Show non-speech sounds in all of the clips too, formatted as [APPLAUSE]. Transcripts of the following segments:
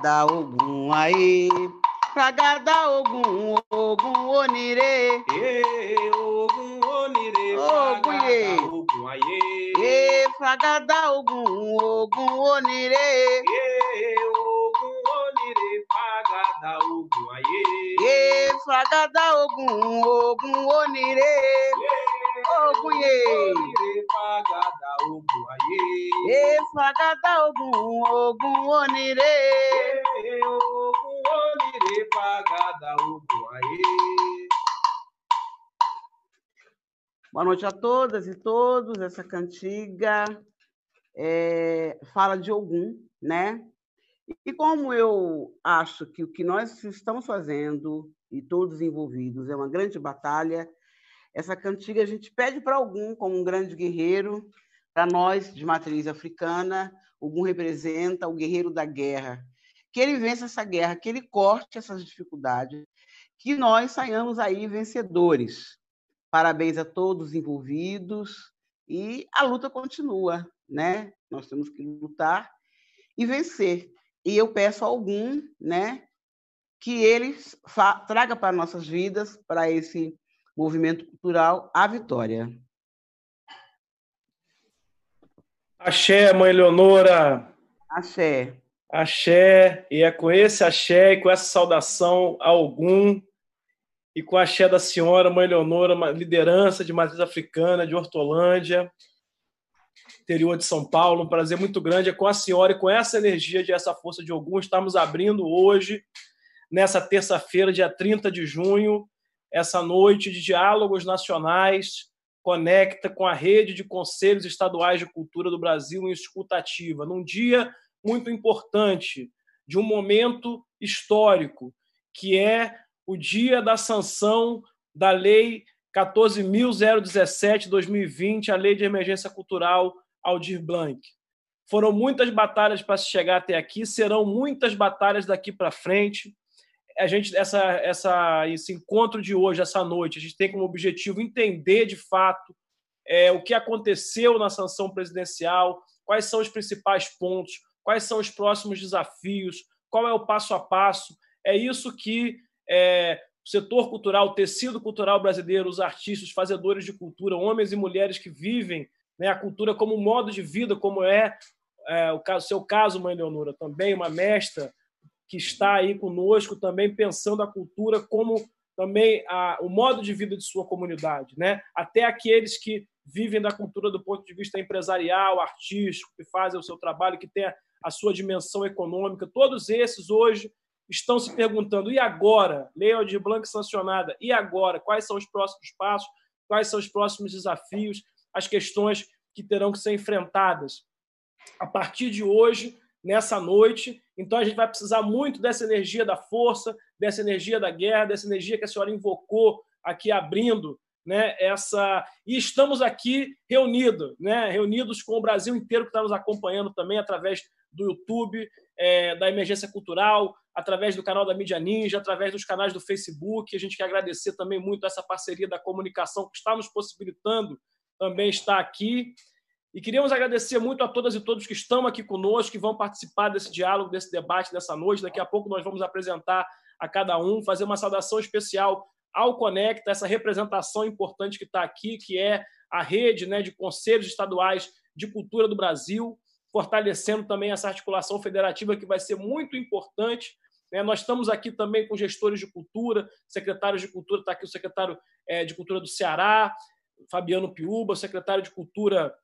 fragada ogun aye. Fragada ogun ogun onire. E ogun onire Ogun ye. fragada ogun aye. E fragada ogun ogun onire. E ogun onire fragada ogun aye. E fragada ogun ogun onire. Ogun ye. Onire fragada ogun aye. Fragada ogun ogun onire. Ogun onire fragada ogun aye. Boa noite a todas e todos. Essa cantiga é, fala de Ogum, né? E como eu acho que o que nós estamos fazendo e todos envolvidos é uma grande batalha, essa cantiga a gente pede para Ogum como um grande guerreiro, para nós de matriz africana, Ogum representa o guerreiro da guerra, que ele vença essa guerra, que ele corte essas dificuldades, que nós saiamos aí vencedores. Parabéns a todos envolvidos e a luta continua, né? Nós temos que lutar e vencer. E eu peço a algum, né, que eles traga para nossas vidas, para esse movimento cultural, a vitória. Axé, mãe Leonora. Axé. Axé. E é com esse axé e com essa saudação a algum e com a axé da senhora, mãe Leonora, liderança de matriz africana, de Hortolândia, interior de São Paulo. Um prazer muito grande é com a senhora e com essa energia de essa força de Ogum. Estamos abrindo hoje, nessa terça-feira, dia 30 de junho, essa noite de diálogos nacionais conecta com a rede de conselhos estaduais de cultura do Brasil em escutativa, num dia muito importante, de um momento histórico, que é o dia da sanção da Lei 14.017-2020, a Lei de Emergência Cultural Aldir Blanc. Foram muitas batalhas para se chegar até aqui, serão muitas batalhas daqui para frente. A gente essa, essa esse encontro de hoje, essa noite, a gente tem como objetivo entender de fato é, o que aconteceu na sanção presidencial, quais são os principais pontos, quais são os próximos desafios, qual é o passo a passo. É isso que é, o setor cultural, o tecido cultural brasileiro, os artistas, os fazedores de cultura, homens e mulheres que vivem né, a cultura como modo de vida, como é, é o caso, seu caso, mãe Leonora, também uma mestra que está aí conosco também pensando a cultura como também a, o modo de vida de sua comunidade, né? Até aqueles que vivem da cultura do ponto de vista empresarial, artístico, que fazem o seu trabalho, que tem a, sua dimensão econômica, todos esses hoje estão se perguntando: e agora? Lei Aldir Blanc sancionada, e agora? Quais são os próximos passos? Quais são os próximos desafios? As questões que terão que ser enfrentadas a partir de hoje, nessa noite. Então a gente vai precisar muito dessa energia da força, dessa energia da guerra, dessa energia que a senhora invocou aqui abrindo né, essa e estamos aqui reunidos, né, reunidos com o Brasil inteiro que está nos acompanhando também através do YouTube, é, da Emergência Cultural, através do canal da Mídia Ninja, através dos canais do Facebook. A gente quer agradecer também muito essa parceria da comunicação que está nos possibilitando também estar aqui. E queríamos agradecer muito a todas e todos que estão aqui conosco, que vão participar desse diálogo, desse debate dessa noite. Daqui a pouco nós vamos apresentar a cada um, fazer uma saudação especial ao Conecta, essa representação importante que está aqui, que é a rede né, de conselhos estaduais de cultura do Brasil, fortalecendo também essa articulação federativa que vai ser muito importante. Né? Nós estamos aqui também com gestores de cultura, secretários de cultura, está aqui o secretário é, de cultura do Ceará, Fabiano Piuba, secretário de cultura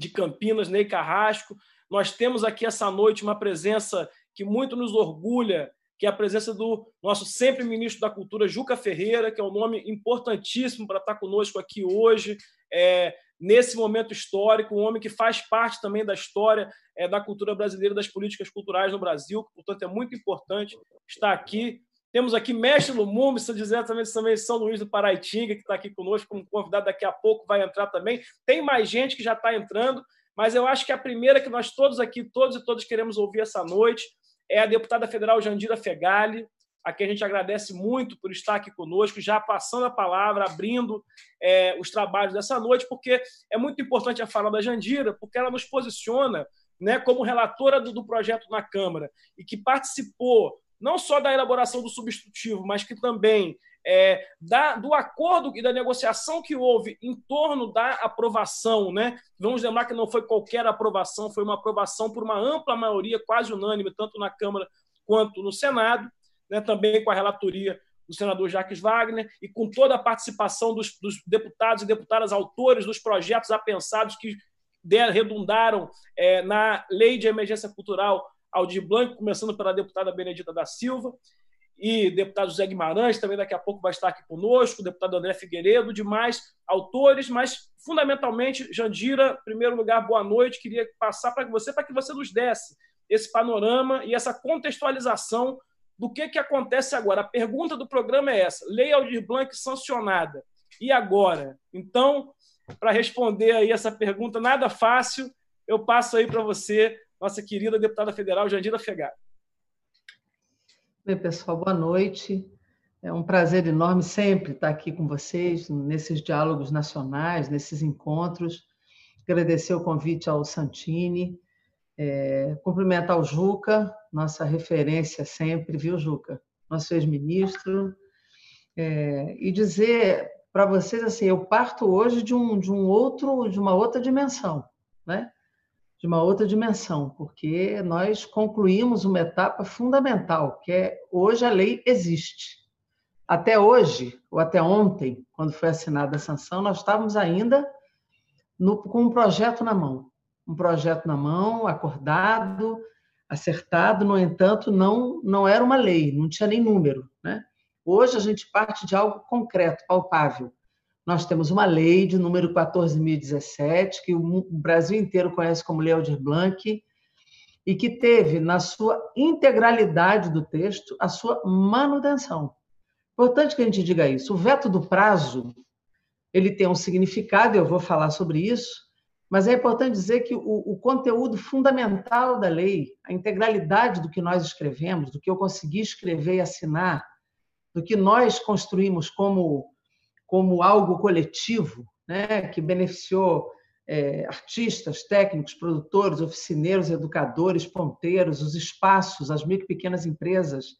de Campinas, Ney Carrasco. Nós temos aqui essa noite uma presença que muito nos orgulha, que é a presença do nosso sempre ministro da Cultura, Juca Ferreira, que é um nome importantíssimo para estar conosco aqui hoje, é, nesse momento histórico, um homem que faz parte também da história é, da cultura brasileira, das políticas culturais no Brasil, portanto, é muito importante estar aqui. Temos aqui Mestre Lumumba, diretamente também de São Luís do Paraitinga, que está aqui conosco como convidado, daqui a pouco vai entrar também. Tem mais gente que já está entrando, mas eu acho que a primeira que nós todos aqui, todos e todas queremos ouvir essa noite, é a deputada federal Jandira Fegali, a quem a gente agradece muito por estar aqui conosco, já passando a palavra, abrindo é, os trabalhos dessa noite, porque é muito importante a fala da Jandira, porque ela nos posiciona né, como relatora do projeto na Câmara e que participou não só da elaboração do substitutivo, mas que também é, da, do acordo e da negociação que houve em torno da aprovação. Né? Vamos lembrar que não foi qualquer aprovação, foi uma aprovação por uma ampla maioria, quase unânime, tanto na Câmara quanto no Senado, né? também com a relatoria do senador Jacques Wagner e com toda a participação dos, dos deputados e deputadas autores dos projetos apensados que redundaram é, na Lei de Emergência Cultural Aldir começando pela deputada Benedita da Silva, e deputado José Guimarães também daqui a pouco vai estar aqui conosco, deputado André Figueiredo, demais autores, mas fundamentalmente, Jandira, em primeiro lugar, boa noite, queria passar para você, para que você nos desse esse panorama e essa contextualização do que, que acontece agora. A pergunta do programa é essa, Lei Aldir Blanc sancionada, e agora? Então, para responder aí essa pergunta nada fácil, eu passo aí para você, nossa querida deputada federal Jandira Fegado. Bem, pessoal, boa noite. É um prazer enorme sempre estar aqui com vocês, nesses diálogos nacionais, nesses encontros. Agradecer o convite ao Santini, é, cumprimentar o Juca, nossa referência sempre, viu, Juca? Nosso ex-ministro. É, e dizer para vocês assim, eu parto hoje de um, de um outro, de uma outra dimensão, né? De uma outra dimensão, porque nós concluímos uma etapa fundamental, que é hoje a lei existe. Até hoje, ou até ontem, quando foi assinada a sanção, nós estávamos ainda no, com um projeto na mão. Um projeto na mão, acordado, acertado, no entanto, não, não era uma lei, não tinha nem número. Né? Hoje a gente parte de algo concreto, palpável. Nós temos uma lei de número 14.017, que o Brasil inteiro conhece como Lei Aldir Blanc, e que teve, na sua integralidade do texto, a sua manutenção. Importante que a gente diga isso. O veto do prazo, ele tem um significado, eu vou falar sobre isso, mas é importante dizer que o, o, conteúdo fundamental da lei, a integralidade do que nós escrevemos, do que eu consegui escrever e assinar, do que nós construímos como como algo coletivo, né, que beneficiou é, artistas, técnicos, produtores, oficineiros, educadores, ponteiros, os espaços, as micro e pequenas empresas,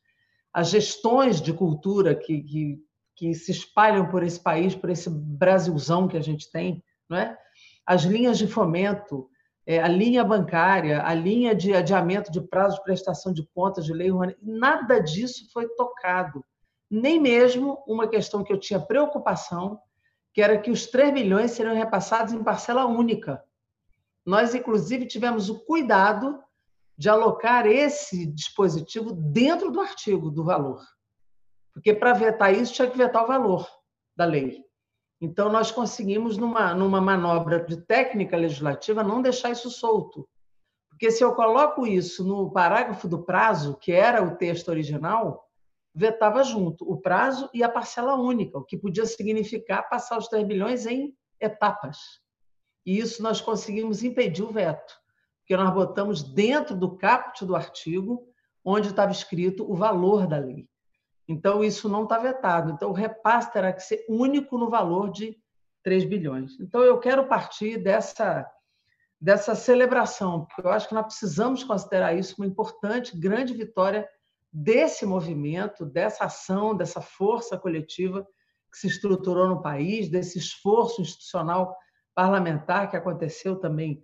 as gestões de cultura que, que, que se espalham por esse país, por esse Brasilzão que a gente tem, não é? as linhas de fomento, é, a linha bancária, a linha de adiamento de prazo de prestação de contas de lei, nada disso foi tocado nem mesmo uma questão que eu tinha preocupação, que era que os 3 bilhões seriam repassados em parcela única. Nós, inclusive, tivemos o cuidado de alocar esse dispositivo dentro do artigo do valor. Porque para vetar isso tinha que vetar o valor da lei. Então, nós conseguimos, numa, numa manobra de técnica legislativa, não deixar isso solto. Porque se eu coloco isso no parágrafo do prazo, que era o texto original, vetava junto o prazo e a parcela única, o que podia significar passar os 3 bilhões em etapas. E isso nós conseguimos impedir o veto, porque nós botamos dentro do caput do artigo onde estava escrito o valor da lei. Então, isso não está vetado. Então, o repasse terá que ser único no valor de 3 bilhões. Então, eu quero partir dessa, dessa celebração, porque eu acho que nós precisamos considerar isso uma importante, grande vitória desse movimento, dessa ação, dessa força coletiva que se estruturou no país, desse esforço institucional parlamentar que aconteceu também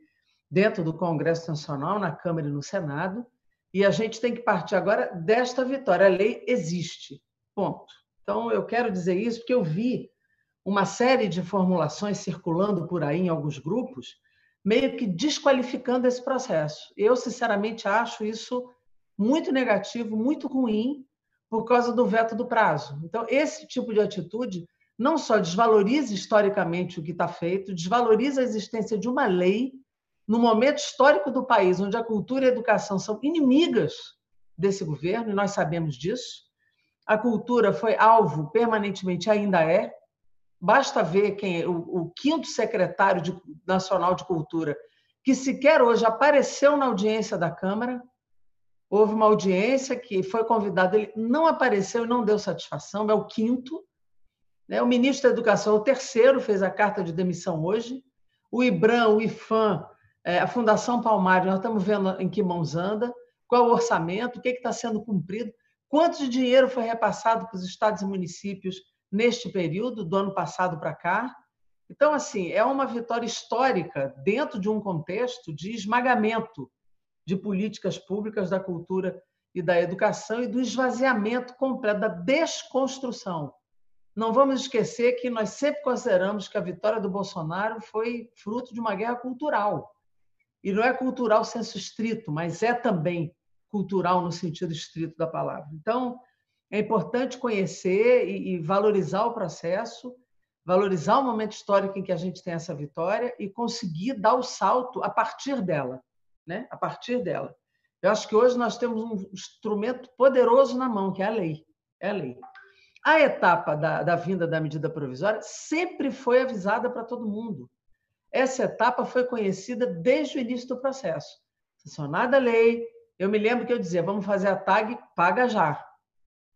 dentro do Congresso Nacional, na Câmara e no Senado. E a gente tem que partir agora desta vitória. A lei existe. Ponto. Então, eu quero dizer isso porque eu vi uma série de formulações circulando por aí em alguns grupos, meio que desqualificando esse processo. Eu, sinceramente, acho isso muito negativo, muito ruim, por causa do veto do prazo. Então, esse tipo de atitude não só desvaloriza historicamente o que está feito, desvaloriza a existência de uma lei no momento histórico do país, onde a cultura e a educação são inimigas desse governo, e nós sabemos disso. A cultura foi alvo permanentemente, ainda é. Basta ver quem é o, o quinto secretário de, nacional de cultura, que sequer hoje apareceu na audiência da Câmara, Houve uma audiência que foi convidado, ele não apareceu e não deu satisfação, é o quinto. Né? O ministro da Educação, o terceiro, fez a carta de demissão hoje. O IBRAM, o IFAM, é, a Fundação Palmares, nós estamos vendo em que mãos anda, qual o orçamento, o que está sendo cumprido, quanto de dinheiro foi repassado para os estados e municípios neste período, do ano passado para cá. Então, assim, é uma vitória histórica dentro de um contexto de esmagamento de políticas públicas da cultura e da educação e do esvaziamento completo, da desconstrução. Não vamos esquecer que nós sempre consideramos que a vitória do Bolsonaro foi fruto de uma guerra cultural. E não é cultural senso estrito, mas é também cultural no sentido estrito da palavra. Então, é importante conhecer e valorizar o processo, valorizar o momento histórico em que a gente tem essa vitória e conseguir dar o salto a partir dela né? a partir dela. Eu acho que hoje nós temos um instrumento poderoso na mão, que é a lei. É a lei. A etapa da, da vinda da medida provisória sempre foi avisada para todo mundo. Essa etapa foi conhecida desde o início do processo. Sancionada a lei, eu me lembro que eu dizia, vamos fazer a TAG, paga já.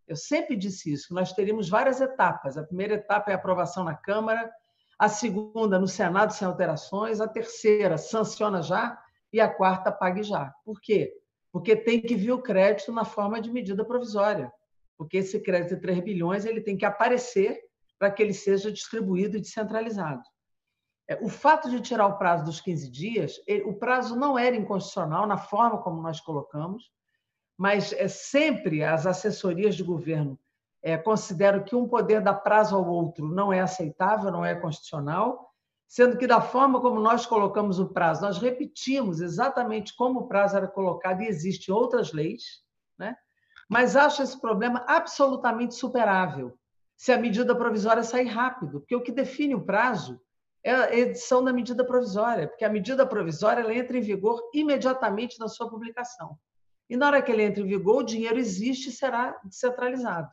Eu sempre disse isso, que nós teríamos várias etapas. A primeira etapa é a aprovação na Câmara, a segunda no Senado sem alterações, a terceira sanciona já, e a quarta pague já. Por quê? Porque tem que vir o crédito na forma de medida provisória. Porque esse crédito de 3 bilhões ele tem que aparecer para que ele seja distribuído e descentralizado. É, o fato de tirar o prazo dos 15 dias, o prazo não era inconstitucional na forma como nós colocamos, mas é sempre as assessorias de governo é, consideram que um poder dar prazo ao outro não é aceitável, não é constitucional, sendo que da forma como nós colocamos o prazo, nós repetimos exatamente como o prazo era colocado e existem outras leis, né? mas acho esse problema absolutamente superável se a medida provisória sair rápido, porque o que define o prazo é a edição da medida provisória, porque a medida provisória ela entra em vigor imediatamente na sua publicação. E na hora que ele entra em vigor, o dinheiro existe e será descentralizado.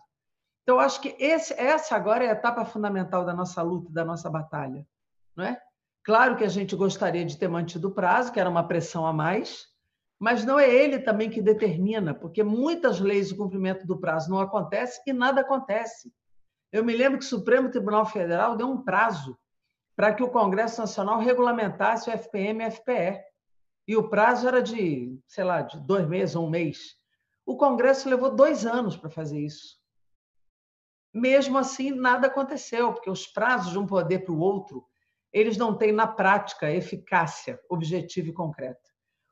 Então, acho que esse, essa agora é a etapa fundamental da nossa luta, da nossa batalha não é? Claro que a gente gostaria de ter mantido o prazo, que era uma pressão a mais, mas não é ele também que determina, porque muitas leis de cumprimento do prazo não acontece e nada acontece. Eu me lembro que o Supremo Tribunal Federal deu um prazo para que o Congresso Nacional regulamentasse o FPM e o FPE. E o prazo era de, sei lá, de dois meses ou um mês. O Congresso levou dois anos para fazer isso. Mesmo assim, nada aconteceu, porque os prazos de um poder para o outro eles não têm na prática eficácia objetiva e concreta.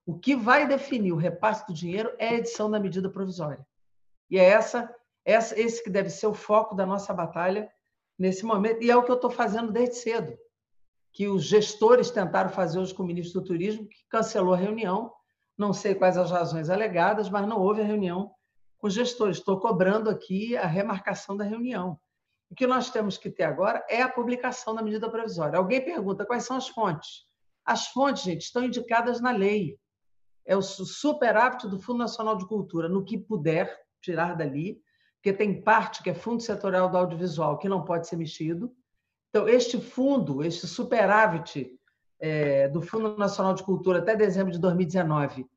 O que vai definir o repasse do dinheiro é a edição da medida provisória. E é essa, essa esse que deve ser o foco da nossa batalha nesse momento, e é o que eu estou fazendo desde cedo, que os gestores tentaram fazer hoje com o ministro do Turismo, que cancelou a reunião, não sei quais as razões alegadas, mas não houve a reunião com os gestores. Estou cobrando aqui a remarcação da reunião. O que nós temos que ter agora é a publicação da medida provisória. Alguém pergunta quais são as fontes. As fontes, gente, estão indicadas na lei. É o superávit do Fundo Nacional de Cultura, no que puder tirar dali, porque tem parte que é fundo setorial do audiovisual que não pode ser mexido. Então, este fundo, este superávit é, do Fundo Nacional de Cultura até dezembro de 2019,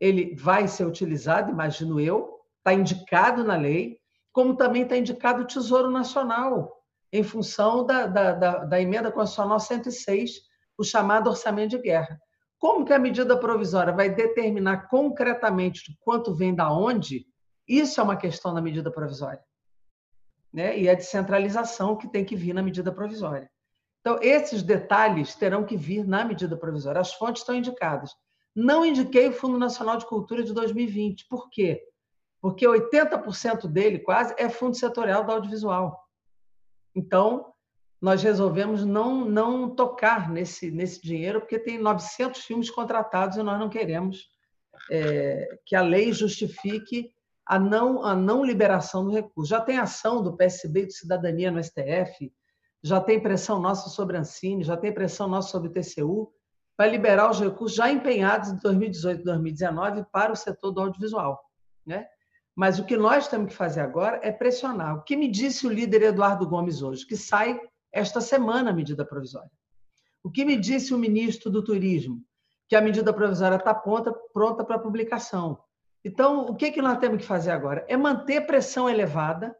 ele vai ser utilizado, imagino eu, está indicado na lei como também está indicado o Tesouro Nacional, em função da, da, da, da emenda constitucional 106, o chamado orçamento de guerra. Como que a medida provisória vai determinar concretamente quanto vem da onde? Isso é uma questão da medida provisória. Né? E a descentralização que tem que vir na medida provisória. Então, esses detalhes terão que vir na medida provisória. As fontes estão indicadas. Não indiquei o Fundo Nacional de Cultura de 2020. Por quê? Porque 80% dele quase é fundo setorial do audiovisual. Então, nós resolvemos não, não tocar nesse, nesse dinheiro, porque tem 900 filmes contratados e nós não queremos é, que a lei justifique a não, a não liberação do recurso. Já tem ação do PSB de Cidadania no STF, já tem pressão nossa sobre a Ancine, já tem pressão nossa sobre o TCU, para liberar os recursos já empenhados em 2018 e 2019 para o setor do audiovisual. Né? Mas o que nós temos que fazer agora é pressionar. O que me disse o líder Eduardo Gomes hoje? Que sai esta semana a medida provisória. O que me disse o ministro do Turismo? Que a medida provisória está pronta, para publicação. Então, o que, que nós temos que fazer agora? É manter pressão elevada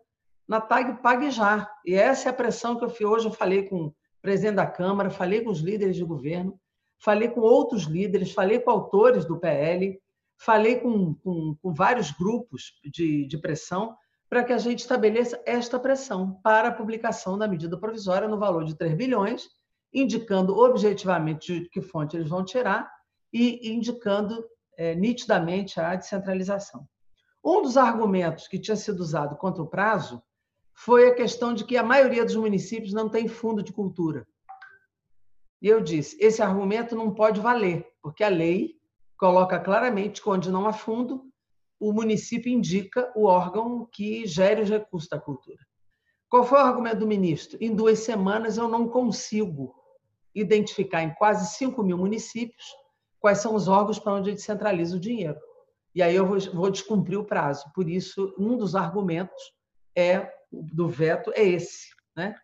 na TAG Pague Já. E essa é a pressão que eu fiz. Hoje eu falei com o presidente da Câmara, falei com os líderes de governo, falei com outros líderes, falei com autores do PL, falei com, com, com vários grupos de, de pressão para que a gente estabeleça esta pressão para a publicação da medida provisória no valor de 3 bilhões, indicando objetivamente de que fonte eles vão tirar e indicando é, nitidamente a descentralização. Um dos argumentos que tinha sido usado contra o prazo foi a questão de que a maioria dos municípios não tem fundo de cultura. E eu disse: esse argumento não pode valer, porque a lei coloca claramente que onde não há fundo, o município indica o órgão que gere os recursos da cultura. Qual foi o argumento do ministro? Em duas semanas eu não consigo identificar em quase 5 mil municípios quais são os órgãos para onde ele centraliza o dinheiro. E aí eu vou, descumprir o prazo. Por isso, um dos argumentos é do veto é esse. Né?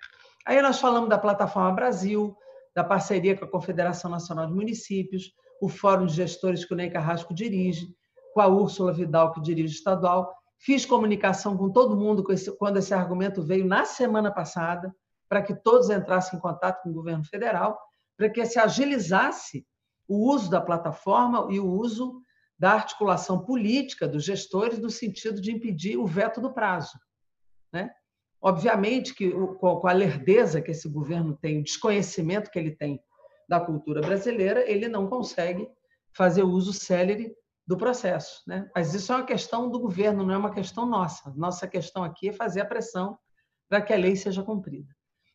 Aí nós falamos da Plataforma Brasil, da parceria com a Confederação Nacional de Municípios, o Fórum de Gestores que o Ney Carrasco dirige, com a Úrsula Vidal, que dirige o estadual. Fiz comunicação com todo mundo quando esse argumento veio na semana passada, para que todos entrassem em contato com o governo federal, para que se agilizasse o uso da plataforma e o uso da articulação política dos gestores no sentido de impedir o veto do prazo. Né? Obviamente que com a lerdeza que esse governo tem, o desconhecimento que ele tem da cultura brasileira, ele não consegue fazer uso célere do processo. Né? Mas isso é uma questão do governo, não é uma questão nossa. Nossa questão aqui é fazer a pressão para que a lei seja cumprida.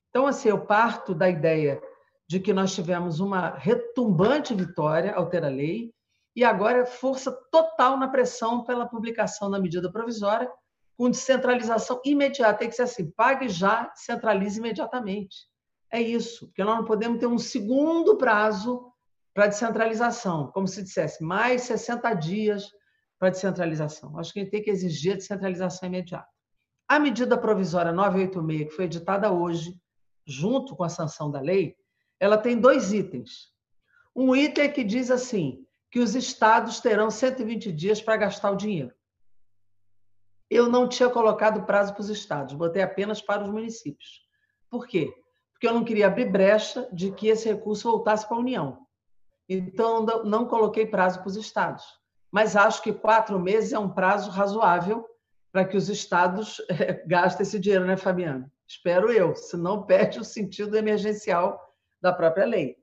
Então, assim, eu parto da ideia de que nós tivemos uma retumbante vitória ao ter a lei e agora é força total na pressão pela publicação da medida provisória, com descentralização imediata. Tem que ser assim: pague já, centralize imediatamente. É isso, porque nós não podemos ter um segundo prazo para descentralização, como se dissesse, mais 60 dias para descentralização. Acho que a gente tem que exigir a descentralização imediata. A medida provisória 986, que foi editada hoje, junto com a sanção da lei, ela tem dois itens. Um item que diz assim, que os estados terão 120 dias para gastar o dinheiro. Eu não tinha colocado prazo para os estados, botei apenas para os municípios. Por quê? Porque eu não queria abrir brecha de que esse recurso voltasse para a União. Então, não coloquei prazo para os estados. Mas acho que quatro meses é um prazo razoável para que os estados [LAUGHS] gastem esse dinheiro, né, Fabiana? Espero eu, senão perde o sentido emergencial da própria lei.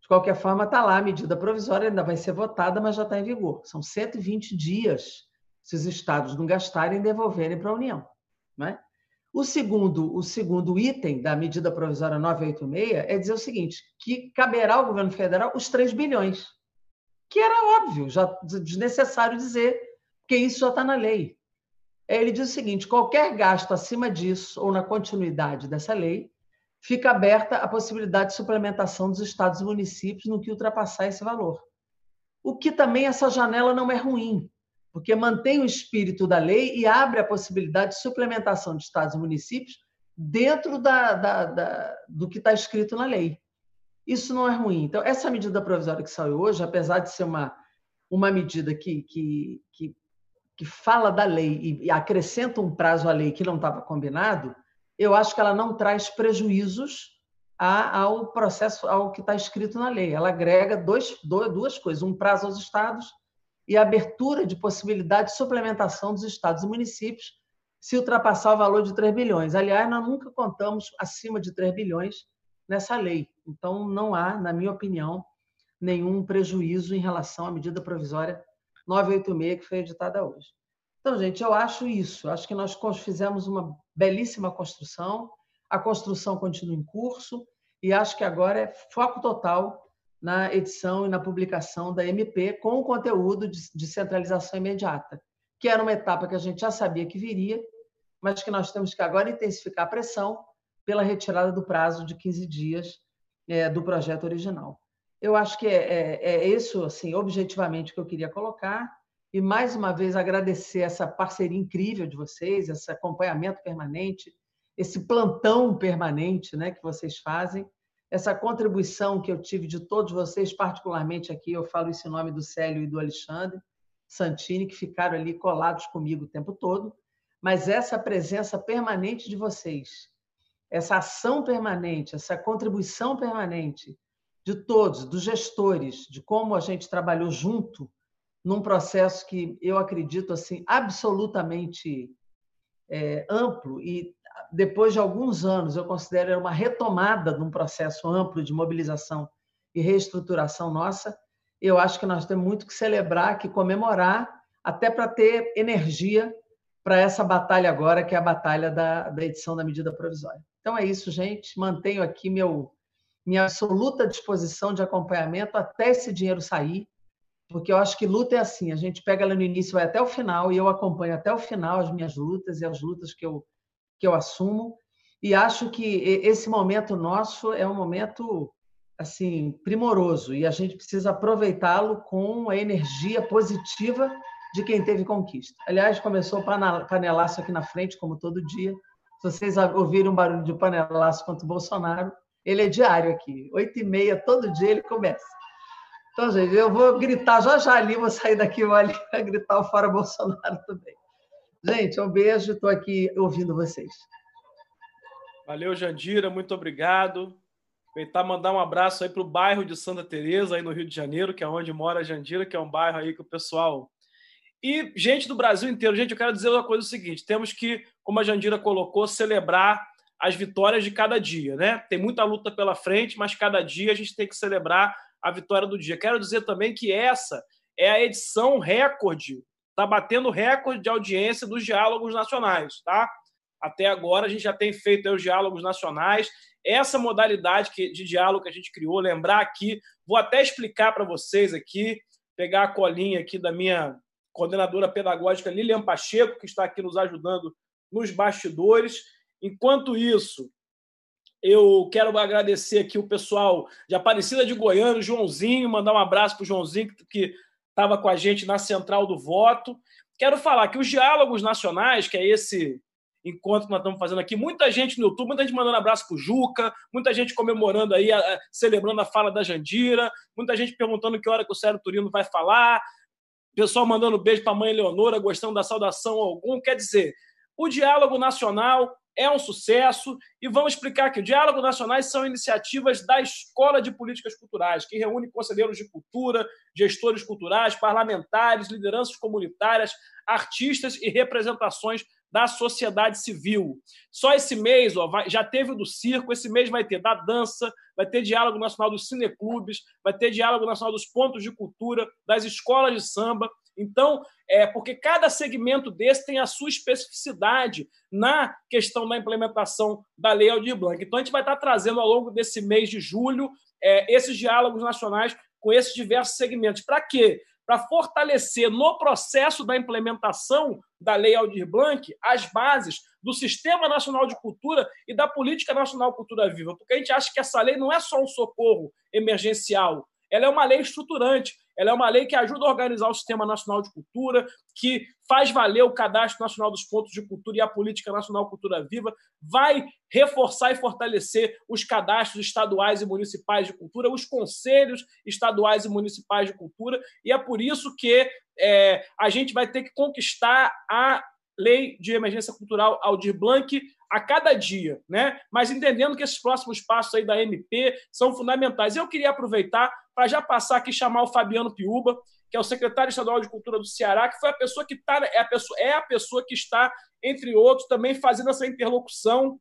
De qualquer forma, está lá a medida provisória, ainda vai ser votada, mas já está em vigor. São 120 dias se os estados não gastarem e devolverem para a União. Não é? O segundo, o segundo item da medida provisória 986 é dizer o seguinte, que caberá ao governo federal os 3 bilhões, que era óbvio, já desnecessário dizer, porque isso já está na lei. Ele diz o seguinte, qualquer gasto acima disso ou na continuidade dessa lei, fica aberta a possibilidade de suplementação dos estados e municípios no que ultrapassar esse valor. O que também essa janela não é ruim, porque mantém o espírito da lei e abre a possibilidade de suplementação de estados e municípios dentro da, da, da, do que está escrito na lei. Isso não é ruim. Então, essa medida provisória que saiu hoje, apesar de ser uma, uma medida que, que, que, que fala da lei e, e acrescenta um prazo à lei que não estava combinado, eu acho que ela não traz prejuízos ao processo, ao que está escrito na lei. Ela agrega dois, duas coisas: um prazo aos estados e abertura de possibilidade de suplementação dos estados e municípios se ultrapassar o valor de 3 bilhões. Aliás, nós nunca contamos acima de 3 bilhões nessa lei. Então, não há, na minha opinião, nenhum prejuízo em relação à medida provisória 986 que foi editada hoje. Então, gente, eu acho isso. Acho que nós fizemos uma belíssima construção, a construção continua em curso e acho que agora é foco total na edição e na publicação da MP com o conteúdo de centralização imediata, que era uma etapa que a gente já sabia que viria, mas que nós temos que agora intensificar a pressão pela retirada do prazo de 15 dias é, do projeto original. Eu acho que é, é, é isso, assim, objetivamente, que eu queria colocar. E, mais uma vez, agradecer essa parceria incrível de vocês, esse acompanhamento permanente, esse plantão permanente né, que vocês fazem essa contribuição que eu tive de todos vocês, particularmente aqui, eu falo isso em nome do Célio e do Alexandre, Santini, que ficaram ali colados comigo o tempo todo, mas essa presença permanente de vocês, essa ação permanente, essa contribuição permanente de todos, dos gestores, de como a gente trabalhou junto num processo que eu acredito assim absolutamente é, amplo e depois de alguns anos eu considero uma retomada de um processo amplo de mobilização e reestruturação nossa. Eu acho que nós temos muito que celebrar, que comemorar, até para ter energia para essa batalha agora, que é a batalha da, da edição da medida provisória. Então é isso, gente. Mantenho aqui meu minha absoluta disposição de acompanhamento até esse dinheiro sair, porque eu acho que luta é assim, a gente pega ela no início, vai até o final, e eu acompanho até o final as minhas lutas e as lutas que eu, que eu assumo, e acho que esse momento nosso é um momento assim primoroso, e a gente precisa aproveitá-lo com a energia positiva de quem teve conquista. Aliás, começou o panelaço aqui na frente, como todo dia. Se vocês ouvirem um barulho de panelaço contra o Bolsonaro, ele é diário aqui, oito e meia, todo dia ele começa. Então, gente, eu vou gritar já já ali, vou sair daqui vou ali [LAUGHS] gritar o Fora Bolsonaro também. Gente, um beijo, estou aqui ouvindo vocês. Valeu, Jandira, muito obrigado. Aproveitar mandar um abraço aí para o bairro de Santa Teresa, aí no Rio de Janeiro, que é onde mora a Jandira, que é um bairro aí que o pessoal. E gente do Brasil inteiro. Gente, eu quero dizer uma coisa o seguinte: temos que, como a Jandira colocou, celebrar as vitórias de cada dia, né? Tem muita luta pela frente, mas cada dia a gente tem que celebrar a vitória do dia. Quero dizer também que essa é a edição recorde, está batendo recorde de audiência dos diálogos nacionais, tá? Até agora a gente já tem feito os diálogos nacionais. Essa modalidade de diálogo que a gente criou, lembrar aqui, vou até explicar para vocês aqui, pegar a colinha aqui da minha coordenadora pedagógica Lilian Pacheco, que está aqui nos ajudando nos bastidores. Enquanto isso, eu quero agradecer aqui o pessoal de Aparecida de Goiânia, o Joãozinho, mandar um abraço para o Joãozinho, que estava com a gente na Central do Voto. Quero falar que os diálogos nacionais, que é esse encontro que nós estamos fazendo aqui, muita gente no YouTube, muita gente mandando abraço para o Juca, muita gente comemorando aí, celebrando a fala da Jandira, muita gente perguntando que hora que o Sérgio Turino vai falar, pessoal mandando beijo para a mãe Leonora, gostando da saudação algum. Quer dizer, o diálogo nacional é um sucesso e vamos explicar que o Diálogo Nacionais são iniciativas da Escola de Políticas Culturais, que reúne conselheiros de cultura, gestores culturais, parlamentares, lideranças comunitárias, artistas e representações da sociedade civil. Só esse mês ó, já teve o do circo, esse mês vai ter da dança, vai ter diálogo nacional dos cineclubes, vai ter diálogo nacional dos pontos de cultura, das escolas de samba. Então, é porque cada segmento desse tem a sua especificidade na questão da implementação da Lei Aldir Blanc. Então, a gente vai estar trazendo ao longo desse mês de julho é, esses diálogos nacionais com esses diversos segmentos. Para quê? Para fortalecer no processo da implementação da Lei Aldir Blanc as bases do Sistema Nacional de Cultura e da Política Nacional Cultura Viva, porque a gente acha que essa lei não é só um socorro emergencial, ela é uma lei estruturante, ela é uma lei que ajuda a organizar o Sistema Nacional de Cultura, que faz valer o Cadastro Nacional dos Pontos de Cultura e a Política Nacional Cultura Viva, vai reforçar e fortalecer os cadastros estaduais e municipais de cultura, os conselhos estaduais e municipais de cultura, e é por isso que é, a gente vai ter que conquistar a lei de emergência cultural Aldir Blanc a cada dia, né? Mas entendendo que esses próximos passos aí da MP são fundamentais. Eu queria aproveitar para já passar aqui chamar o Fabiano Piuba, que é o secretário estadual de Cultura do Ceará, que foi a pessoa que tá, é a pessoa, é a pessoa que está, entre outros, também fazendo essa interlocução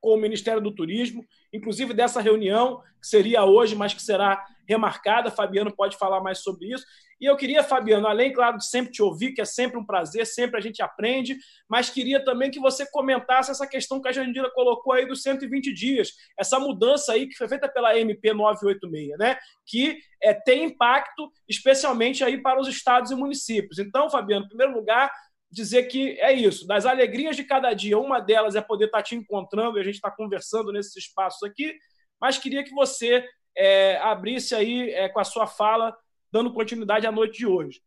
com o Ministério do Turismo, inclusive dessa reunião, que seria hoje, mas que será remarcada. Fabiano pode falar mais sobre isso. E eu queria, Fabiano, além, claro, de sempre te ouvir, que é sempre um prazer, sempre a gente aprende, mas queria também que você comentasse essa questão que a Jandira colocou aí dos 120 dias, essa mudança aí que foi feita pela MP 986, né? Que é, tem impacto, especialmente aí para os estados e municípios. Então, Fabiano, em primeiro lugar, dizer que é isso, das alegrias de cada dia, uma delas é poder estar te encontrando e a gente está conversando nesses espaços aqui, mas queria que você é, abrisse aí é, com a sua fala, dando continuidade à noite de hoje.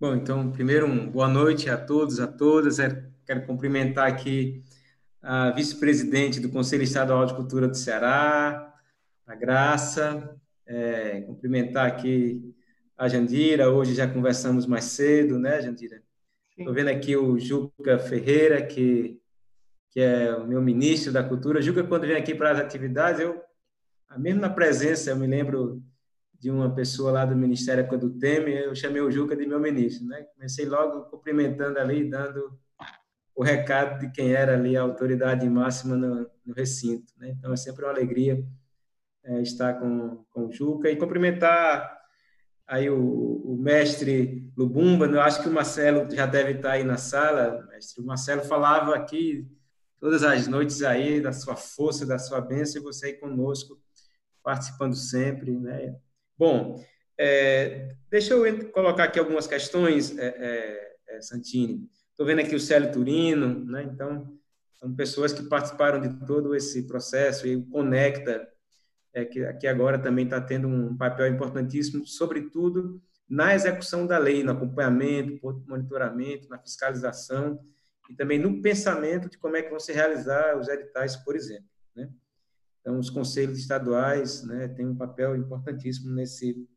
Bom, então, primeiro, um boa noite a todos, a todas. É, quero cumprimentar aqui a vice-presidente do Conselho Estadual de Cultura do Ceará, a Graça, É, cumprimentar aqui a Jandira, hoje já conversamos mais cedo, né, Jandira? Estou vendo aqui o Juca Ferreira, que, que é o meu ministro da Cultura. Juca, quando vem aqui para as atividades, eu, mesmo na presença, eu me lembro de uma pessoa lá do Ministério do Temer, eu chamei o Juca de meu ministro, né? Comecei logo cumprimentando ali, dando o recado de quem era ali a autoridade máxima no, no recinto, né? Então é sempre uma alegria é, estar com, com o Juca e cumprimentar aí o, o mestre Lubumba, eu acho que o Marcelo já deve estar aí na sala, mestre. O Marcelo falava aqui todas as noites aí da sua força, da sua bênção, e você aí conosco, participando sempre, né? Bom, é, deixa eu colocar aqui algumas questões, é, é, é Santini. Estou vendo aqui o Célio Turino, né? então, são pessoas que participaram de todo esse processo e o Conecta, é, que, que agora também está tendo um papel importantíssimo, sobretudo na execução da lei, no acompanhamento, monitoramento, na fiscalização e também no pensamento de como é que vão se realizar os editais, por exemplo. Né? Então, os conselhos estaduais né, têm um papel importantíssimo nesse,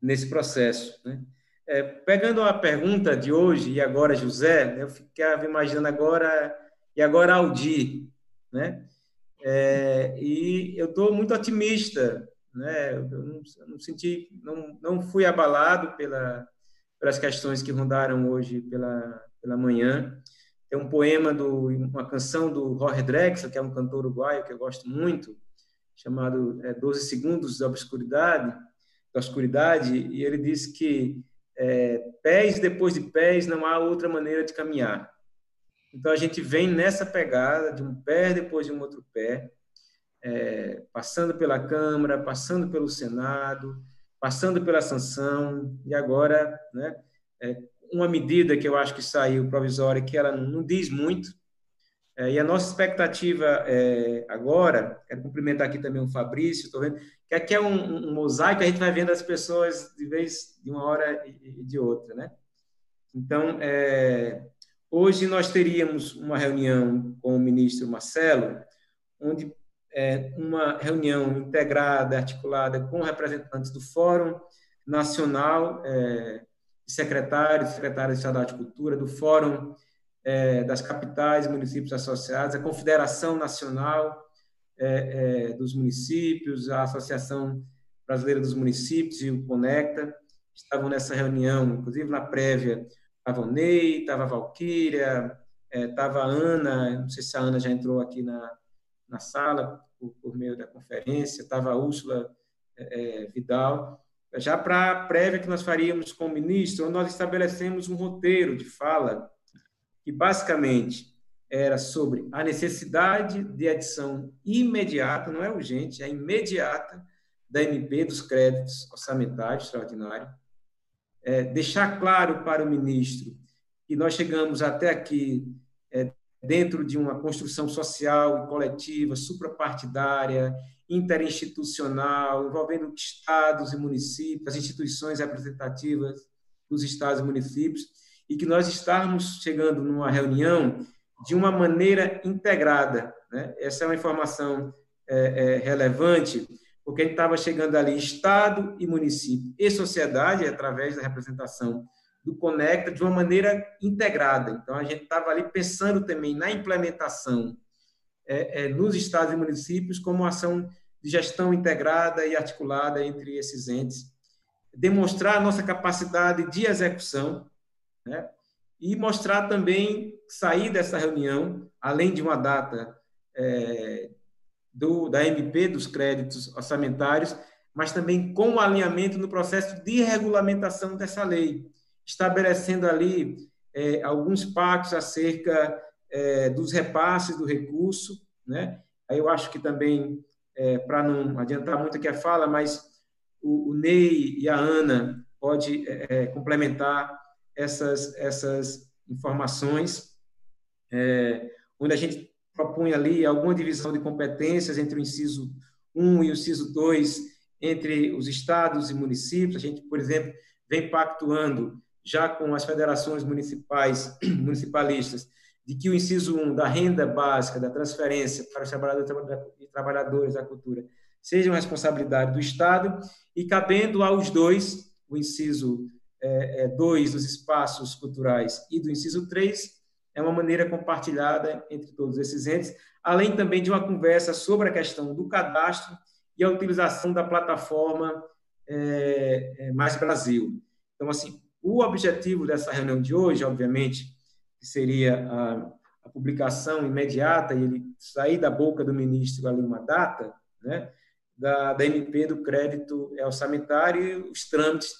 nesse processo. Né? É, pegando a pergunta de hoje, e agora José, eu ficava imaginando agora, e agora Aldir, né? É, e eu estou muito otimista, né? Eu não, eu não, senti, não, não fui abalado pela, pelas questões que rondaram hoje pela, pela manhã. Tem um poema, do, uma canção do Jorge Drexler, que é um cantor uruguaio que eu gosto muito, chamado é, 12 Segundos da Obscuridade, da Oscuridade, e ele diz que é, pés depois de pés não há outra maneira de caminhar. Então a gente vem nessa pegada de um pé depois de um outro pé, é, passando pela Câmara, passando pelo Senado, passando pela sanção, e agora né, é, uma medida que eu acho que saiu provisória, que ela não diz muito, é, e a nossa expectativa é, agora, quero cumprimentar aqui também o Fabrício, estou vendo, que aqui é um, um, mosaico, a gente vai vendo as pessoas de vez de uma hora e, de outra, né? Então, é, hoje nós teríamos uma reunião com o ministro Marcelo, onde é, uma reunião integrada, articulada com representantes do Fórum Nacional é, secretários, secretários estadual de cultura, do Fórum é, das Capitais e Municípios Associados, a Confederação Nacional é, é, dos Municípios, a Associação Brasileira dos Municípios e o Conecta estavam nessa reunião, inclusive na prévia estava o Ney, estava a Valquíria, estava é, a Ana, não sei se a Ana já entrou aqui na, na sala por, por meio da conferência, estava a Úrsula é, é, Vidal, já para a prévia que nós faríamos com o ministro, nós estabelecemos um roteiro de fala que basicamente era sobre a necessidade de adição imediata, não é urgente, é imediata, da MP dos créditos orçamentários extraordinários, é, deixar claro para o ministro que nós chegamos até aqui dentro de uma construção social e coletiva, suprapartidária, interinstitucional, envolvendo estados e municípios, as instituições representativas dos estados e municípios, e que nós estamos chegando numa reunião de uma maneira integrada. Né? Essa é uma informação é, é, relevante, porque a gente estava chegando ali Estado e município e sociedade, através da representação do Conecta, de uma maneira integrada. Então, a gente estava ali pensando também na implementação é, é, nos estados e municípios como ação de gestão integrada e articulada entre esses entes, demonstrar a nossa capacidade de execução, né? e mostrar também, sair dessa reunião, além de uma data é, do, da MP dos créditos orçamentários, mas também com o alinhamento no processo de regulamentação dessa lei, estabelecendo ali é, alguns pactos acerca é, dos repasses do recurso, né? Aí eu acho que também, é, para não adiantar muito aqui a fala, mas o, o Ney e a Ana pode é, é, complementar essas, essas informações, é, onde a gente propõe ali alguma divisão de competências entre o inciso 1 e o inciso 2, entre os estados e municípios. A gente, por exemplo, vem pactuando já com as federações municipais, [CLEARS THROAT] municipalistas, de que o inciso 1 da renda básica, da transferência para os trabalhadores da cultura, sejam responsabilidade do Estado e cabendo aos dois, o inciso 2 é, é, dos espaços culturais e do inciso 3, é uma maneira compartilhada entre todos esses entes, além também de uma conversa sobre a questão do cadastro e a utilização da plataforma é, Mais Brasil. Então, assim, o objetivo dessa reunião de hoje, obviamente, seria a, a publicação imediata e ele sair da boca do ministro ali uma data, né, da, da MP do crédito orçamentário e os trâmites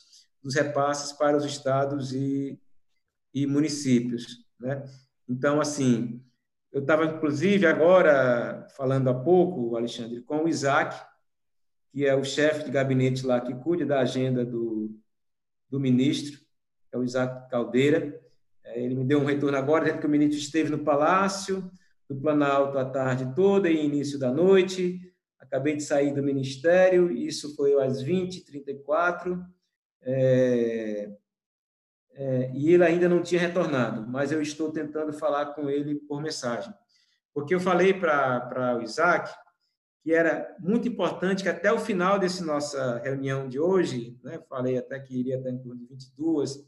dos repasses para os estados e, e municípios, né? Então, assim, eu estava, inclusive, agora falando há pouco, Alexandre, com o Isaac, que é o chefe de gabinete lá que cuida da agenda do, do ministro, é o Isaac Caldeira. É, ele me deu um retorno agora, dizendo que o ministro esteve no Palácio do Planalto a tarde toda e início da noite. Acabei de sair do ministério, isso foi às 20h34. É, é, e ele ainda não tinha retornado, mas eu estou tentando falar com ele por mensagem. Porque eu falei para o Isaac que era muito importante que até o final dessa nossa reunião de hoje, né, falei até que iria até em torno de 22,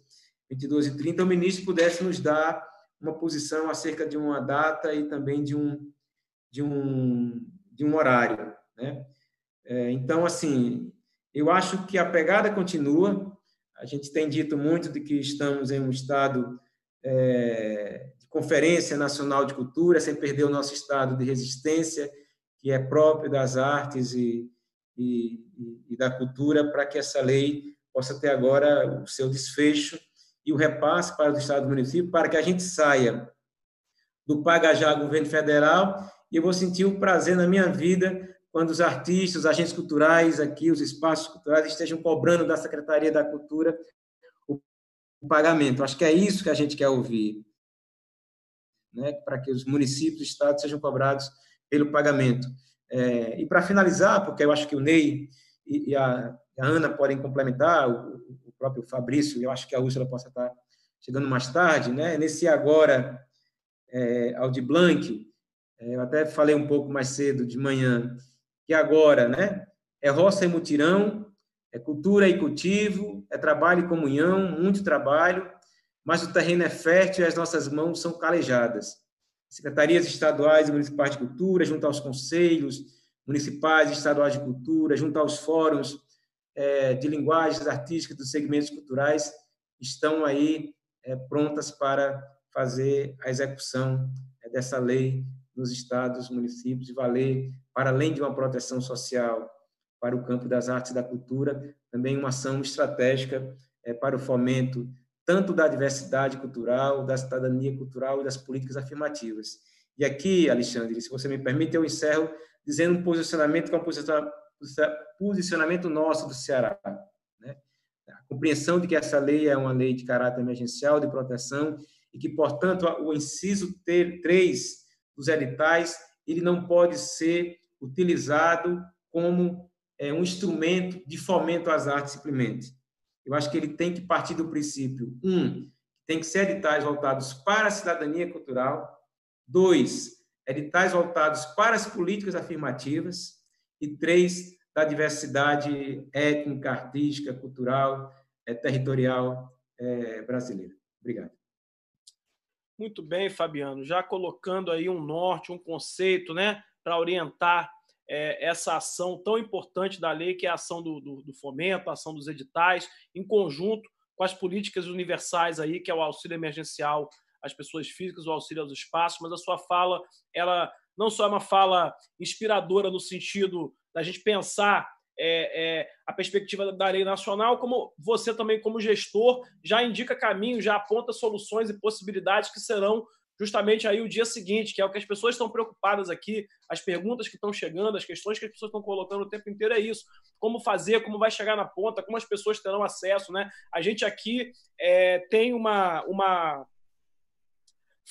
22 e 30, o ministro pudesse nos dar uma posição acerca de uma data e também de um, de um, de um horário. Né? É, então, assim, eu acho que a pegada continua. A gente tem dito muito de que estamos em um estado é, de conferência nacional de cultura, sem perder o nosso estado de resistência, que é próprio das artes e, e, e da cultura, para que essa lei possa ter agora o seu desfecho e o repasse para os estados e municípios, para que a gente saia do paga já governo federal e eu vou sentir o prazer na minha vida quando os artistas, os agentes culturais aqui, os espaços culturais estejam cobrando da Secretaria da Cultura o, o pagamento. Acho que é isso que a gente quer ouvir, né? para que os municípios e estados sejam cobrados pelo pagamento. É, e para finalizar, porque eu acho que o Ney e, e a, a, Ana podem complementar, o, o, próprio Fabrício, eu acho que a Úrsula possa estar chegando mais tarde, né? nesse agora, é, Aldi Blanc, é, eu até falei um pouco mais cedo de manhã, que agora, né, é roça e mutirão, é cultura e cultivo, é trabalho e comunhão, muito trabalho, mas o terreno é fértil e as nossas mãos são calejadas. Secretarias estaduais e municipais de cultura, junto aos conselhos municipais e estaduais de cultura, junto aos fóruns é, de linguagens artísticas dos segmentos culturais, estão aí é, prontas para fazer a execução é, dessa lei nos estados, municípios e valer para além de uma proteção social para o campo das artes e da cultura, também uma ação estratégica para o fomento tanto da diversidade cultural, da cidadania cultural e das políticas afirmativas. E aqui, Alexandre, se você me permite, eu encerro dizendo um posicionamento que é um posicionamento nosso do Ceará. Né? A compreensão de que essa lei é uma lei de caráter emergencial, de proteção, e que, portanto, o inciso 3 dos editais ele não pode ser utilizado como é, um instrumento de fomento às artes simplesmente. Eu acho que ele tem que partir do princípio, um, tem que ser editais voltados para a cidadania cultural, dois, editais voltados para as políticas afirmativas, e três, da diversidade étnica, artística, cultural, é, territorial é, brasileira. Obrigado. Muito bem, Fabiano. Já colocando aí um norte, um conceito, né, para orientar é, essa ação tão importante da lei, que é a ação do, do, do, fomento, a ação dos editais, em conjunto com as políticas universais aí, que é o auxílio emergencial às pessoas físicas, o auxílio aos espaços, mas a sua fala, ela não só é uma fala inspiradora no sentido da gente pensar é, é, a perspectiva da lei nacional, como você também, como gestor, já indica caminho, já aponta soluções e possibilidades que serão justamente aí o dia seguinte, que é o que as pessoas estão preocupadas aqui, as perguntas que estão chegando, as questões que as pessoas estão colocando o tempo inteiro é isso. Como fazer, como vai chegar na ponta, como as pessoas terão acesso, né? A gente aqui é, tem uma, uma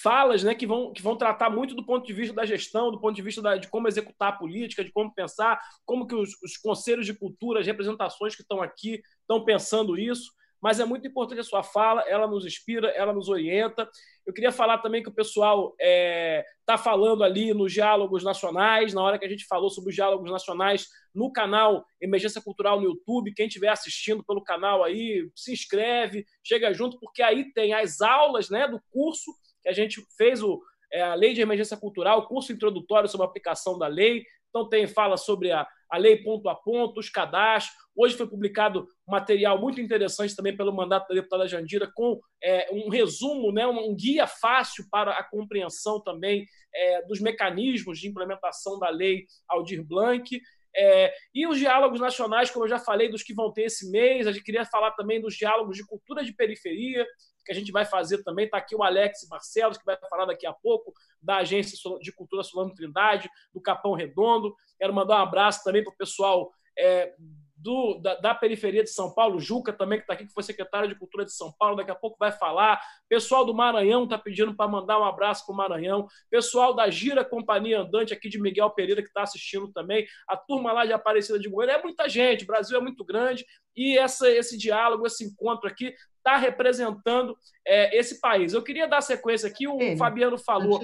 falas né, que, vão, que vão tratar muito do ponto de vista da gestão, do ponto de vista da, de como executar a política, de como pensar, como que os, os conselhos de cultura, as representações que estão aqui estão pensando isso. Mas é muito importante a sua fala, ela nos inspira, ela nos orienta. Eu queria falar também que o pessoal está é, tá falando ali nos diálogos nacionais, na hora que a gente falou sobre os diálogos nacionais no canal Emergência Cultural no YouTube. Quem estiver assistindo pelo canal aí, se inscreve, chega junto, porque aí tem as aulas né, do curso que a gente fez o, é, a Lei de Emergência Cultural, curso introdutório sobre a aplicação da lei. Então, tem fala sobre a, a lei ponto a ponto, os cadastros. Hoje foi publicado material muito interessante também pelo mandato da deputada Jandira, com é, um resumo, né, um guia fácil para a compreensão também é, dos mecanismos de implementação da lei Aldir Blanc. É, e os diálogos nacionais, como eu já falei, dos que vão ter esse mês, a gente queria falar também dos diálogos de cultura de periferia, que a gente vai fazer também. Está aqui o Alex Barcelos, que vai falar daqui a pouco, da Agência de Cultura Solano Trindade, do Capão Redondo. Quero mandar um abraço também para o pessoal é, do, da, da, periferia de São Paulo, Juca também, que está aqui, que foi secretário de Cultura de São Paulo, daqui a pouco vai falar. Pessoal do Maranhão está pedindo para mandar um abraço para o Maranhão. Pessoal da Gira Companhia Andante, aqui de Miguel Pereira, que está assistindo também. A turma lá de Aparecida de Goiânia. É muita gente, o Brasil é muito grande e essa, esse diálogo, esse encontro aqui está representando é, esse país. Eu queria dar sequência aqui, o Fabiano falou.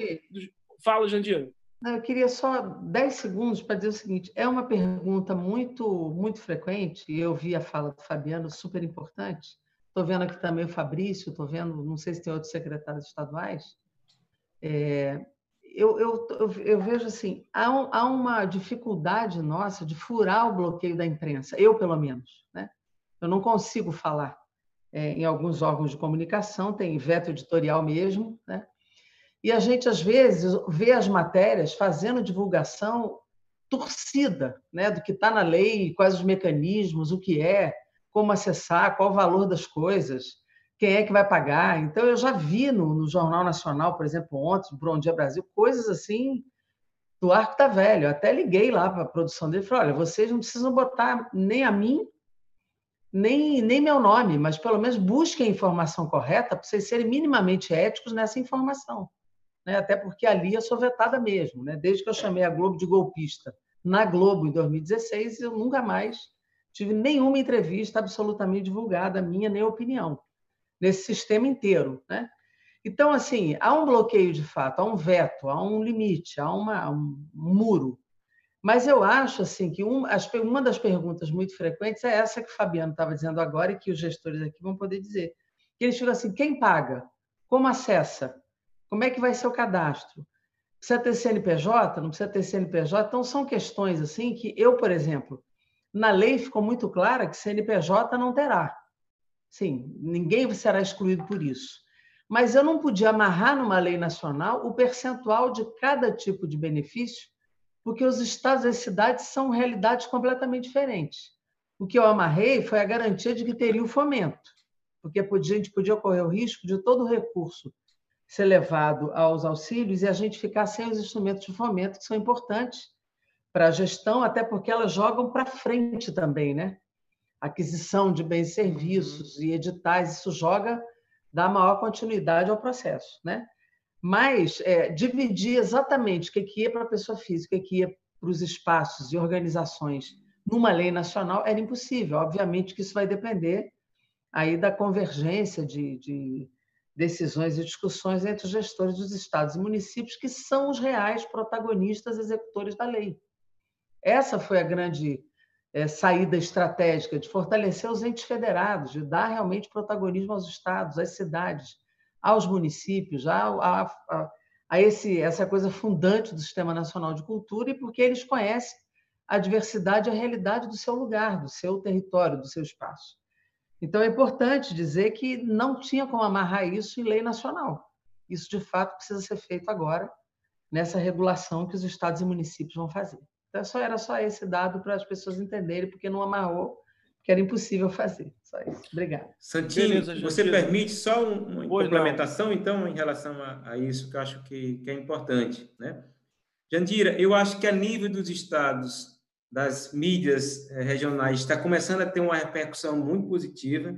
Fala, Jandira. Eu queria só 10 segundos para dizer o seguinte: é uma pergunta muito, muito frequente, e eu vi a fala do Fabiano, super importante. Estou vendo aqui também o Fabrício, estou vendo, não sei se tem outros secretários estaduais. É, eu, eu, eu, vejo assim: há, um, há, uma dificuldade nossa de furar o bloqueio da imprensa, eu pelo menos. Né? Eu não consigo falar é, em alguns órgãos de comunicação, tem veto editorial mesmo, né? E a gente, às vezes, vê as matérias fazendo divulgação torcida né, do que está na lei, quais os mecanismos, o que é, como acessar, qual o valor das coisas, quem é que vai pagar. Então, eu já vi no, no Jornal Nacional, por exemplo, ontem, Bom Dia Brasil, coisas assim do arco da velho. Eu até liguei lá para a produção dele e falei: olha, vocês não precisam botar nem a mim, nem, nem meu nome, mas pelo menos busquem a informação correta para vocês serem minimamente éticos nessa informação né? até porque ali eu sou vetada mesmo. Né? Desde que eu chamei a Globo de golpista na Globo em 2016, eu nunca mais tive nenhuma entrevista absolutamente divulgada, minha nem opinião, nesse sistema inteiro. Né? Então, assim, há um bloqueio de fato, há um veto, há um limite, há uma, um muro. Mas eu acho assim que um, uma das perguntas muito frequentes é essa que o Fabiano estava dizendo agora e que os gestores aqui vão poder dizer. Que eles ficam assim, quem paga? Como acessa? Como é que vai ser o cadastro? Precisa ter CNPJ? Não precisa ter CNPJ? Então, são questões assim que eu, por exemplo, na lei ficou muito clara que CNPJ não terá. Sim, ninguém será excluído por isso. Mas eu não podia amarrar numa lei nacional o percentual de cada tipo de benefício, porque os estados e as cidades são realidades completamente diferentes. O que eu amarrei foi a garantia de que teria o fomento, porque a gente podia correr o risco de todo o recurso ser levado aos auxílios e a gente ficar sem os instrumentos de fomento que são importantes para a gestão, até porque elas jogam para frente também, né? Aquisição de bens e serviços e editais, isso joga, dá maior continuidade ao processo, né? Mas é, dividir exatamente o que ia para a pessoa física, o que ia para os espaços e organizações numa lei nacional era impossível. Obviamente que isso vai depender aí da convergência de, de decisões e discussões entre os gestores dos estados e municípios, que são os reais protagonistas executores da lei. Essa foi a grande é, saída estratégica de fortalecer os entes federados, de dar realmente protagonismo aos estados, às cidades, aos municípios, a, a, a, a esse, essa coisa fundante do Sistema Nacional de Cultura, e porque eles conhecem a diversidade e a realidade do seu lugar, do seu território, do seu espaço. Então, é importante dizer que não tinha como amarrar isso em lei nacional. Isso, de fato, precisa ser feito agora, nessa regulação que os estados e municípios vão fazer. Então, só era só esse dado para as pessoas entenderem, porque não amarrou, que era impossível fazer. Só isso. Obrigado. Santinho, Beleza, você permite só uma pois complementação, não. então, em relação a, a, isso, que eu acho que, que é importante. Né? Jandira, eu acho que a nível dos estados das mídias eh, regionais está começando a ter uma repercussão muito positiva.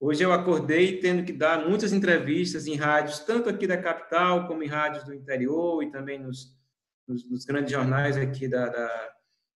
Hoje eu acordei tendo que dar muitas entrevistas em rádios, tanto aqui da capital como em rádios do interior e também nos, nos, nos grandes jornais aqui da, da,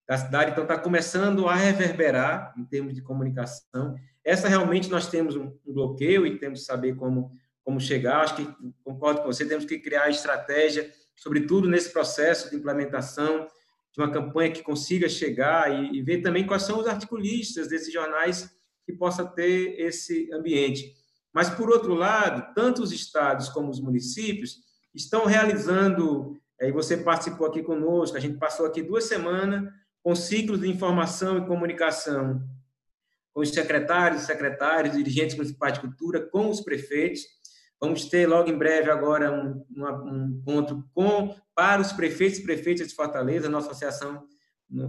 da cidade. Então está começando a reverberar em termos de comunicação. Essa realmente nós temos um, bloqueio e temos que saber como, como chegar. Acho que concordo com você, temos que criar estratégia, sobretudo nesse processo de implementação de uma campanha que consiga chegar e, e ver também quais são os articulistas desses jornais que possa ter esse ambiente. Mas, por outro lado, tanto os estados como os municípios estão realizando, e você participou aqui conosco, a gente passou aqui duas semanas com ciclos de informação e comunicação com os secretários, secretários, dirigentes municipais de cultura, com os prefeitos. Vamos ter logo em breve agora um, um encontro com para os prefeitos e prefeitas de Fortaleza, nossa associação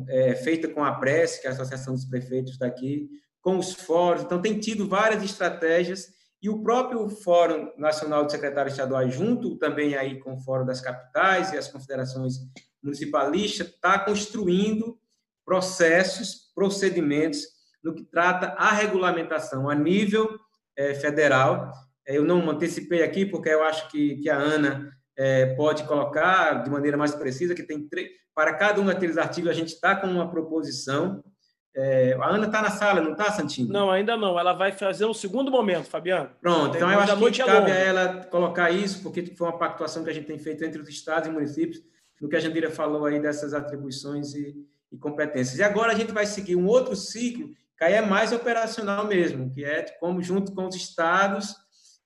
é, feita com a Prece, que é a Associação dos Prefeitos daqui, com os fóruns. Então, tem tido várias estratégias e o próprio Fórum Nacional de Secretários Estaduais, junto também aí com o Fórum das Capitais e as confederações municipalistas, está construindo processos, procedimentos no que trata a regulamentação a nível é, federal. Eu não antecipei aqui porque eu acho que, que a Ana é, pode colocar de maneira mais precisa que tem para cada um daqueles artigos a gente está com uma proposição é, a Ana está na sala, não está, Santinho? Não, ainda não. Ela vai fazer o segundo momento, Fabiano. Pronto, então eu acho que cabe a ela colocar isso, porque foi uma pactuação que a gente tem feito entre os estados e municípios, no que a Jandira falou aí dessas atribuições e, e competências. E agora a gente vai seguir um outro ciclo, que aí é mais operacional mesmo, que é como junto com os estados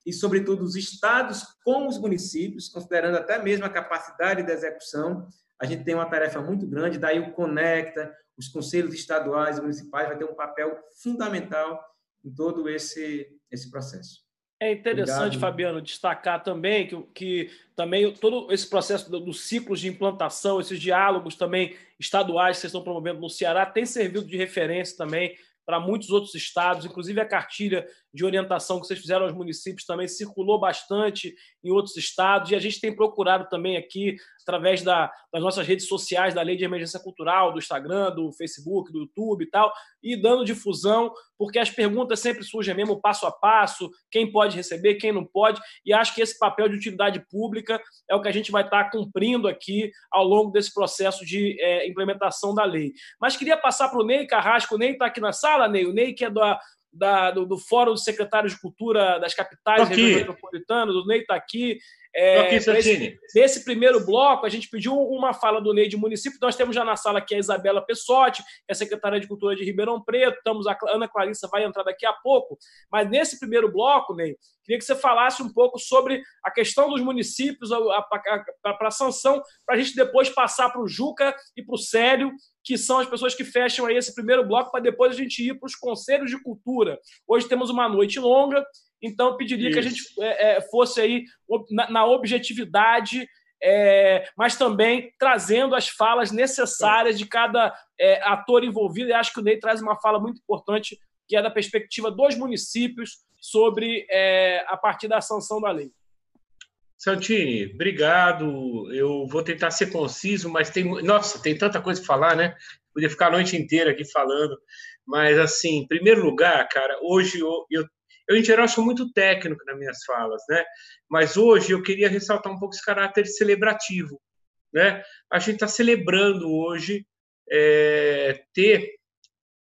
e, sobretudo, os estados com os municípios, considerando até mesmo a capacidade de execução, a gente tem uma tarefa muito grande, daí o Conecta, os conselhos estaduais e municipais vai ter um papel fundamental em todo esse, esse processo. É interessante, Obrigado. Fabiano, destacar também que, que também todo esse processo dos do ciclos de implantação, esses diálogos também estaduais que vocês estão promovendo no Ceará, tem servido de referência também para muitos outros estados, inclusive a cartilha de orientação que vocês fizeram aos municípios também circulou bastante em outros estados, e a gente tem procurado também aqui, através da, das nossas redes sociais, da Lei de Emergência Cultural, do Instagram, do Facebook, do YouTube e tal, e dando difusão, porque as perguntas sempre surgem mesmo passo a passo, quem pode receber, quem não pode, e acho que esse papel de utilidade pública é o que a gente vai estar cumprindo aqui ao longo desse processo de é, implementação da lei. Mas queria passar para o Ney Carrasco, o Ney está aqui na sala, Ney, o Ney que é da da, do, do, Fórum dos Secretários de Cultura das Capitais Metropolitanas, o Ney está aqui. É, aqui esse, nesse primeiro bloco, a gente pediu uma fala do Ney de município. Nós temos já na sala aqui a Isabela Pessotti, que é secretária de Cultura de Ribeirão Preto. Estamos a Ana Clarissa vai entrar daqui a pouco. Mas nesse primeiro bloco, Ney, queria que você falasse um pouco sobre a questão dos municípios para a sanção, para a gente depois passar para o Juca e para o Célio que são as pessoas que fecham aí esse primeiro bloco para depois a gente ir para os conselhos de cultura. Hoje temos uma noite longa, então eu pediria Isso. que a gente é, é, fosse aí na, na objetividade, é, mas também trazendo as falas necessárias de cada é, ator envolvido. E acho que o Ney traz uma fala muito importante, que é da perspectiva dos municípios sobre é, a partir da sanção da lei. Santini, obrigado. Eu vou tentar ser conciso, mas tem, nossa, tem tanta coisa para falar, né? Podia ficar a noite inteira aqui falando. Mas, assim, em primeiro lugar, cara, hoje eu, eu, eu em geral, sou muito técnico nas minhas falas, né? Mas hoje eu queria ressaltar um pouco esse caráter celebrativo, né? A gente está celebrando hoje é, ter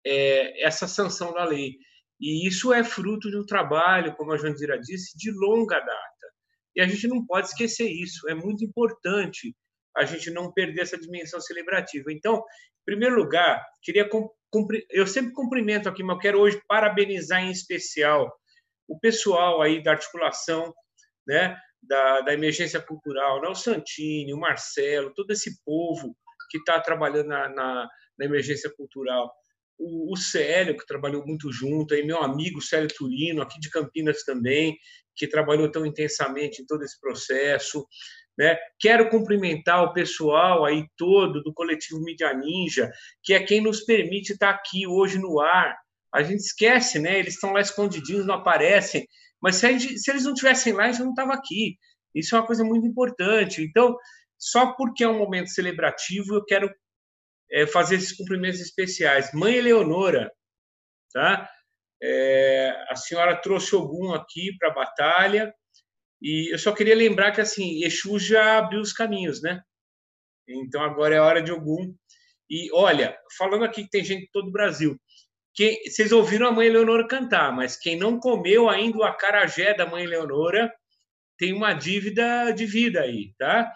é, essa sanção da lei. E isso é fruto de um trabalho, como a Jandira disse, de longa data. E a gente não pode esquecer isso. É muito importante a gente não perder essa dimensão celebrativa. Então, em primeiro lugar, queria eu sempre cumprimento aqui, mas eu quero hoje parabenizar em especial o pessoal aí da articulação, né, da, da emergência cultural, né, o Santini, o Marcelo, todo esse povo que está trabalhando na, na, na, emergência cultural. O, o Célio, que trabalhou muito junto, aí meu amigo Célio Turino, aqui de Campinas também, que trabalhou tão intensamente em todo esse processo. Né? Quero cumprimentar o pessoal aí todo do coletivo Mídia Ninja, que é quem nos permite estar aqui hoje no ar. A gente esquece, né? Eles estão lá escondidinhos, não aparecem. Mas se, gente, se eles não tivessem lá, a gente não estava aqui. Isso é uma coisa muito importante. Então, só porque é um momento celebrativo, eu quero é, fazer esses cumprimentos especiais. Mãe Eleonora, tá? É, a senhora trouxe Ogum aqui para a batalha e eu só queria lembrar que assim Exu já abriu os caminhos, né? Então agora é hora de Ogum. E olha, falando aqui que tem gente de todo o Brasil, vocês ouviram a mãe Leonora cantar, mas quem não comeu ainda o acarajé da mãe Leonora tem uma dívida de vida aí, tá?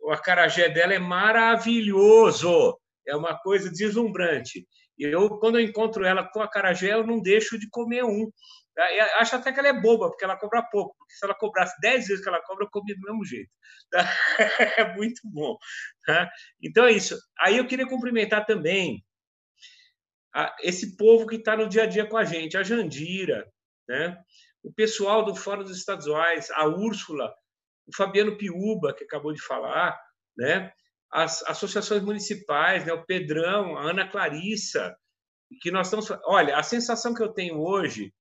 O acarajé dela é maravilhoso, é uma coisa deslumbrante. Eu, quando eu encontro ela com acarajé, eu não deixo de comer um. Tá? Eu acho até que ela é boba, porque ela cobra pouco. Porque se ela cobrasse 10 vezes que ela cobra, eu comia do mesmo jeito. Tá? [LAUGHS] É muito bom. Tá? Então é isso. Aí eu queria cumprimentar também esse povo que está no dia a dia com a gente, a Jandira, né? o pessoal do Fórum dos Estaduais, a Úrsula, o Fabiano Piuba, que acabou de falar, né? as associações municipais, né? o Pedrão, a Ana Clarissa, que nós estamos. Olha, a sensação que eu tenho hoje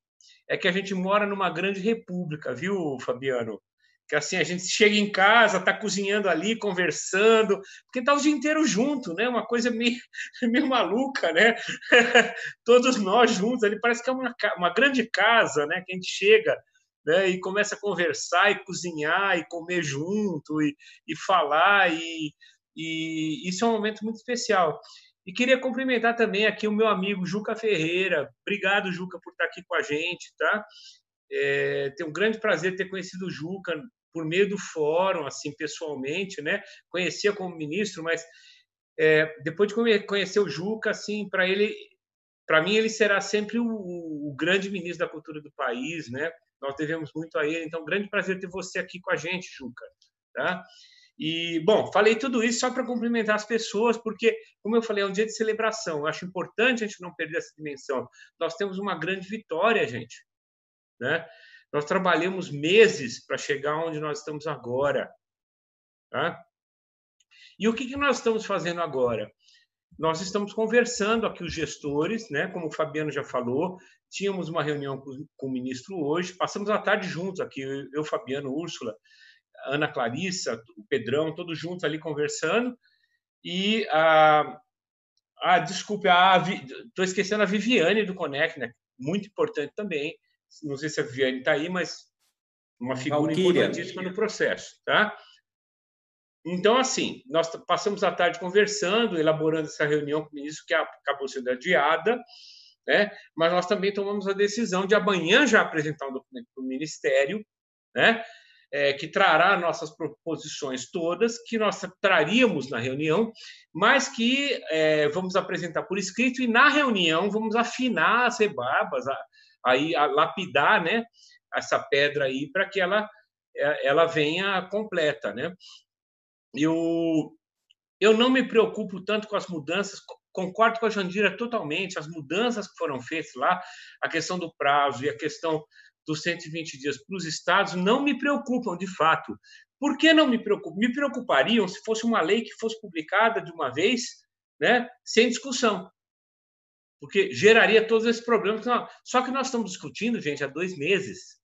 é que a gente mora numa grande república, viu, Fabiano? Que assim a gente chega em casa, está cozinhando ali, conversando, porque está o dia inteiro junto, né? Uma coisa meio, [LAUGHS] meio maluca, né? [LAUGHS] Todos nós juntos, ali parece que é uma, uma grande casa, né? Que a gente chega né? e começa a conversar e cozinhar e comer junto e, e falar e, e isso é um momento muito especial. E queria cumprimentar também aqui o meu amigo Juca Ferreira. Obrigado, Juca, por estar aqui com a gente, tá? É, tenho um grande prazer ter conhecido o Juca por meio do fórum, assim, pessoalmente, né? Conhecia como ministro, mas é, depois de conhecer o Juca, assim, para ele, para mim, ele será sempre o, o, grande ministro da cultura do país, né? Nós devemos muito a ele. Então, grande prazer ter você aqui com a gente, Juca, tá? E, bom, falei tudo isso só para cumprimentar as pessoas, porque, como eu falei, é um dia de celebração. Eu acho importante a gente não perder essa dimensão. Nós temos uma grande vitória, gente. Né? Nós trabalhamos meses para chegar onde nós estamos agora. Tá? E o que, que nós estamos fazendo agora? Nós estamos conversando aqui, os gestores, né? como o Fabiano já falou, tínhamos uma reunião com, com o ministro hoje, passamos a tarde juntos aqui, eu, Fabiano, Úrsula, Ana Clarissa, o Pedrão, todos juntos ali conversando. E a. Ah, desculpe, estou esquecendo a Viviane do Conect, né? muito importante também não sei se a Viviane está aí, mas uma figura Valquíria. importantíssima no processo, tá? Então, assim, nós passamos a tarde conversando, elaborando essa reunião com o ministro, que acabou sendo adiada, né? mas nós também tomamos a decisão de amanhã já apresentar um documento para o Ministério, né? É, que trará nossas proposições todas, que nós traríamos na reunião, mas que é, vamos apresentar por escrito e na reunião vamos afinar as rebarbas, a, aí a lapidar, né, essa pedra aí para que ela é, ela venha completa, né? Eu eu não me preocupo tanto com as mudanças, concordo com a Jandira totalmente, as mudanças que foram feitas lá, a questão do prazo e a questão dos 120 dias para os estados não me preocupam de fato. Por que não me preocupam? Me preocupariam se fosse uma lei que fosse publicada de uma vez, né, sem discussão porque geraria todos esses problemas. Só que nós estamos discutindo, gente, há dois meses.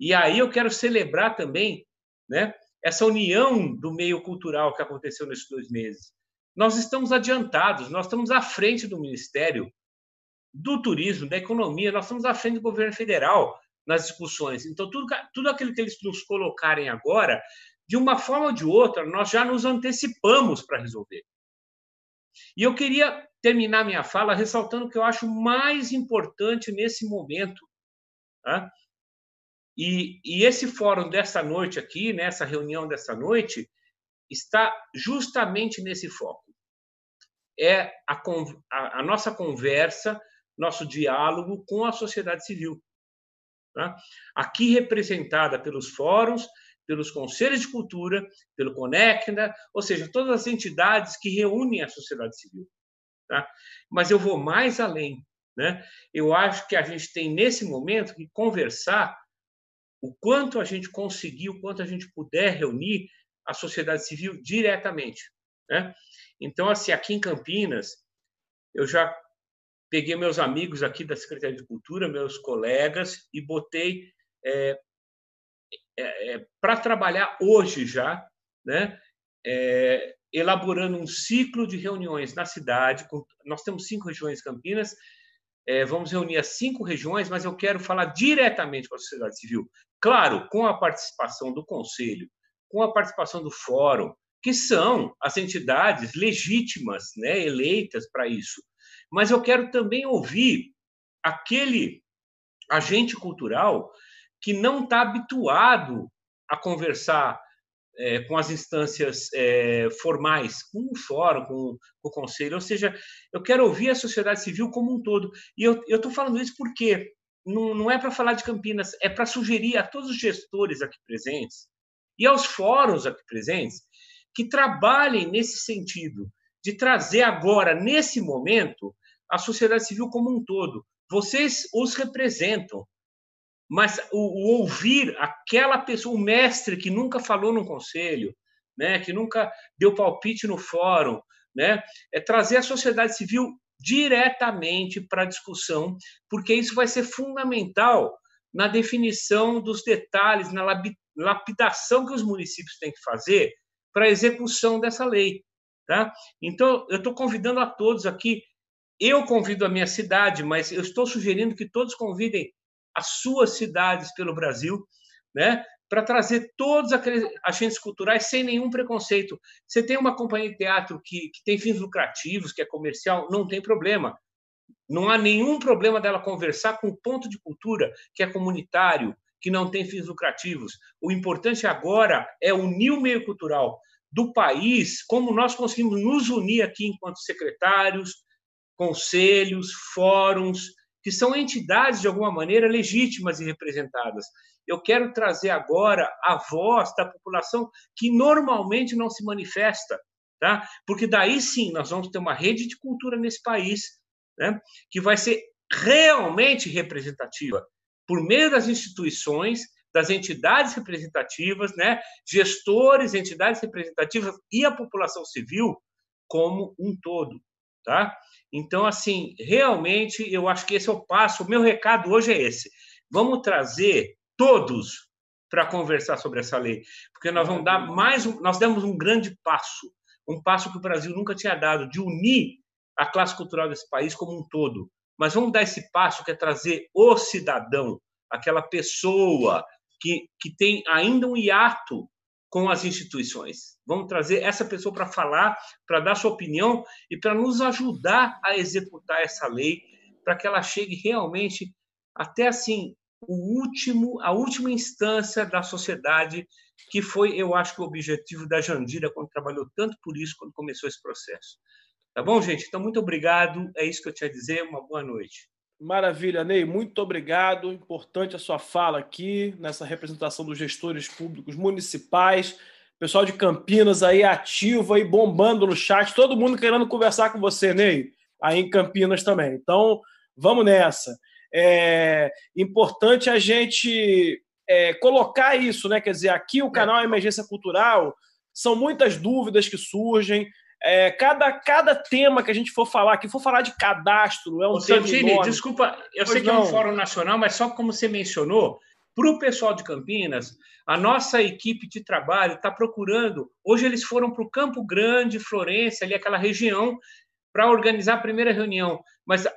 E aí eu quero celebrar também né, essa união do meio cultural que aconteceu nesses dois meses. Nós estamos adiantados, nós estamos à frente do Ministério do Turismo, da Economia, nós estamos à frente do governo federal nas discussões. Então, tudo, tudo aquilo que eles nos colocarem agora, de uma forma ou de outra, nós já nos antecipamos para resolver. E eu queria terminar minha fala ressaltando o que eu acho mais importante nesse momento. Tá? E, e, esse fórum dessa noite aqui, nessa reunião dessa noite, está justamente nesse foco. É a, a, a nossa conversa, nosso diálogo com a sociedade civil. Tá? Aqui representada pelos fóruns, pelos conselhos de cultura, pelo Conecta, ou seja, todas as entidades que reúnem a sociedade civil. Tá? Mas eu vou mais além. Né? Eu acho que a gente tem, nesse momento, que conversar o quanto a gente conseguir, o quanto a gente puder reunir a sociedade civil diretamente. Né? Então, assim, aqui em Campinas, eu já peguei meus amigos aqui da Secretaria de Cultura, meus colegas, e botei é, é, é, para trabalhar hoje já, né? É, elaborando um ciclo de reuniões na cidade. Com, nós temos cinco regiões Campinas, é, vamos reunir as cinco regiões, mas eu quero falar diretamente com a sociedade civil. Claro, com a participação do Conselho, com a participação do Fórum, que são as entidades legítimas, né, eleitas para isso. Mas eu quero também ouvir aquele agente cultural que não está habituado a conversar é, com as instâncias é, formais, com o fórum, com, com, o conselho. Ou seja, eu quero ouvir a sociedade civil como um todo. E eu estou falando isso porque não, não é para falar de Campinas, é para sugerir a todos os gestores aqui presentes e aos fóruns aqui presentes que trabalhem nesse sentido, de trazer agora, nesse momento, a sociedade civil como um todo. Vocês os representam, mas o, o, ouvir aquela pessoa, o mestre que nunca falou no conselho, né, que nunca deu palpite no fórum, né, é trazer a sociedade civil diretamente para a discussão, porque isso vai ser fundamental na definição dos detalhes, na lapidação que os municípios têm que fazer para a execução dessa lei. Tá? Então, eu estou convidando a todos aqui. Eu convido a minha cidade, mas eu estou sugerindo que todos convidem as suas cidades pelo Brasil, né? para trazer todos aqueles agentes culturais sem nenhum preconceito. Você tem uma companhia de teatro que, que tem fins lucrativos, que é comercial, não tem problema. Não há nenhum problema dela conversar com o ponto de cultura que é comunitário, que não tem fins lucrativos. O importante agora é unir o meio cultural do país, como nós conseguimos nos unir aqui enquanto secretários, conselhos, fóruns, que são entidades, de alguma maneira, legítimas e representadas. Eu quero trazer agora a voz da população que normalmente não se manifesta, tá? porque daí sim nós vamos ter uma rede de cultura nesse país né? que vai ser realmente representativa, por meio das instituições, das entidades representativas, né? gestores, entidades representativas e a população civil como um todo. Tá? Então, assim, realmente, eu acho que esse é o passo. O meu recado hoje é esse. Vamos trazer todos para conversar sobre essa lei, porque nós vamos dar mais um, nós demos um grande passo, um passo que o Brasil nunca tinha dado, de unir a classe cultural desse país como um todo. Mas vamos dar esse passo que é trazer o cidadão, aquela pessoa que, que tem ainda um hiato com as instituições. Vamos trazer essa pessoa para falar, para dar sua opinião e para nos ajudar a executar essa lei, para que ela chegue realmente até assim o último, a última instância da sociedade, que foi, eu acho, que o objetivo da Jandira quando trabalhou tanto por isso quando começou esse processo. Tá bom, gente? Então muito obrigado. É isso que eu tinha a dizer. Uma boa noite. Maravilha, Ney. Muito obrigado. Importante a sua fala aqui nessa representação dos gestores públicos municipais. Pessoal de Campinas aí ativo aí, bombando no chat. Todo mundo querendo conversar com você, Ney, aí em Campinas também. Então, vamos nessa. É importante a gente é, colocar isso, né? Quer dizer, aqui o canal Emergência Cultural são muitas dúvidas que surgem. É, cada, cada tema que a gente for falar, que for falar de cadastro, é um Ô, tema Santini, enorme. desculpa, eu pois sei que é um fórum nacional, mas só como você mencionou, para o pessoal de Campinas, a nossa equipe de trabalho está procurando. Hoje eles foram para o Campo Grande, Florença, ali aquela região, para organizar a primeira reunião. Mas eh,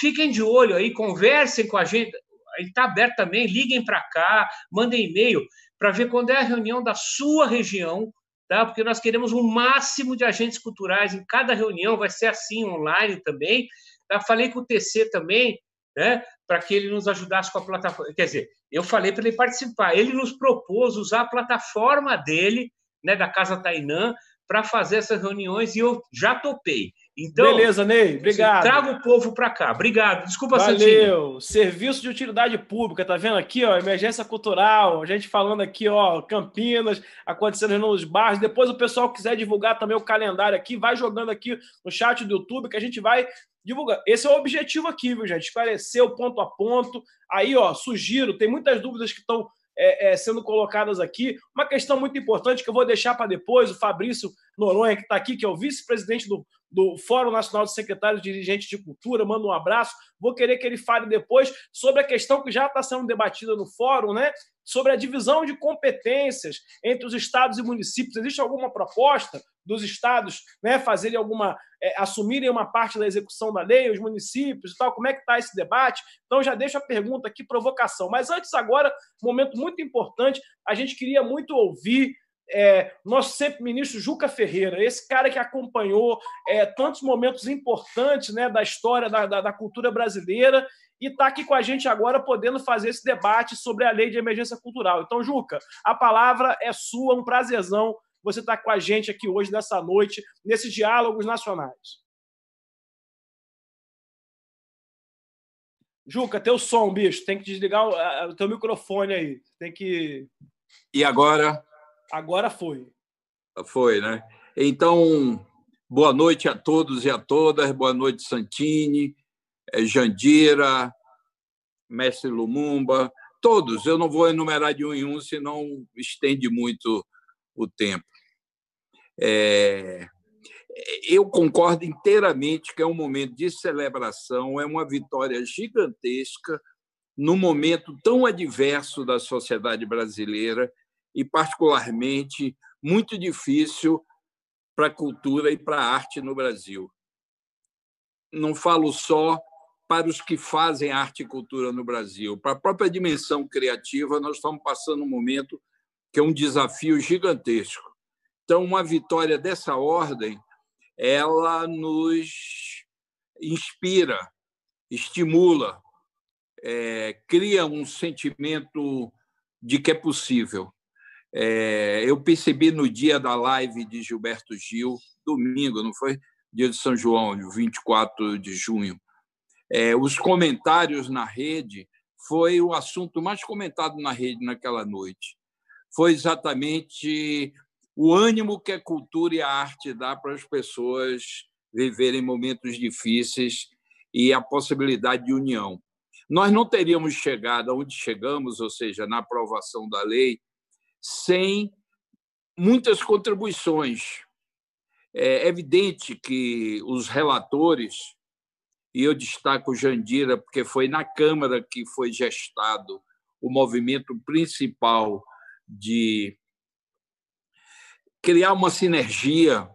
fiquem de olho aí, conversem com a gente. Está aberto também, liguem para cá, mandem e-mail para ver quando é a reunião da sua região, tá? Porque nós queremos um máximo de agentes culturais em cada reunião, vai ser assim online também. Tá? Falei com o TC também, né? Para que ele nos ajudasse com a plataforma. Quer dizer, eu falei para ele participar. Ele nos propôs usar a plataforma dele, né, da Casa Tainã, para fazer essas reuniões e eu já topei. Então, Beleza, Ney, obrigado. Traga o povo para cá. Obrigado. Desculpa, Valeu. Serviço de utilidade pública, tá vendo aqui, ó, emergência cultural, a gente falando aqui, ó, Campinas, acontecendo nos bairros. Depois o pessoal quiser divulgar também o calendário aqui, vai jogando aqui no chat do YouTube que a gente vai divulgar. Esse é o objetivo aqui, viu, gente? Esclarecer o ponto a ponto. Aí, ó, sugiro, tem muitas dúvidas que estão é, é, sendo colocadas aqui. Uma questão muito importante que eu vou deixar para depois, o Fabrício Noronha, que está aqui, que é o vice-presidente do, do Fórum Nacional de Secretários Dirigentes de Cultura, manda um abraço. Vou querer que ele fale depois sobre a questão que já está sendo debatida no fórum, né? Sobre a divisão de competências entre os estados e municípios. Existe alguma proposta dos estados né, fazerem alguma. É, assumirem uma parte da execução da lei, os municípios e tal? Como é que está esse debate? Então já deixo a pergunta aqui, provocação. Mas antes, agora, momento muito importante, a gente queria muito ouvir é, nosso sempre ministro Juca Ferreira, esse cara que acompanhou é, tantos momentos importantes né, da história da, da, da, cultura brasileira e está aqui com a gente agora, podendo fazer esse debate sobre a lei de emergência cultural. Então, Juca, a palavra é sua, um prazerzão você estar tá com a gente aqui hoje, nessa noite, nesses diálogos nacionais. Juca, teu som, bicho, tem que desligar o, teu microfone aí. Tem que. E agora? Agora foi. Foi, né? Então, boa noite a todos e a todas. Boa noite, Santini. É, Jandira, Mestre Lumumba, todos. Eu não vou enumerar de um em um, senão estende muito o tempo. É... Eu concordo inteiramente que é um momento de celebração, é uma vitória gigantesca num momento tão adverso da sociedade brasileira e, particularmente, muito difícil para a cultura e para a arte no Brasil. Não falo só para os que fazem arte e cultura no Brasil. Para a própria dimensão criativa, nós estamos passando um momento que é um desafio gigantesco. Então, uma vitória dessa ordem, ela nos inspira, estimula, é, cria um sentimento de que é possível. É, eu percebi no dia da live de Gilberto Gil, domingo, não foi? Dia de São João, 24 de junho é, os comentários na rede foi o assunto mais comentado na rede naquela noite. Foi exatamente o ânimo que a cultura e a arte dá para as pessoas viverem momentos difíceis e a possibilidade de união. Nós não teríamos chegado aonde chegamos, ou seja, na aprovação da lei, sem muitas contribuições. É evidente que os relatores e eu destaco Jandira porque foi na Câmara que foi gestado o movimento principal de criar uma sinergia,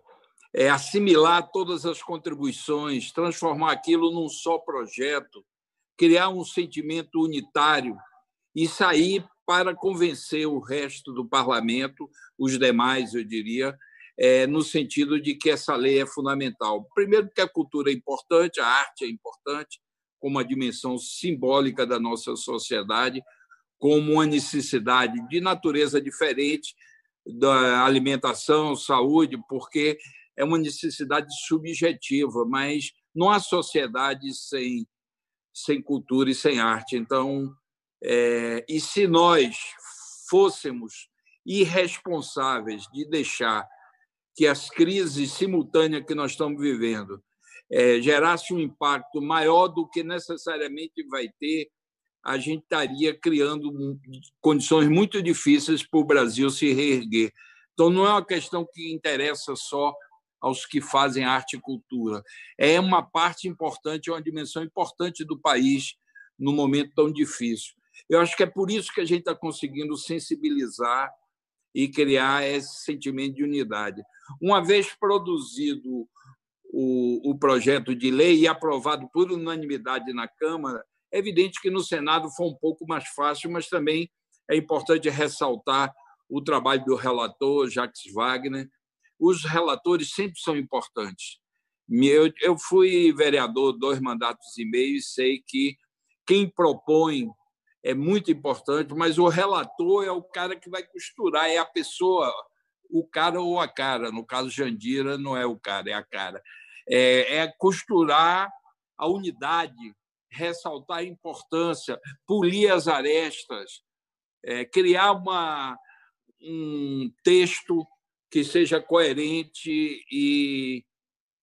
é, assimilar todas as contribuições, transformar aquilo num só projeto, criar um sentimento unitário e sair para convencer o resto do parlamento, os demais, eu diria, é, no sentido de que essa lei é fundamental. Primeiro, porque a cultura é importante, a arte é importante, como uma dimensão simbólica da nossa sociedade, como uma necessidade de natureza diferente da alimentação, saúde, porque é uma necessidade subjetiva, mas não há sociedade sem, sem cultura e sem arte. Então, é, e se nós fôssemos irresponsáveis de deixar que as crises simultâneas que nós estamos vivendo é, gerasse um impacto maior do que necessariamente vai ter, a gente estaria criando condições muito difíceis para o Brasil se reerguer. Então, não é uma questão que interessa só aos que fazem arte e cultura. É uma parte importante, é uma dimensão importante do país num momento tão difícil. Eu acho que é por isso que a gente está conseguindo sensibilizar e criar esse sentimento de unidade. Uma vez produzido o, o projeto de lei e aprovado por unanimidade na Câmara, é evidente que no Senado foi um pouco mais fácil, mas também é importante ressaltar o trabalho do relator, Jacques Wagner. Os relatores sempre são importantes. Eu, fui vereador dois mandatos e meio e sei que quem propõe é muito importante, mas o relator é o cara que vai costurar, é a pessoa, o cara ou a cara. No caso, Jandira não é o cara, é a cara. É, é costurar a unidade, ressaltar a importância, polir as arestas, é, criar uma, um texto que seja coerente e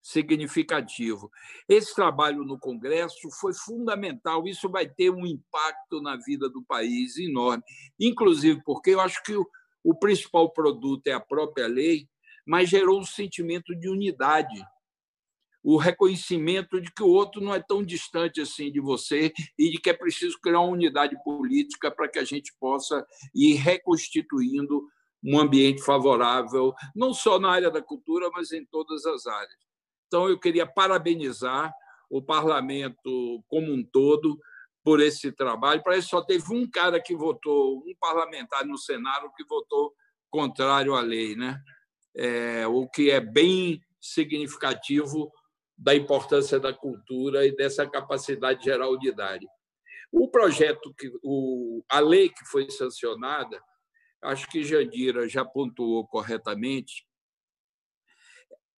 significativo. Esse trabalho no Congresso foi fundamental, isso vai ter um impacto na vida do país enorme, inclusive porque eu acho que o, principal produto é a própria lei, mas gerou um sentimento de unidade, o reconhecimento de que o outro não é tão distante assim de você e de que é preciso criar uma unidade política para que a gente possa ir reconstituindo um ambiente favorável, não só na área da cultura, mas em todas as áreas. Então, eu queria parabenizar o parlamento como um todo por esse trabalho. Parece que só teve um cara que votou, um parlamentar no Senado que votou contrário à lei, né? É, o que é bem significativo da importância da cultura e dessa capacidade de gerar unidade. O projeto, que, o, a lei que foi sancionada, acho que Jandira já pontuou corretamente,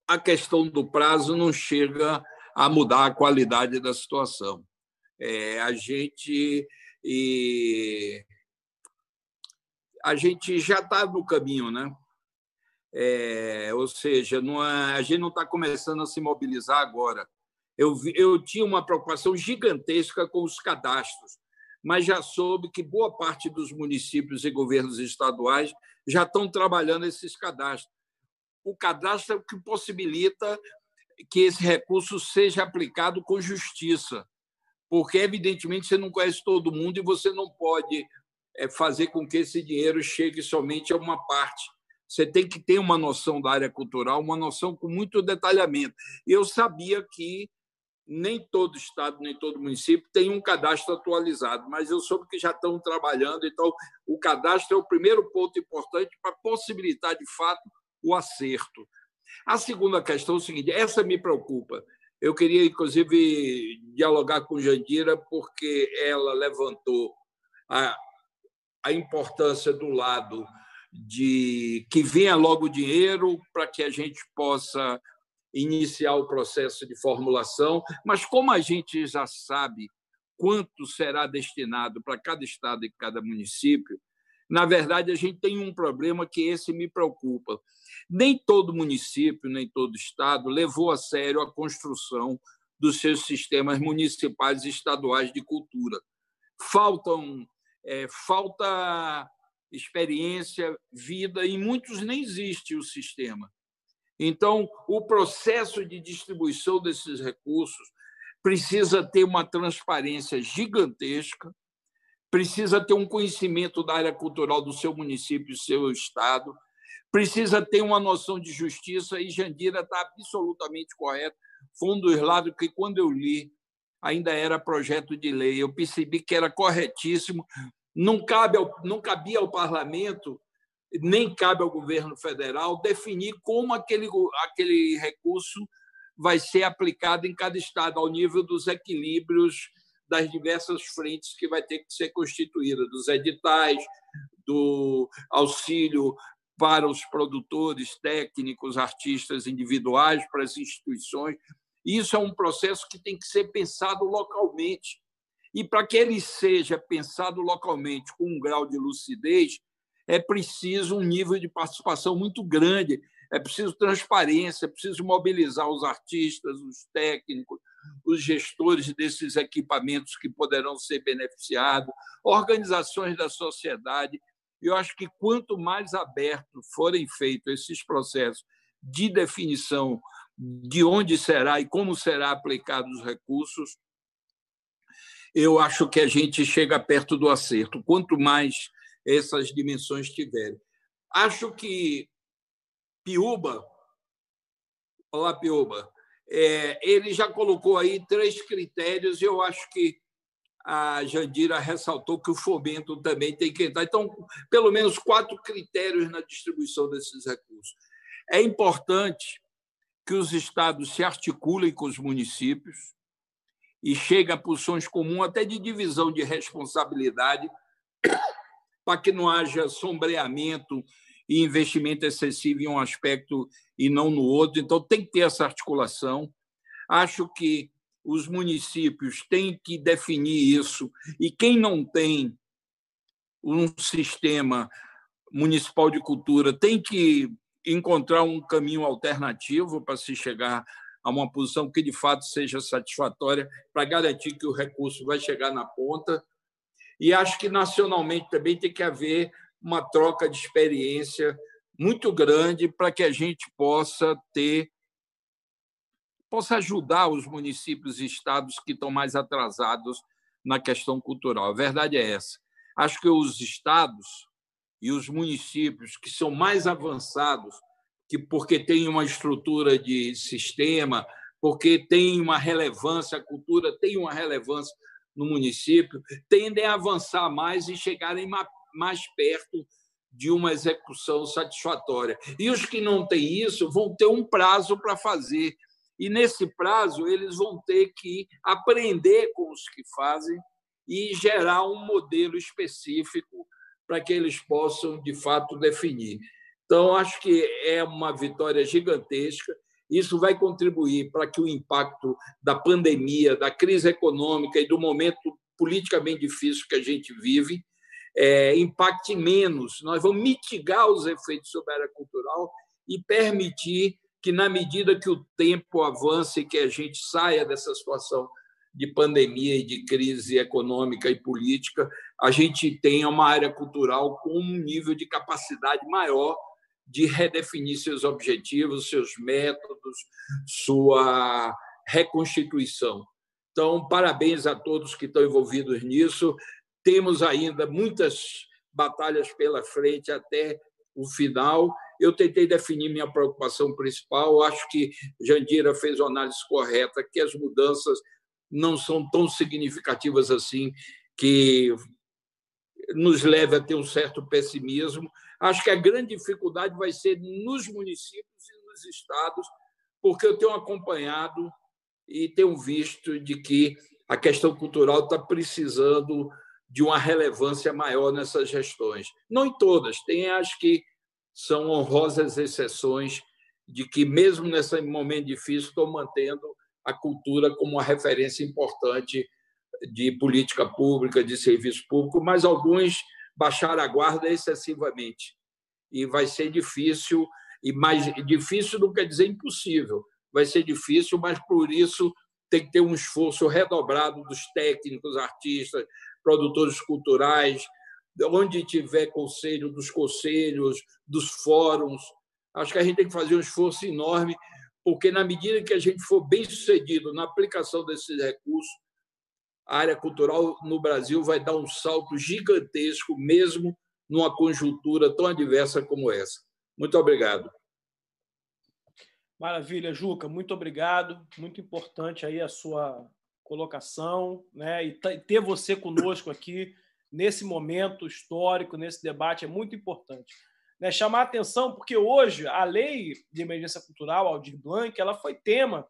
a questão do prazo não chega a mudar a qualidade da situação. É, a gente e a gente já está no caminho, né? É, ou seja, não é, a gente não está começando a se mobilizar agora. Eu, eu tinha uma preocupação gigantesca com os cadastros, mas já soube que boa parte dos municípios e governos estaduais já estão trabalhando esses cadastros. O cadastro é o que possibilita que esse recurso seja aplicado com justiça, porque, evidentemente, você não conhece todo mundo e você não pode é, fazer com que esse dinheiro chegue somente a uma parte. Você tem que ter uma noção da área cultural, uma noção com muito detalhamento. Eu sabia que nem todo estado, nem todo município tem um cadastro atualizado, mas eu soube que já estão trabalhando, então o cadastro é o primeiro ponto importante para possibilitar, de fato, o acerto. A segunda questão é o seguinte: essa me preocupa. Eu queria, inclusive, dialogar com Jandira, porque ela levantou a, a importância do lado de que venha logo o dinheiro para que a gente possa iniciar o processo de formulação, mas como a gente já sabe quanto será destinado para cada estado e cada município, na verdade a gente tem um problema que esse me preocupa. Nem todo município, nem todo estado levou a sério a construção dos seus sistemas municipais e estaduais de cultura. Faltam é, falta experiência, vida, e muitos nem existe o sistema. Então, o processo de distribuição desses recursos precisa ter uma transparência gigantesca, precisa ter um conhecimento da área cultural do seu município, do seu estado, precisa ter uma noção de justiça, e Jandira está absolutamente correto. Foi um dos lados que, quando eu li, ainda era projeto de lei. Eu percebi que era corretíssimo. Não, cabe ao, não cabia ao parlamento, nem cabe ao governo federal, definir como aquele, aquele recurso vai ser aplicado em cada estado, ao nível dos equilíbrios das diversas frentes que vai ter que ser constituída, dos editais, do auxílio para os produtores, técnicos, artistas individuais, para as instituições. Isso é um processo que tem que ser pensado localmente. E para que ele seja pensado localmente com um grau de lucidez, é preciso um nível de participação muito grande, é preciso transparência, é preciso mobilizar os artistas, os técnicos, os gestores desses equipamentos que poderão ser beneficiados, organizações da sociedade. Eu acho que quanto mais aberto forem feitos esses processos de definição de onde será e como será aplicado os recursos, eu acho que a gente chega perto do acerto. Quanto mais essas dimensões tiverem. Acho que Piuba, olá Piuba, é, ele já colocou aí três critérios e eu acho que a Jandira ressaltou que o fomento também tem que entrar. Então, pelo menos quatro critérios na distribuição desses recursos. É importante que os estados se articulem com os municípios e cheguem a posições comuns, até de divisão de responsabilidade, [COUGHS] para que não haja sombreamento e investimento excessivo em um aspecto e não no outro. Então, tem que ter essa articulação. Acho que os municípios têm que definir isso, e quem não tem um sistema municipal de cultura tem que encontrar um caminho alternativo para se chegar a uma posição que de fato seja satisfatória para garantir que o recurso vai chegar na ponta. E acho que nacionalmente também tem que haver uma troca de experiência muito grande para que a gente possa ter possa ajudar os municípios e estados que estão mais atrasados na questão cultural. A verdade é essa. Acho que os estados e os municípios que são mais avançados, que porque têm uma estrutura de sistema, porque tem uma relevância, a cultura tem uma relevância no município, tendem a avançar mais e chegarem mais perto de uma execução satisfatória. E os que não têm isso vão ter um prazo para fazer. E nesse prazo eles vão ter que aprender com os que fazem e gerar um modelo específico para que eles possam, de fato, definir. Então, acho que é uma vitória gigantesca. Isso vai contribuir para que o impacto da pandemia, da crise econômica e do momento politicamente difícil que a gente vive é, impacte menos. Nós vamos mitigar os efeitos sobre a área cultural e permitir que, na medida que o tempo avance e que a gente saia dessa situação de pandemia e de crise econômica e política, a gente tenha uma área cultural com um nível de capacidade maior de redefinir seus objetivos, seus métodos, sua reconstituição. Então, parabéns a todos que estão envolvidos nisso. Temos ainda muitas batalhas pela frente até o final. Eu tentei definir minha preocupação principal. Acho que Jandira fez uma análise correta, que as mudanças não são tão significativas assim, que nos leve a ter um certo pessimismo. Acho que a grande dificuldade vai ser nos municípios e nos estados, porque eu tenho acompanhado e tenho visto de que a questão cultural está precisando de uma relevância maior nessas gestões. Não em todas, tem as que são honrosas exceções de que, mesmo nesse momento difícil, estão mantendo a cultura como uma referência importante de política pública, de serviço público, mas alguns baixaram a guarda excessivamente. E vai ser difícil, e mais difícil não quer dizer impossível, vai ser difícil, mas por isso tem que ter um esforço redobrado dos técnicos, artistas, produtores culturais, onde tiver conselho, dos conselhos, dos fóruns. Acho que a gente tem que fazer um esforço enorme porque na medida que a gente for bem sucedido na aplicação desses recursos, a área cultural no Brasil vai dar um salto gigantesco, mesmo numa conjuntura tão adversa como essa. Muito obrigado. Maravilha, Juca, muito obrigado. Muito importante aí a sua colocação, né? E ter você conosco aqui nesse momento histórico, nesse debate é muito importante né, chamar atenção, porque hoje a lei de emergência cultural, Aldir Blanc, ela foi tema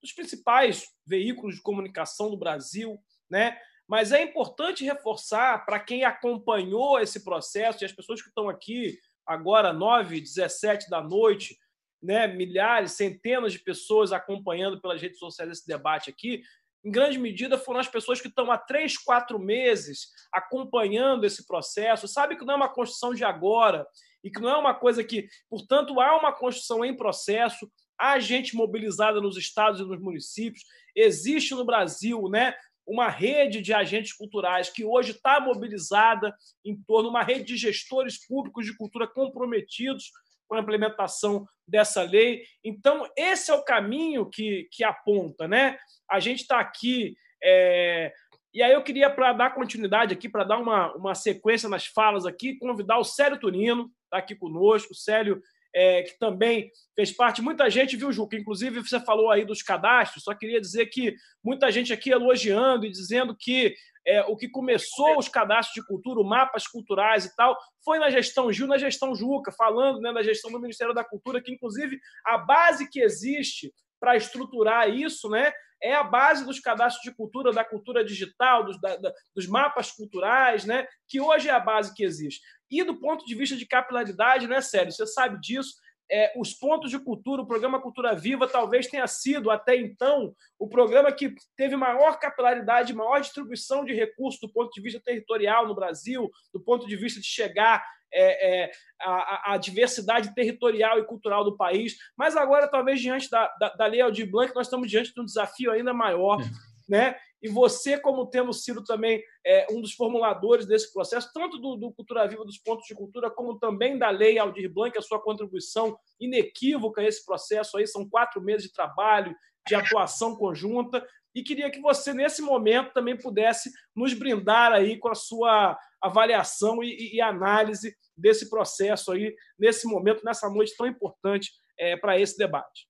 dos principais veículos de comunicação do Brasil, né? Mas é importante reforçar para quem acompanhou esse processo e as pessoas que estão aqui agora, 9, 17 da noite, né, milhares, centenas de pessoas acompanhando pelas redes sociais esse debate aqui, em grande medida foram as pessoas que estão há três, quatro meses acompanhando esse processo, sabe que não é uma construção de agora e que não é uma coisa que, portanto, há uma construção em processo, há gente mobilizada nos estados e nos municípios, existe no Brasil, né? Uma rede de agentes culturais que hoje está mobilizada em torno de uma rede de gestores públicos de cultura comprometidos com a implementação dessa lei. Então, esse é o caminho que, que aponta, né? A gente está aqui. É... E aí eu queria, para dar continuidade aqui, para dar uma, uma sequência nas falas aqui, convidar o Célio Turino, está aqui conosco, o Célio, é, que também fez parte. Muita gente viu, Juca, inclusive você falou aí dos cadastros, só queria dizer que muita gente aqui elogiando e dizendo que é, o que começou os cadastros de cultura, mapas culturais e tal, foi na gestão Gil, na gestão Juca, falando né, na gestão do Ministério da Cultura, que inclusive a base que existe para estruturar isso, né, é a base dos cadastros de cultura, da cultura digital, dos, da, dos mapas culturais, né, que hoje é a base que existe. E do ponto de vista de capilaridade, né, sério, você sabe disso, é, os pontos de cultura, o programa Cultura Viva talvez tenha sido, até então, o programa que teve maior capilaridade, maior distribuição de recursos do ponto de vista territorial no Brasil, do ponto de vista de chegar é, é, a, a, diversidade territorial e cultural do país. Mas agora, talvez, diante da, da, da Lei Aldir Blanc, nós estamos diante de um desafio ainda maior. É. Né? E você, como tendo sido também é, um dos formuladores desse processo, tanto do, do, Cultura Viva dos Pontos de Cultura, como também da Lei Aldir Blanc, a sua contribuição inequívoca a esse processo aí, são quatro meses de trabalho, de atuação conjunta, e queria que você, nesse momento, também pudesse nos brindar aí com a sua avaliação e, e análise desse processo aí, nesse momento, nessa noite tão importante é, para esse debate.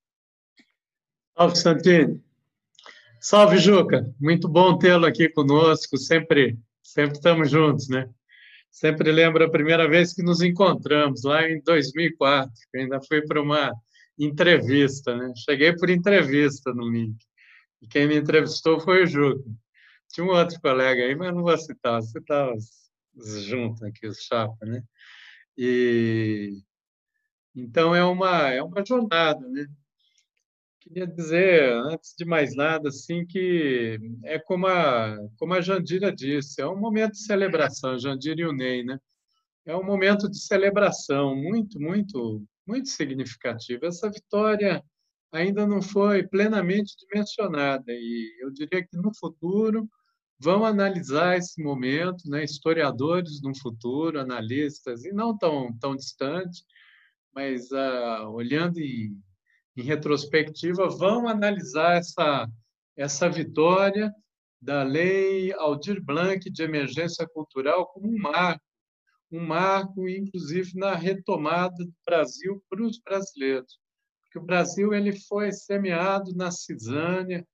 Salve, Santini. Salve, Juca. Muito bom tê-lo aqui conosco. Sempre, sempre estamos juntos, né? Sempre lembro a primeira vez que nos encontramos, lá em 2004, que ainda foi para uma entrevista, né? Cheguei por entrevista no link. E quem me entrevistou foi o Juca. tinha um outro colega aí, mas não vou citar, você estava junto aqui, os chapa, né? E então é uma é uma jornada, né? Queria dizer, antes de mais nada, assim, que é como a, como a Jandira disse, é um momento de celebração, Jandira e o Ney, né? É um momento de celebração muito, muito, muito significativo. Essa vitória ainda não foi plenamente dimensionada e eu diria que no futuro vão analisar esse momento, né? Historiadores no futuro, analistas e não tão tão distante, mas uh, olhando em em retrospectiva, vão analisar essa, essa vitória da Lei Aldir Blanc de Emergência Cultural como um marco, um marco, inclusive, na retomada do Brasil para os brasileiros. Porque o Brasil ele foi semeado na cisânia,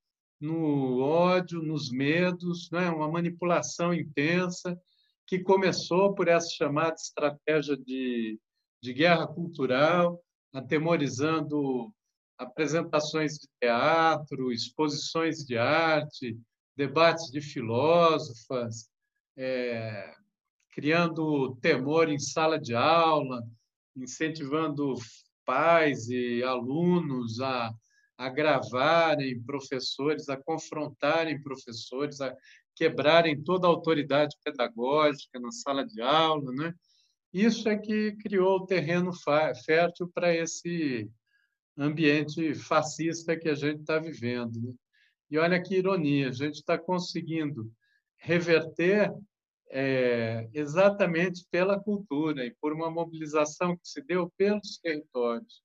no ódio, nos medos, né? uma manipulação intensa que começou por essa chamada estratégia de, de guerra cultural, atemorizando apresentações de teatro, exposições de arte, debates de filósofas, é, criando temor em sala de aula, incentivando pais e alunos a, a gravarem professores, a confrontarem professores, a quebrarem toda a autoridade pedagógica na sala de aula, né? Isso é que criou o terreno fértil para esse ambiente fascista que a gente está vivendo. Né? E olha que ironia, a gente está conseguindo reverter é, exatamente pela cultura e por uma mobilização que se deu pelos territórios.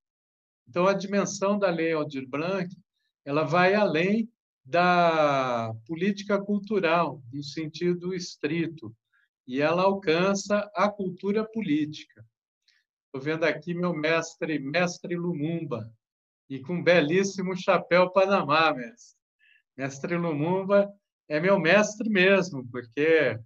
Então, a dimensão da Lei Aldir Blanc ela vai além da política cultural, no sentido estrito, e ela alcança a cultura política. Estou vendo aqui meu mestre, mestre Lumumba, e com um belíssimo chapéu Panamá, mestre. Mestre Lumumba é meu mestre mesmo, porque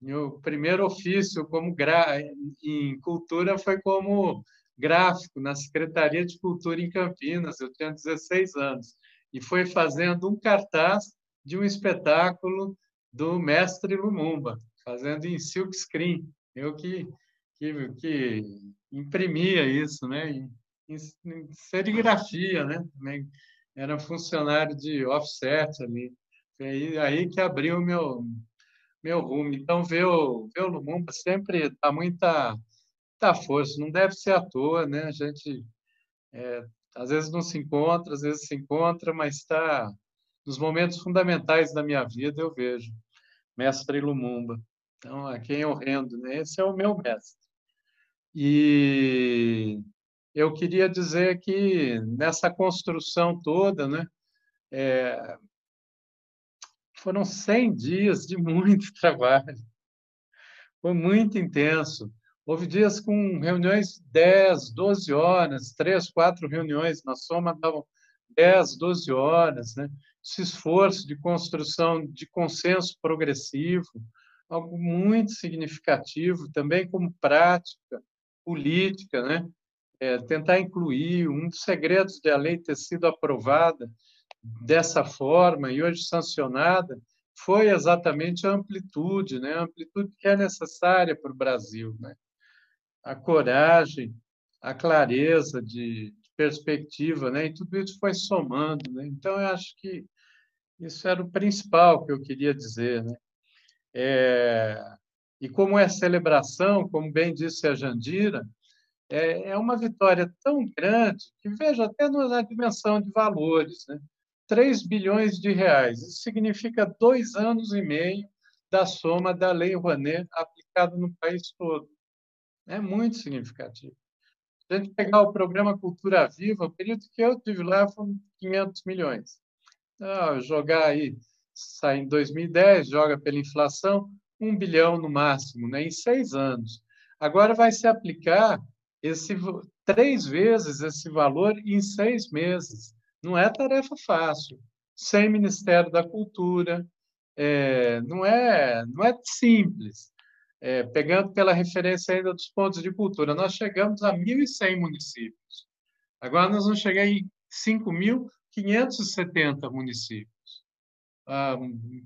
meu primeiro ofício como gra... em cultura foi como gráfico na Secretaria de Cultura em Campinas. Eu tinha 16 anos e foi fazendo um cartaz de um espetáculo do mestre Lumumba, fazendo em silk screen. Eu que que, que imprimia isso, né? em, serigrafia, né? Também era funcionário de offset ali. Aí, aí que abriu meu meu rumo. Então, ver o, ver o Lumumba sempre dá muita, muita força. Não deve ser à toa, né? A gente é, às vezes não se encontra, às vezes se encontra, mas está nos momentos fundamentais da minha vida eu vejo mestre Lumumba. Então, a quem eu rendo, né? Esse é o meu mestre. E eu queria dizer que nessa construção toda, né, é, foram 100 dias de muito [LAUGHS] trabalho. Foi muito intenso. Houve dias com reuniões 10, 12 horas, três, quatro reuniões, na soma davam 10, 12 horas. Né? Esse esforço de construção de consenso progressivo, algo muito significativo, também como prática política, né? é, tentar incluir um dos segredos da lei ter sido aprovada dessa forma e hoje sancionada foi exatamente a amplitude, né? A amplitude que é necessária para o Brasil, né? A coragem, a clareza de, perspectiva, né? E tudo isso foi somando, né? Então eu acho que isso era o principal que eu queria dizer, né? É, e como é celebração, como bem disse a Jandira, é, é uma vitória tão grande que, veja, até na dimensão de valores, né? 3 bilhões de reais. Isso significa dois anos e meio da soma da Lei Rouanet aplicada no país todo. É muito significativo. Se a gente pegar o programa Cultura Viva, o período que eu tive lá foi 500 milhões. Então, jogar aí, sai em 2010, joga pela inflação, um bilhão no máximo, né, em seis anos. Agora vai se aplicar esse três vezes esse valor em seis meses. Não é tarefa fácil. Sem Ministério da Cultura, é, não é não é simples. É, pegando pela referência ainda dos pontos de cultura, nós chegamos a 1.100 municípios. Agora nós vamos chegar em 5.570 municípios. ah,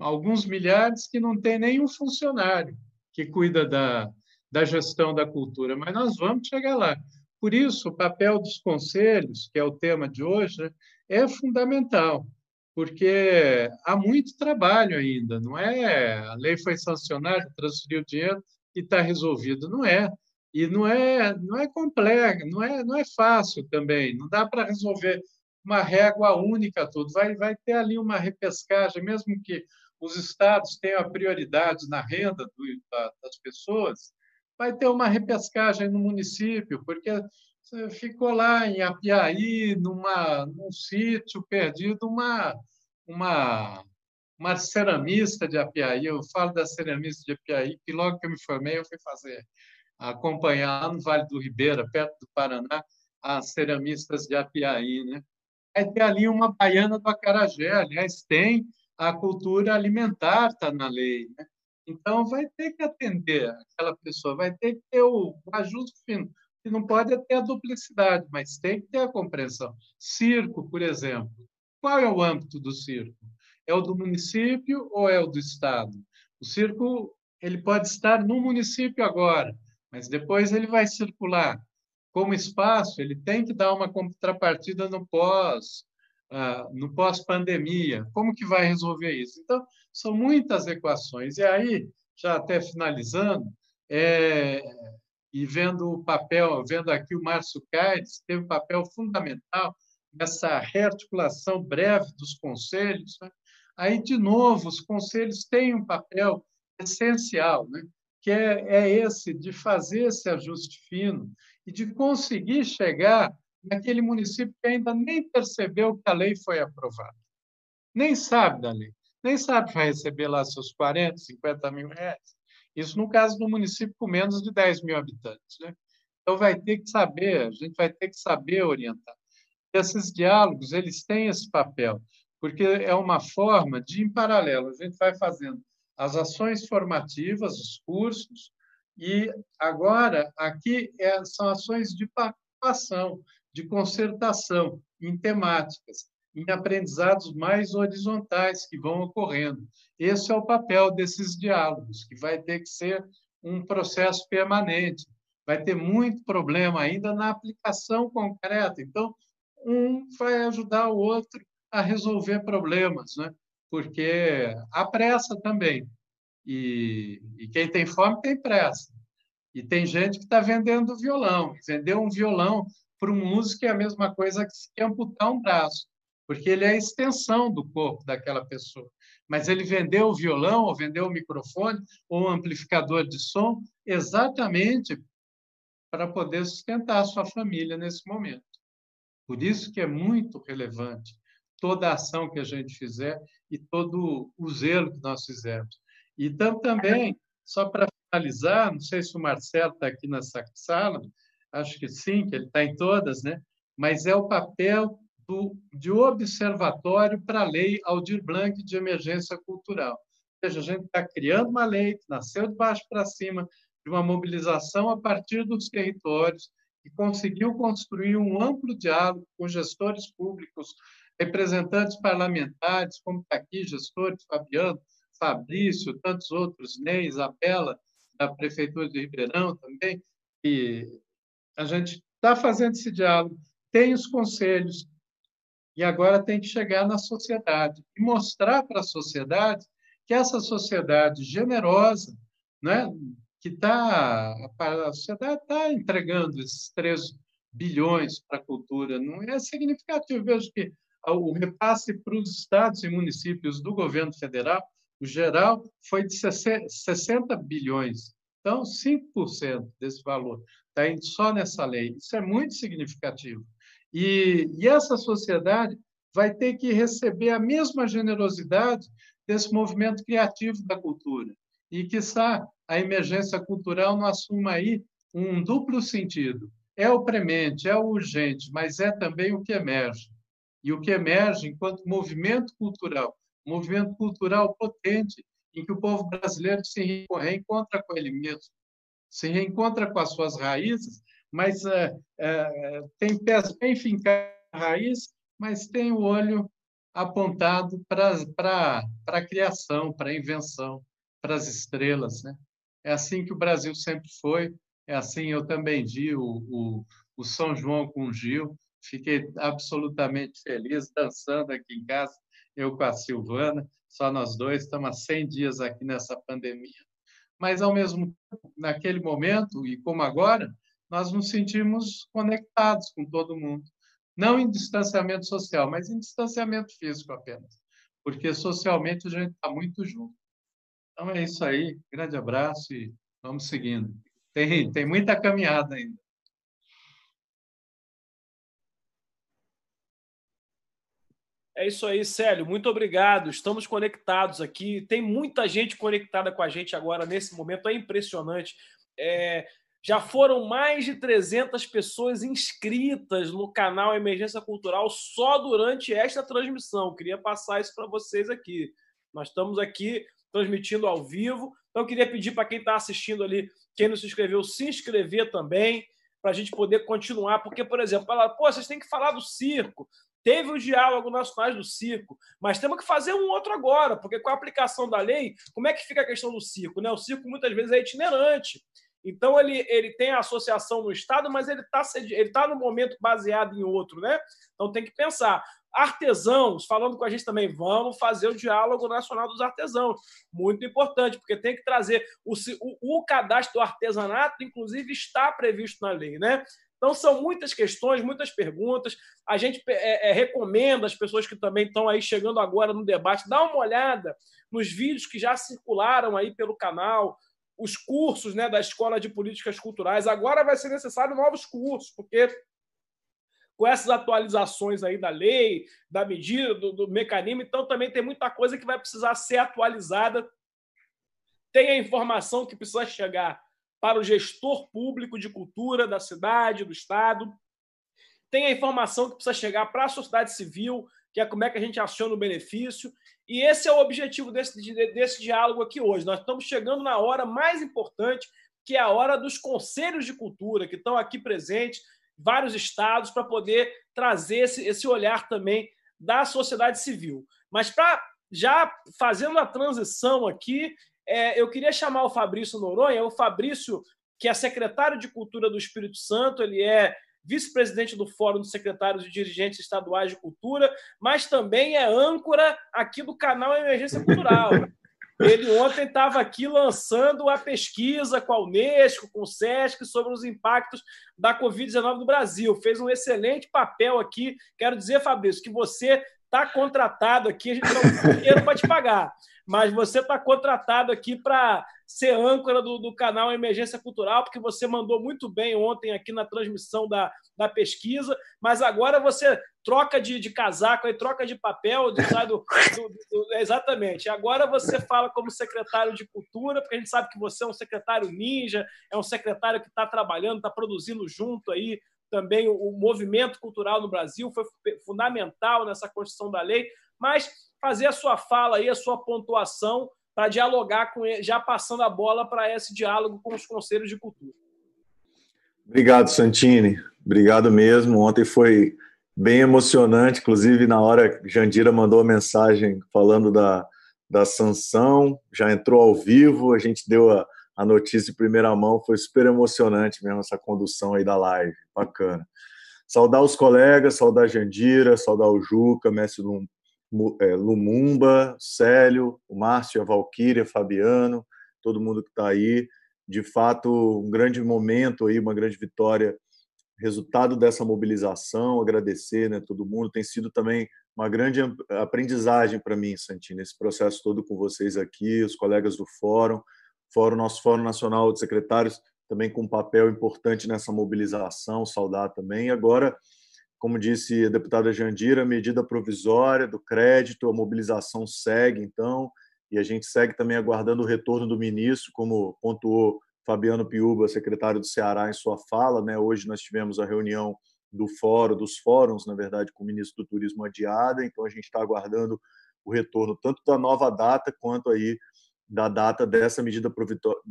alguns milhares que não tem nenhum funcionário que cuida da, da gestão da cultura, mas nós vamos chegar lá. Por isso, o papel dos conselhos, que é o tema de hoje, né, é fundamental, porque há muito trabalho ainda, não é? A lei foi sancionada, transferiu o dinheiro e está resolvido, não é? E não é, não é complexo, não é, não é fácil também, não dá para resolver uma régua única tudo, vai, vai ter ali uma repescagem, mesmo que os estados tenham a prioridade na renda do, da, das pessoas, vai ter uma repescagem no município, porque você ficou lá em Apiaí, numa, num sítio perdido, uma, uma, uma ceramista de Apiaí. Eu falo da ceramista de Apiaí, que logo que eu me formei, eu fui fazer, acompanhar lá no Vale do Ribeira, perto do Paraná, as ceramistas de Apiaí. Né? Vai ter ali uma baiana do Acarajé, aliás, tem a cultura alimentar, está na lei. Né? Então, vai ter que atender aquela pessoa, vai ter que ter o ajuste fino. Que não pode ter a duplicidade, mas tem que ter a compreensão. Circo, por exemplo. Qual é o âmbito do circo? É o do município ou é o do Estado? O circo ele pode estar no município agora, mas depois ele vai circular. Como espaço, ele tem que dar uma contrapartida no pós, uh, no pós-pandemia. Como que vai resolver isso? Então, são muitas equações. E aí, já até finalizando, é, e vendo o papel, vendo aqui o Márcio Caires, teve um papel fundamental nessa rearticulação breve dos conselhos. Né? Aí, de novo, os conselhos têm um papel essencial, né? que é, é esse de fazer esse ajuste fino e de conseguir chegar naquele município que ainda nem percebeu que a lei foi aprovada, nem sabe da lei nem sabe que vai receber lá seus 40, 50 mil reais. Isso no caso do município com menos de 10 mil habitantes. Né? Então, vai ter que saber, a gente vai ter que saber orientar. E esses diálogos, eles têm esse papel, porque é uma forma de, em paralelo, a gente vai fazendo as ações formativas, os cursos, e agora, aqui é, são ações de participação, de concertação em temáticas em aprendizados mais horizontais que vão ocorrendo. Esse é o papel desses diálogos, que vai ter que ser um processo permanente. Vai ter muito problema ainda na aplicação concreta. Então, um vai ajudar o outro a resolver problemas, né? porque há pressa também. E, e quem tem fome tem pressa. E tem gente que está vendendo violão. Vender um violão para um músico é a mesma coisa que amputar um braço porque ele é a extensão do corpo daquela pessoa. Mas ele vendeu o violão, ou vendeu o microfone, ou um amplificador de som, exatamente para poder sustentar a sua família nesse momento. Por isso que é muito relevante toda a ação que a gente fizer e todo o zelo que nós fizemos. Então, também, só para finalizar, não sei se o Marcelo está aqui nessa sala, acho que sim, que ele está em todas, né? mas é o papel do, de observatório para a lei Aldir Blanc de emergência cultural. Ou seja, a gente está criando uma lei que nasceu de baixo para cima, de uma mobilização a partir dos territórios, e conseguiu construir um amplo diálogo com gestores públicos, representantes parlamentares, como está aqui, gestores, Fabiano, Fabrício, tantos outros, Ney, Isabela, da Prefeitura de Ribeirão também, e a gente está fazendo esse diálogo, tem os conselhos, e agora tem que chegar na sociedade e mostrar para a sociedade que essa sociedade generosa, né, que está a sociedade está entregando esses 3 bilhões para a cultura, não é significativo. Eu vejo que o repasse para os estados e municípios do governo federal, o geral, foi de 60 bilhões. Então, 5% desse valor está indo só nessa lei. Isso é muito significativo. E, e essa sociedade vai ter que receber a mesma generosidade desse movimento criativo da cultura. E, quiçá, a emergência cultural não assuma aí um duplo sentido. É o premente, é o urgente, mas é também o que emerge. E o que emerge enquanto movimento cultural, movimento cultural potente, em que o povo brasileiro se reencontra com ele mesmo, se reencontra com as suas raízes mas é, é, tem pés bem fincados na raiz, mas tem o olho apontado para a criação, para a invenção, para as estrelas. Né? É assim que o Brasil sempre foi, é assim eu também vi o, o, o São João com o Gil, fiquei absolutamente feliz dançando aqui em casa, eu com a Silvana, só nós dois, estamos há 100 dias aqui nessa pandemia. Mas, ao mesmo tempo, naquele momento, e como agora, nós nos sentimos conectados com todo mundo. Não em distanciamento social, mas em distanciamento físico apenas, porque socialmente a gente está muito junto. Então é isso aí, grande abraço e vamos seguindo. Tem, tem muita caminhada ainda. É isso aí, Célio. Muito obrigado. Estamos conectados aqui. Tem muita gente conectada com a gente agora nesse momento. É impressionante. É, já foram mais de 300 pessoas inscritas no canal Emergência Cultural só durante esta transmissão. Queria passar isso para vocês aqui. Nós estamos aqui transmitindo ao vivo. Então, eu queria pedir para quem está assistindo ali, quem não se inscreveu, se inscrever também, para a gente poder continuar. Porque, por exemplo, fala, pô, vocês têm que falar do circo. Teve o diálogo nacional do circo, mas temos que fazer um outro agora, porque com a aplicação da lei, como é que fica a questão do circo? Né? O circo muitas vezes é itinerante. Então ele, ele tem a associação no Estado, mas ele está ele tá no momento baseado em outro, né? Então tem que pensar. Artesãos, falando com a gente também, vamos fazer o diálogo nacional dos artesãos. Muito importante, porque tem que trazer o, o, o cadastro do artesanato, inclusive, está previsto na lei, né? Então, são muitas questões, muitas perguntas. A gente é, é, recomenda as pessoas que também estão aí chegando agora no debate, dá uma olhada nos vídeos que já circularam aí pelo canal, os cursos né, da Escola de Políticas Culturais. Agora vai ser necessário novos cursos, porque com essas atualizações aí da lei, da medida, do, do mecanismo, então também tem muita coisa que vai precisar ser atualizada. Tem a informação que precisa chegar para o gestor público de cultura da cidade, do estado. Tem a informação que precisa chegar para a sociedade civil, que é como é que a gente aciona o benefício. E esse é o objetivo desse, desse diálogo aqui hoje. Nós estamos chegando na hora mais importante, que é a hora dos conselhos de cultura, que estão aqui presentes, vários estados, para poder trazer esse, esse olhar também da sociedade civil. Mas para já fazendo a transição aqui, é, eu queria chamar o Fabrício Noronha, o Fabrício, que é secretário de Cultura do Espírito Santo, ele é vice-presidente do Fórum dos Secretários e Dirigentes Estaduais de Cultura, mas também é âncora aqui do canal Emergência Cultural. [LAUGHS] Ele ontem estava aqui lançando a pesquisa com a Unesco, com o SESC, sobre os impactos da Covid-19 no Brasil. Fez um excelente papel aqui. Quero dizer, Fabrício, que você está contratado aqui, a gente não tem dinheiro para te pagar, mas você está contratado aqui para ser âncora do, do, canal Emergência Cultural, porque você mandou muito bem ontem aqui na transmissão da, da pesquisa, mas agora você troca de, de casaco, aí, troca de papel, de, [LAUGHS] do, do, do, exatamente. Agora você fala como secretário de Cultura, porque a gente sabe que você é um secretário ninja, é um secretário que está trabalhando, está produzindo junto aí também o, movimento cultural no Brasil foi fundamental nessa construção da lei, mas fazer a sua fala aí, a sua pontuação para dialogar com ele, já passando a bola para esse diálogo com os conselhos de cultura. Obrigado, Santini. Obrigado mesmo. Ontem foi bem emocionante, inclusive na hora que Jandira mandou a mensagem falando da, da sanção, já entrou ao vivo, a gente deu a, a notícia em primeira mão, foi super emocionante mesmo essa condução aí da live, bacana. Saudar os colegas, saudar Jandira, saudar o Juca, Mestre Lumumba, Célio, o Márcio, a Valquíria, Fabiano, todo mundo que está aí. De fato, um grande momento aí, uma grande vitória, resultado dessa mobilização. Agradecer, né, todo mundo. Tem sido também uma grande aprendizagem para mim, Santino, esse processo todo com vocês aqui, os colegas do fórum fórum, nosso Fórum Nacional de Secretários também com um papel importante nessa mobilização, saudar também. Agora, como disse a deputada Jandira, medida provisória do crédito, a mobilização segue, então, e a gente segue também aguardando o retorno do ministro, como pontuou Fabiano Piuba, secretário do Ceará, em sua fala. Né? Hoje nós tivemos a reunião do fórum, dos fóruns, na verdade, com o ministro do Turismo adiada, então a gente está aguardando o retorno tanto da nova data quanto aí da data dessa medida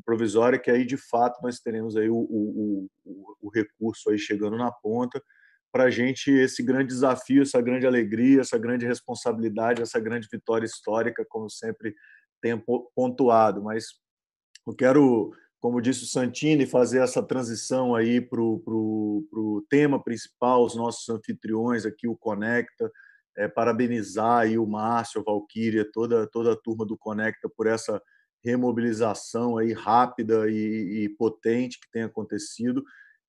provisória, que aí de fato nós teremos aí o, o, o, o recurso aí chegando na ponta para a gente esse grande desafio, essa grande alegria, essa grande responsabilidade, essa grande vitória histórica, como sempre tenho pontuado. Mas eu quero, como disse o Santini, fazer essa transição aí para o tema principal, os nossos anfitriões aqui, o Conecta, é, parabenizar aí o Márcio, a Valquíria, toda, toda a turma do Conecta por essa remobilização aí rápida e, e potente que tem acontecido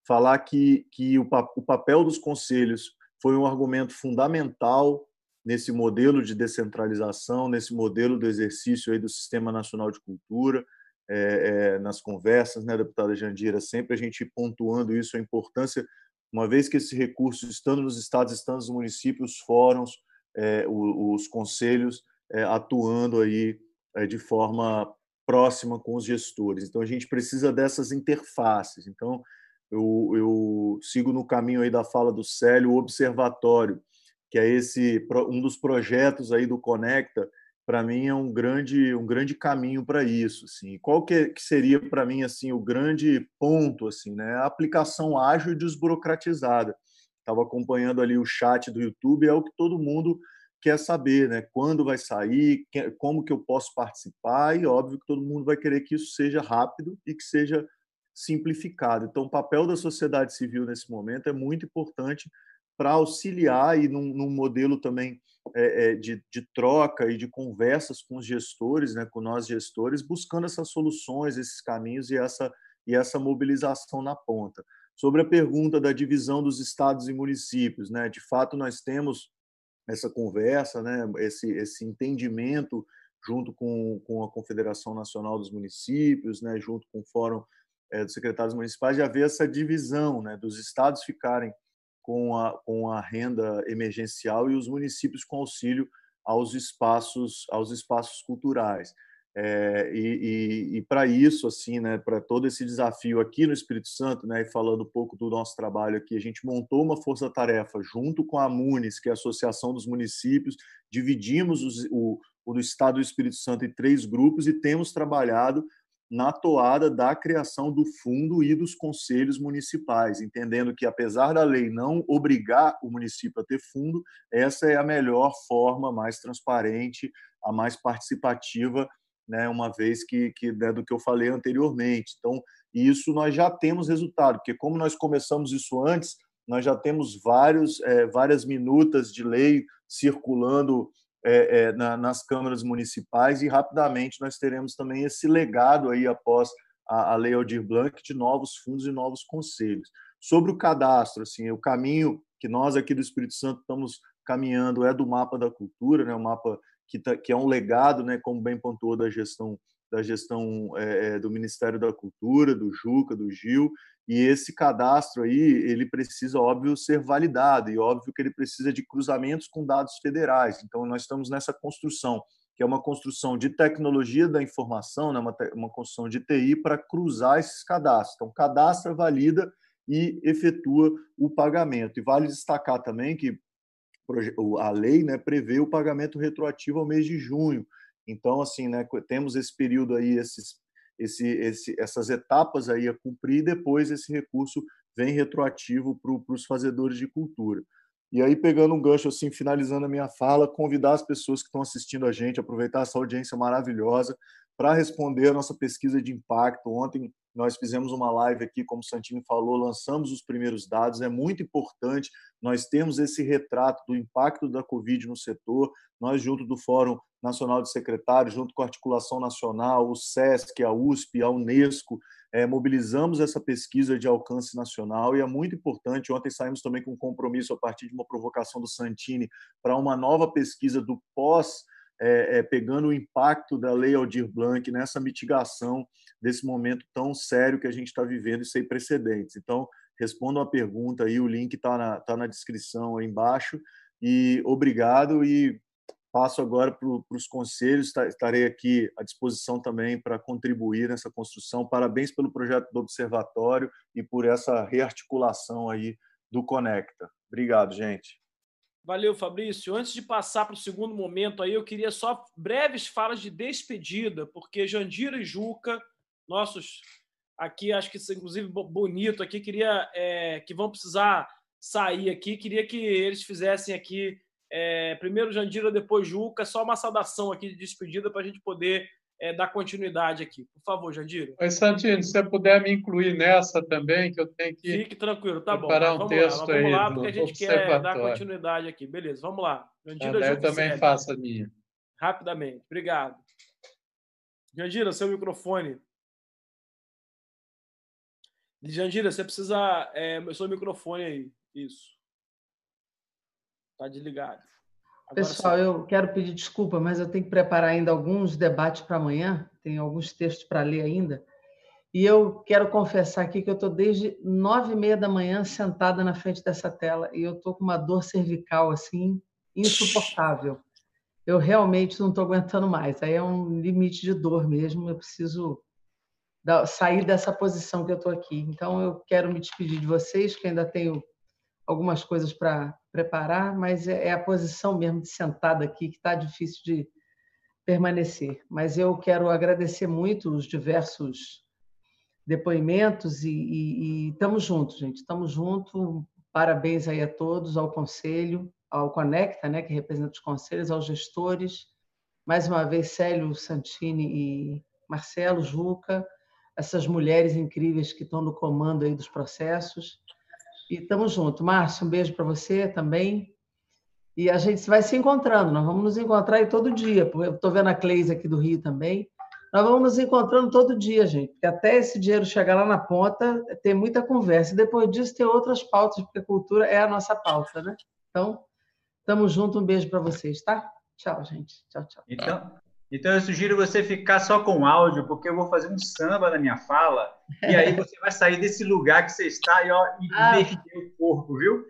falar que, que o, o papel dos conselhos foi um argumento fundamental nesse modelo de descentralização, nesse modelo do exercício aí do Sistema Nacional de Cultura, é, é, nas conversas, né, deputada Jandira, sempre a gente pontuando isso, a importância, uma vez que esse recurso, estando nos estados, estando nos municípios, fóruns, é, os, os, conselhos é, atuando aí é, de forma próxima com os gestores. Então, a gente precisa dessas interfaces. Então, eu, eu sigo no caminho aí da fala do Célio, o Observatório, que é esse um dos projetos aí do Conecta, para mim é um grande um grande caminho para isso assim. Qual que, que seria para mim assim o grande ponto assim né? A aplicação ágil e desburocratizada. Estava acompanhando ali o chat do YouTube é o que todo mundo quer saber né? Quando vai sair como que eu posso participar e óbvio que todo mundo vai querer que isso seja rápido e que seja simplificado. Então, o papel da sociedade civil nesse momento é muito importante para auxiliar e num, num modelo também é, de, de, troca e de conversas com os gestores, né, com nós gestores, buscando essas soluções, esses caminhos e essa, e essa mobilização na ponta. Sobre a pergunta da divisão dos estados e municípios, né, de fato nós temos essa conversa, né, esse, esse entendimento junto com, com a Confederação Nacional dos Municípios, né, junto com o Fórum é, dos secretários municipais de haver essa divisão, né, dos estados ficarem com a, com a renda emergencial e os municípios com auxílio aos espaços aos espaços culturais. É, e, e, e para isso, assim, né, para todo esse desafio aqui no Espírito Santo, né, e falando um pouco do nosso trabalho aqui, a gente montou uma força-tarefa junto com a MUNIS, que é a Associação dos Municípios, dividimos os, o, o do Estado do Espírito Santo em três grupos e temos trabalhado na toada da criação do fundo e dos conselhos municipais, entendendo que, apesar da lei não obrigar o município a ter fundo, essa é a melhor forma, mais transparente, a mais participativa, né, uma vez que, que né, do que eu falei anteriormente. Então, isso nós já temos resultado, porque como nós começamos isso antes, nós já temos vários, é, várias minutas de lei circulando é, é, na, nas câmaras municipais e rapidamente nós teremos também esse legado aí após a, a Lei Aldir Blanc de novos fundos e novos conselhos. Sobre o cadastro, assim, o caminho que nós aqui do Espírito Santo estamos caminhando é do mapa da cultura, né, o mapa que, tá, que é um legado, né, como bem pontuou da gestão da gestão é, do Ministério da Cultura, do Juca, do Gil, e esse cadastro aí, ele precisa, óbvio, ser validado, e óbvio que ele precisa de cruzamentos com dados federais. Então, nós estamos nessa construção, que é uma construção de tecnologia da informação, né, uma, uma construção de TI para cruzar esses cadastros. Então, cadastra, valida e efetua o pagamento. E vale destacar também que a lei né, prevê o pagamento retroativo ao mês de junho. Então, assim, né, temos esse período aí, esses esse, esse, essas etapas aí a cumprir e depois esse recurso vem retroativo para os fazedores de cultura. E aí, pegando um gancho, assim, finalizando a minha fala, convidar as pessoas que estão assistindo a gente, aproveitar essa audiência maravilhosa para responder a nossa pesquisa de impacto. Ontem nós fizemos uma live aqui, como o Santini falou, lançamos os primeiros dados. É muito importante nós termos esse retrato do impacto da Covid no setor. Nós, junto do Fórum Nacional de Secretários, junto com a Articulação Nacional, o SESC, a USP, a Unesco, é, mobilizamos essa pesquisa de alcance nacional e é muito importante. Ontem saímos também com um compromisso, a partir de uma provocação do Santini, para uma nova pesquisa do pós- é, é, pegando o impacto da Lei Aldir Blanc nessa mitigação desse momento tão sério que a gente está vivendo e sem precedentes. Então, respondam a pergunta aí, o link está na, tá na descrição aí embaixo. E obrigado e passo agora para os conselhos, estarei aqui à disposição também para contribuir nessa construção. Parabéns pelo projeto do Observatório e por essa rearticulação aí do Conecta. Obrigado, gente. Valeu, Fabrício. Antes de passar para o segundo momento aí, eu queria só breves falas de despedida, porque Jandira e Juca, nossos aqui, acho que inclusive bonito aqui, queria é, que vão precisar sair aqui. Queria que eles fizessem aqui, é, primeiro Jandira, depois Juca, só uma saudação aqui de despedida para a gente poder é, dar continuidade aqui. Por favor, Jandira. Oi, Santino, se você puder me incluir nessa também, que eu tenho que. Fique tranquilo, tá bom. Preparar um texto lá, vamos lá, porque a gente quer dar continuidade aqui. Beleza, vamos lá. Jandira, ah, eu também segue. faço a minha. Rapidamente, obrigado. Jandira, seu microfone. Jandira, você precisa. É, seu microfone aí. Isso. Está desligado. Pessoal, eu quero pedir desculpa, mas eu tenho que preparar ainda alguns debates para amanhã. Tem alguns textos para ler ainda. E eu quero confessar aqui que eu estou desde nove e meia da manhã sentada na frente dessa tela e eu estou com uma dor cervical assim insuportável. Eu realmente não estou aguentando mais. Aí é um limite de dor mesmo. Eu preciso sair dessa posição que eu estou aqui. Então, eu quero me despedir de vocês, que ainda tenho algumas coisas para preparar, mas é, é a posição mesmo de sentada aqui que está difícil de permanecer. Mas eu quero agradecer muito os diversos depoimentos e, estamos juntos, gente. Estamos juntos. Parabéns aí a todos, ao Conselho, ao Conecta, né, que representa os conselhos, aos gestores. Mais uma vez, Célio Santini e Marcelo Juca, essas mulheres incríveis que estão no comando aí dos processos. E estamos juntos. Márcio, um beijo para você também. E a gente vai se encontrando, nós vamos nos encontrar aí todo dia. Eu estou vendo a Cleise aqui do Rio também. Nós vamos nos encontrando todo dia, gente, porque até esse dinheiro chegar lá na ponta, tem muita conversa. E depois disso, tem outras pautas, porque cultura é a nossa pauta, né? Então, estamos juntos. Um beijo para vocês, tá? Tchau, gente. Tchau, tchau. Então, então, eu sugiro você ficar só com áudio, porque eu vou fazer um samba na minha fala, e aí você vai sair desse lugar que você está e, ó, e ah. o corpo, viu?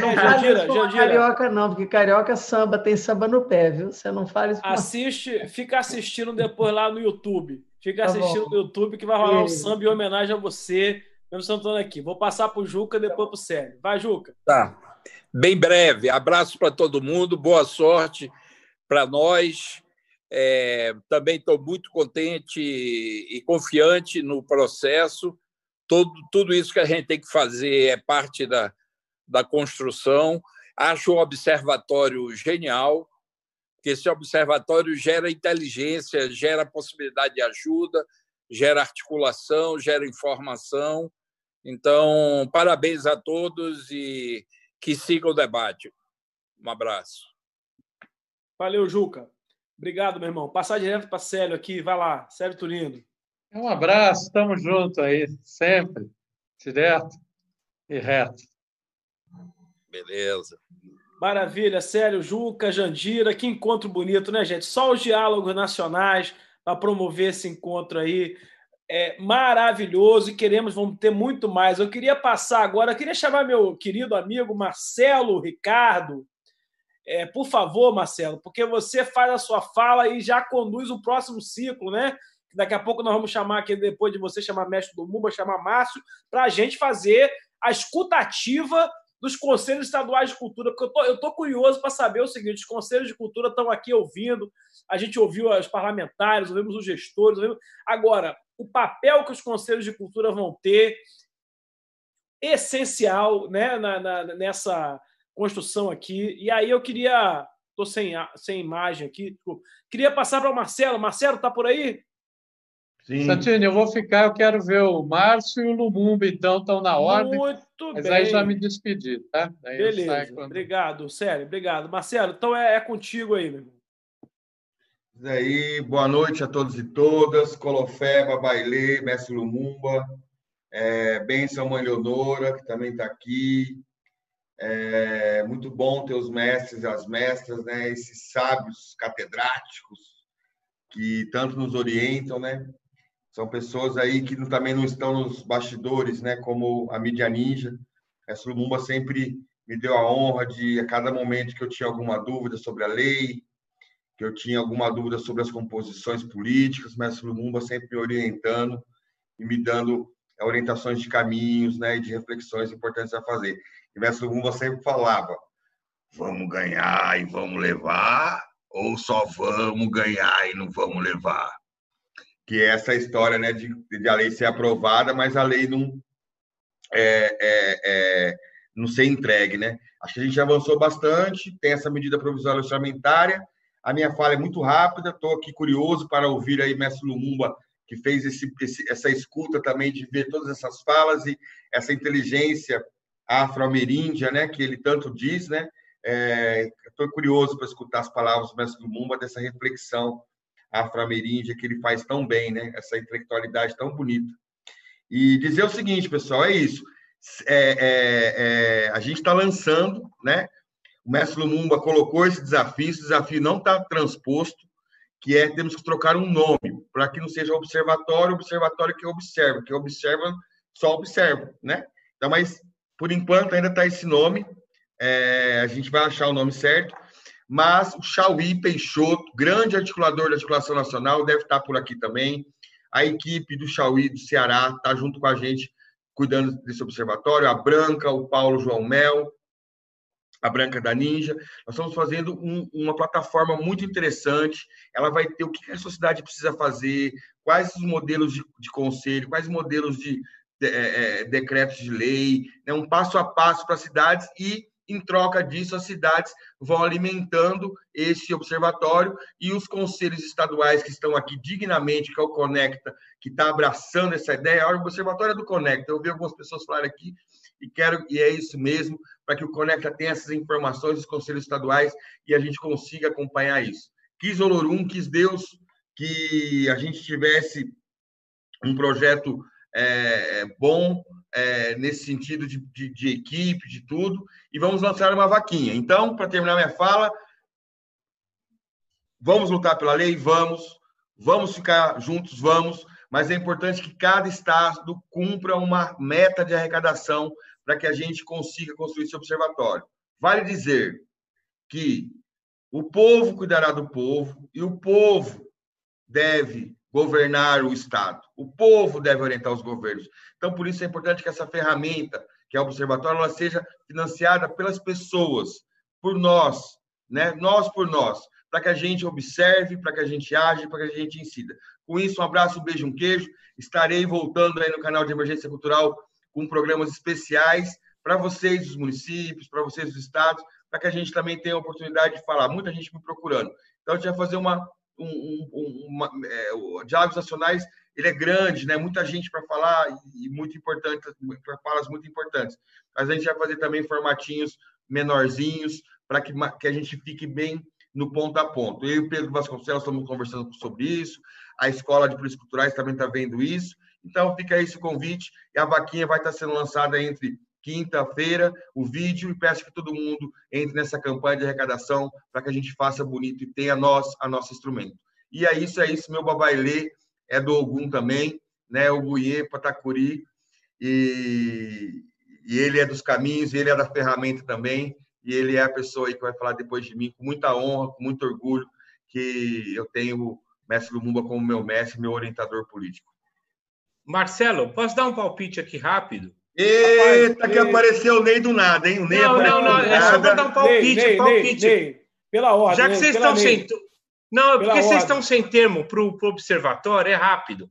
Não fale isso com carioca, não, porque carioca samba, tem samba no pé, viu? Você não fala isso. Assiste, fica assistindo depois lá no YouTube. Fica tá assistindo bom. no YouTube que vai rolar um samba em homenagem a você, mesmo Santana aqui. Vou passar para o Juca, depois para o Sérgio. Vai, Juca. Tá. Bem breve. Abraço para todo mundo, boa sorte para nós é, também estou muito contente e confiante no processo. Todo, tudo isso que a gente tem que fazer é parte da, da construção. Acho o observatório genial, porque esse observatório gera inteligência, gera possibilidade de ajuda, gera articulação, gera informação. Então, parabéns a todos e que siga o debate. Um abraço. Valeu, Juca. Obrigado, meu irmão. Passar direto para Célio aqui. Vai lá, Célio Turino. Um abraço, estamos juntos aí, sempre, direto e reto. Beleza. Maravilha, Célio, Juca, Jandira, que encontro bonito, né, gente? Só os diálogos nacionais para promover esse encontro aí. É maravilhoso e queremos, vamos ter muito mais. Eu queria passar agora, eu queria chamar meu querido amigo Marcelo Ricardo, é, por favor, Marcelo, porque você faz a sua fala e já conduz o próximo ciclo, né? Daqui a pouco nós vamos chamar aqui, depois de você chamar mestre do Mumba, chamar Márcio, para a gente fazer a escutativa dos conselhos estaduais de cultura, porque eu tô, eu tô curioso para saber o seguinte: os conselhos de cultura estão aqui ouvindo, a gente ouviu os parlamentares, ouvimos os gestores, ouvimos... agora o papel que os conselhos de cultura vão ter essencial né, na, na, nessa construção aqui. E aí eu queria. Estou sem, sem imagem aqui. Desculpa. Queria passar para o Marcelo. Marcelo, está por aí? Sim. Santini, eu vou ficar, eu quero ver o Márcio e o Lumumba, então, estão na ordem. Muito mas bem. aí já me despedi, tá? Daí Beleza, quando... obrigado, sério, obrigado. Marcelo, então é, é contigo aí, meu irmão. E aí, boa noite a todos e todas. Colofé, Bailê, Mestre Lumumba, é, Benção Mãe Leonora, que também está aqui, é muito bom ter os mestres e as mestras, né? Esses sábios catedráticos que tanto nos orientam, né? São pessoas aí que também não estão nos bastidores, né? Como a mídia ninja. Essa Lumumba sempre me deu a honra de, a cada momento que eu tinha alguma dúvida sobre a lei, que eu tinha alguma dúvida sobre as composições políticas, Mestre Lumumba sempre me orientando e me dando orientações de caminhos, né, e de reflexões importantes a fazer. Mestre Lumumba sempre falava: vamos ganhar e vamos levar, ou só vamos ganhar e não vamos levar. Que é essa história né, de, de a lei ser aprovada, mas a lei não, é, é, é, não ser entregue, né? Acho que a gente avançou bastante, tem essa medida provisória orçamentária. A minha fala é muito rápida, estou aqui curioso para ouvir aí Mestre Lumumba, que fez esse, esse, essa escuta também de ver todas essas falas e essa inteligência afro-ameríndia, né, que ele tanto diz, né? É, Estou curioso para escutar as palavras do Mestre Lumumba dessa reflexão afro-ameríndia que ele faz tão bem, né? Essa intelectualidade tão bonita. E dizer o seguinte, pessoal, é isso. É, é, é, a gente está lançando, né? O mestre Lumumba colocou esse desafio, esse desafio não está transposto, que é temos que trocar um nome, para que não seja observatório, observatório que observa, que observa, só observa, né? Então, mas por enquanto ainda está esse nome, é, a gente vai achar o nome certo, mas o Chauí Peixoto, grande articulador da articulação nacional, deve estar por aqui também. A equipe do Chauí do Ceará está junto com a gente cuidando desse observatório, a Branca, o Paulo João Mel, a Branca da Ninja. Nós estamos fazendo um, uma plataforma muito interessante. Ela vai ter o que a sociedade precisa fazer, quais os modelos de, de conselho, quais os modelos de, de é, é decretos de lei, né? um passo a passo para as cidades e em troca disso, as cidades vão alimentando esse observatório e os conselhos estaduais que estão aqui dignamente, que é o Conecta, que está abraçando essa ideia. Olha, o observatório é do Conecta. Eu vi algumas pessoas falarem aqui e quero e é isso mesmo, para que o Conecta tenha essas informações dos conselhos estaduais e a gente consiga acompanhar isso. Quis Olorum, quis Deus que a gente tivesse um projeto é, bom é, nesse sentido de, de, de, equipe, de tudo, e vamos lançar uma vaquinha. Então, para terminar minha fala, vamos lutar pela lei? Vamos. Vamos ficar juntos? Vamos. Mas é importante que cada estado cumpra uma meta de arrecadação para que a gente consiga construir esse observatório. Vale dizer que o povo cuidará do povo e o povo deve governar o Estado. O povo deve orientar os governos. Então, por isso é importante que essa ferramenta, que é o observatório, ela seja financiada pelas pessoas, por nós, né? Nós por nós, para que a gente observe, para que a gente age, para que a gente incida. Com isso, um abraço, um beijo, um queijo. Estarei voltando aí no canal de Emergência Cultural com programas especiais para vocês dos municípios, para vocês dos estados, para que a gente também tenha a oportunidade de falar. Muita gente me procurando. Então, a gente vai fazer uma um, um, uma, é, o Diálogos Nacionais ele é grande, né? Muita gente para falar e muito importante, para falas muito importantes. Mas a gente vai fazer também formatinhos menorzinhos para que, que a gente fique bem no ponto a ponto. Eu e o Pedro Vasconcelos estamos conversando sobre isso, a Escola de Polícias Culturais também está vendo isso. Então, fica esse convite e a vaquinha vai estar sendo lançada entre quinta-feira o vídeo e peço que todo mundo entre nessa campanha de arrecadação para que a gente faça bonito e tenha nós a nosso instrumento. E é isso, é isso. Meu babailê é do Ogum também, né? O Guiê, Patacuri, e, e ele é dos caminhos, ele é da ferramenta também, e ele é a pessoa aí que vai falar depois de mim com muita honra, com muito orgulho, que eu tenho o mestre Lumumba como meu mestre, meu orientador político. Marcelo, posso dar um palpite aqui rápido? Eita, Rapaz, que Ney. apareceu o Ney do nada, hein? O Ney não, não, não, é só para dar um palpite, Ney, palpite. Ney, pela ordem. Já que vocês estão sem. Não, porque vocês estão sem termo para o observatório, é rápido.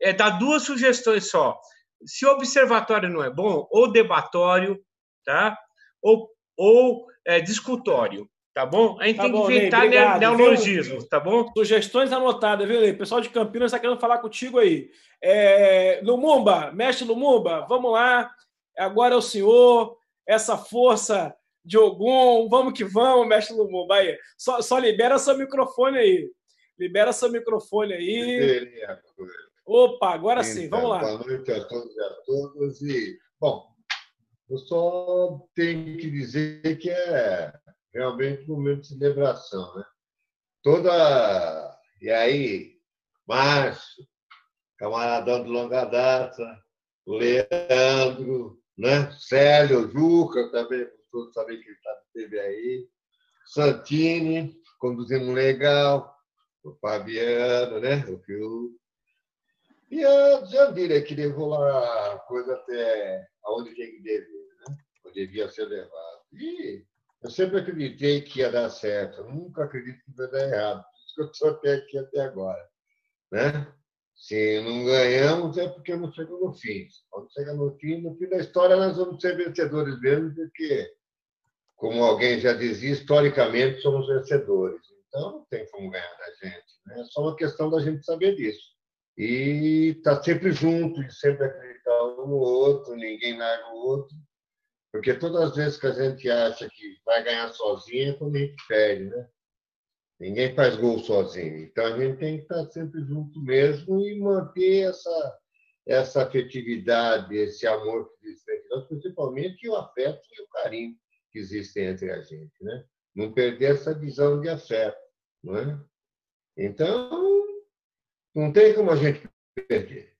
É dar duas sugestões só. Se o observatório não é bom, ou debatório, tá? Ou, ou é, discutório. Tá bom? A gente tá tem bom, que inventar Ney, viu? tá bom? Sugestões anotadas, viu, Ney? O pessoal de Campinas está querendo falar contigo aí. É, Lumumba, mestre Lumumba, vamos lá. Agora é o senhor, essa força de Ogum, vamos que vamos, mestre Lumumba. Aí, só, só libera seu microfone aí. Libera seu microfone aí. Opa, agora então, sim, vamos lá. Boa noite a todos e a todas. E, bom, eu só tenho que dizer que é realmente um momento de celebração, né? Toda. E aí, Márcio, camaradão de longa data, Leandro, né? Célio, Juca também, todos sabem que ele tá, esteve aí, Santini, conduzindo legal, o Fabiano, né? O Fiu. E a Jandira, que levou lá a coisa até aonde tinha que dever, né? Onde devia ser levado. E eu sempre acreditei que ia dar certo. Eu nunca acredito que vai dar errado. Por isso que eu estou até aqui até agora. Né? Se não ganhamos, é porque não chegamos no fim. Quando chega no fim, no fim da história, nós vamos ser vencedores mesmo, porque, como alguém já dizia, historicamente somos vencedores. Então, não tem como ganhar da gente. Né? É só uma questão da gente saber disso. E estar tá sempre junto, e sempre acreditar um no outro, ninguém larga o outro. Porque todas as vezes que a gente acha que vai ganhar sozinho, é quando a gente perde, né? Ninguém faz gol sozinho. Então a gente tem que estar sempre junto mesmo e manter essa, essa afetividade, esse amor que existe entre nós, principalmente o afeto e o carinho que existem entre a gente. Né? Não perder essa visão de afeto. Não é? Então, não tem como a gente perder.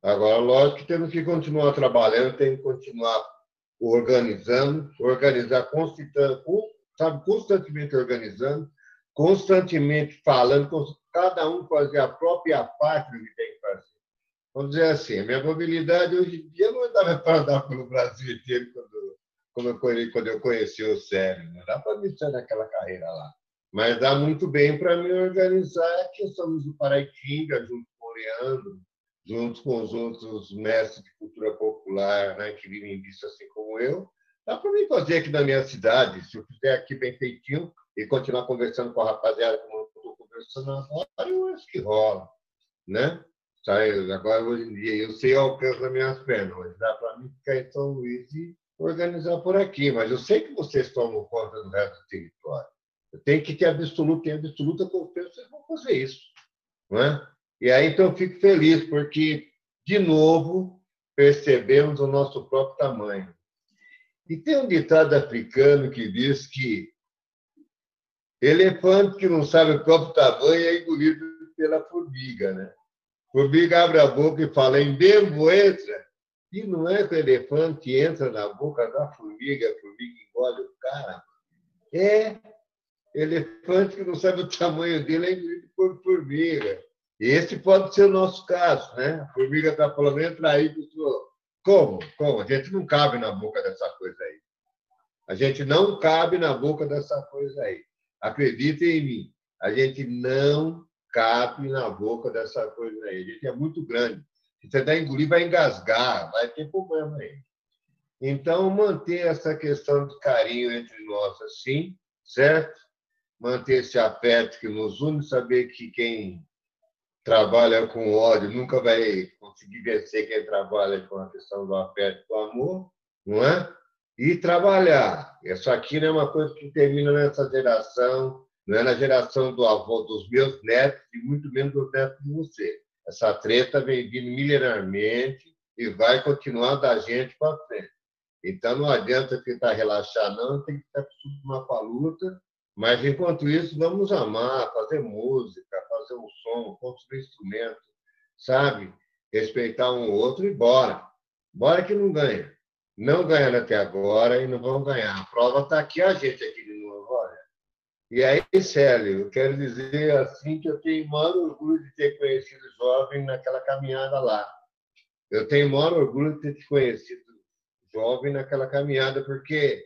Agora, lógico que temos que continuar trabalhando, tem que continuar organizando, organizar sabe, constantemente organizando, constantemente falando, cada um fazer a própria parte do que tem que fazer. Vamos dizer assim, a minha mobilidade hoje em dia não dava [LAUGHS] para andar pelo Brasil inteiro quando, quando, eu, quando eu conheci o Célio, não dá para me sair naquela carreira lá. Mas dá muito bem para me organizar que somos do Paraitinga, junto com o Leandro, junto com os outros mestres de cultura popular né, que vivem disso assim como eu. Dá para mim fazer aqui na minha cidade, se eu fizer aqui bem feitinho, e continuar conversando com a rapaziada como eu estou conversando agora, eu acho que rola, né? Agora, hoje em dia, eu sei o alcance das minhas pernas, mas dá para mim ficar em São Luís e organizar por aqui. Mas eu sei que vocês tomam conta do resto do território. Eu tenho que ter absoluta, tenho absoluta confiança que vocês vão fazer isso. Não é? E aí, então, eu fico feliz, porque, de novo, percebemos o nosso próprio tamanho. E tem um ditado africano que diz que Elefante que não sabe o próprio tamanho é engolido pela formiga, né? Formiga abre a boca e fala, em Dembo entra. E não é que o elefante entra na boca da formiga, a formiga engole o cara. É elefante que não sabe o tamanho dele é engolido por formiga. Esse pode ser o nosso caso, né? A formiga está falando, entra aí, pessoal. Como? Como? A gente não cabe na boca dessa coisa aí. A gente não cabe na boca dessa coisa aí. Acreditem em mim, a gente não cabe na boca dessa coisa aí. A gente é muito grande. Se você der engolir, vai engasgar, vai ter problema aí. Então, manter essa questão de carinho entre nós assim, certo? Manter esse afeto que nos une, saber que quem trabalha com ódio nunca vai conseguir vencer quem trabalha com a questão do afeto do amor, não é? e trabalhar. Isso aqui não é uma coisa que termina nessa geração, não é na geração do avô dos meus netos e muito menos dos netos de você. Essa treta vem vindo milenarmente e vai continuar da gente para frente. Então não adianta tentar relaxar, não, tem que estar acostumado com a luta, mas enquanto isso, vamos amar, fazer música, fazer um som, construir instrumento, sabe? Respeitar um outro e bora. Bora que não ganha não ganharam até agora e não vão ganhar. A prova está aqui, a gente aqui de novo, olha. E aí, Célio, eu quero dizer assim que eu tenho maior orgulho de ter conhecido jovem naquela caminhada lá. Eu tenho maior orgulho de ter te conhecido jovem naquela caminhada, porque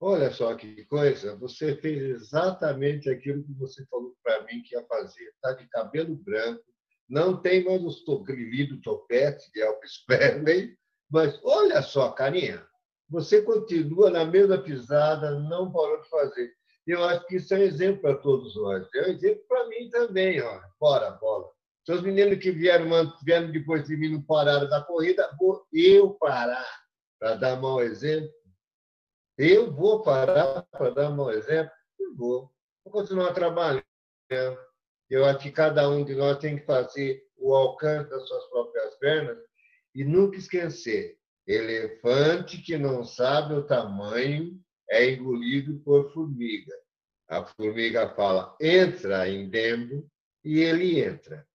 olha só que coisa, você fez exatamente aquilo que você falou para mim que ia fazer. Está de cabelo branco, não tem mais os grilinhos topete de Elvis [LAUGHS] Presley, mas olha só, carinha, você continua na mesma pisada, não parou de fazer. Eu acho que isso é um exemplo para todos nós. É um exemplo para mim também. Ó. Bora, bola. Seus meninos que vieram, vieram depois de mim não pararam da corrida, vou eu parar para dar mau exemplo. Eu vou parar para dar mau exemplo? Eu vou. Vou continuar trabalhando. Eu acho que cada um de nós tem que fazer o alcance das suas próprias pernas e nunca esquecer: elefante que não sabe o tamanho é engolido por formiga. A formiga fala, entra em Dembo, e ele entra.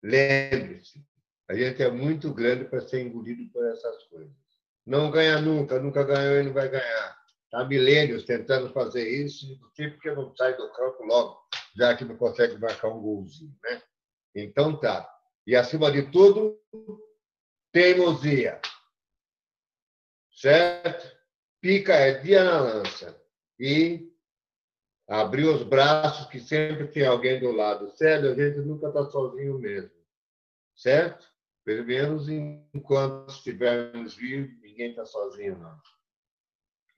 Lembre-se, a gente é muito grande para ser engolido por essas coisas. Não ganha nunca, nunca ganhou e não vai ganhar. Há milênios tentando fazer isso, sei porque não sai do campo logo, já que não consegue marcar um golzinho. Né? Então tá. E acima de tudo, teimosia. Certo? Pica é dia na lança. E abrir os braços, que sempre tem alguém do lado. Sério, a gente nunca está sozinho mesmo. Certo? Pelo menos enquanto estivermos vivos, ninguém está sozinho, não.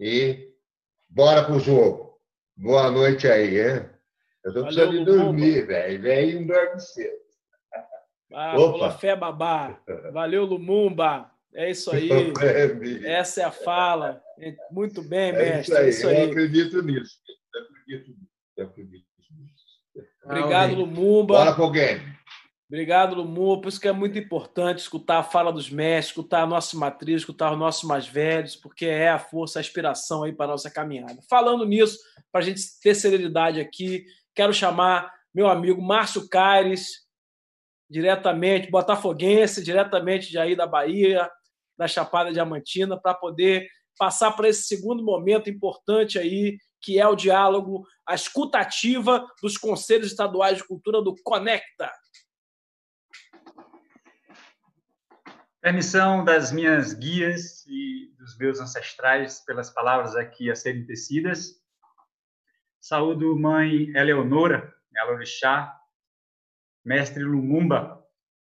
E bora pro jogo. Boa noite aí, hein? Eu estou precisando de dormir, velho. Velho não dorme cedo. Ah, Opa. fé, babá. Valeu, Lumumba. É isso aí. Essa é a fala. Muito bem, mestre. É isso aí. É isso aí. Eu acredito nisso. Eu acredito nisso. Eu acredito nisso. Obrigado, Lumumba. Bora pro game. Obrigado, Lumumba. Por isso que é muito importante escutar a fala dos mestres, escutar a nossa matriz, escutar os nossos mais velhos, porque é a força, a inspiração aí para a nossa caminhada. Falando nisso, para a gente ter serenidade aqui, quero chamar meu amigo Márcio Caires, diretamente, botafoguense, diretamente de aí da Bahia, da Chapada Diamantina, para poder passar para esse segundo momento importante aí, que é o diálogo, a escutativa dos Conselhos Estaduais de Cultura do Conecta. Permissão das minhas guias e dos meus ancestrais pelas palavras aqui a serem tecidas. Saúdo mãe Eleonora, Elorixá, mestre Lumumba,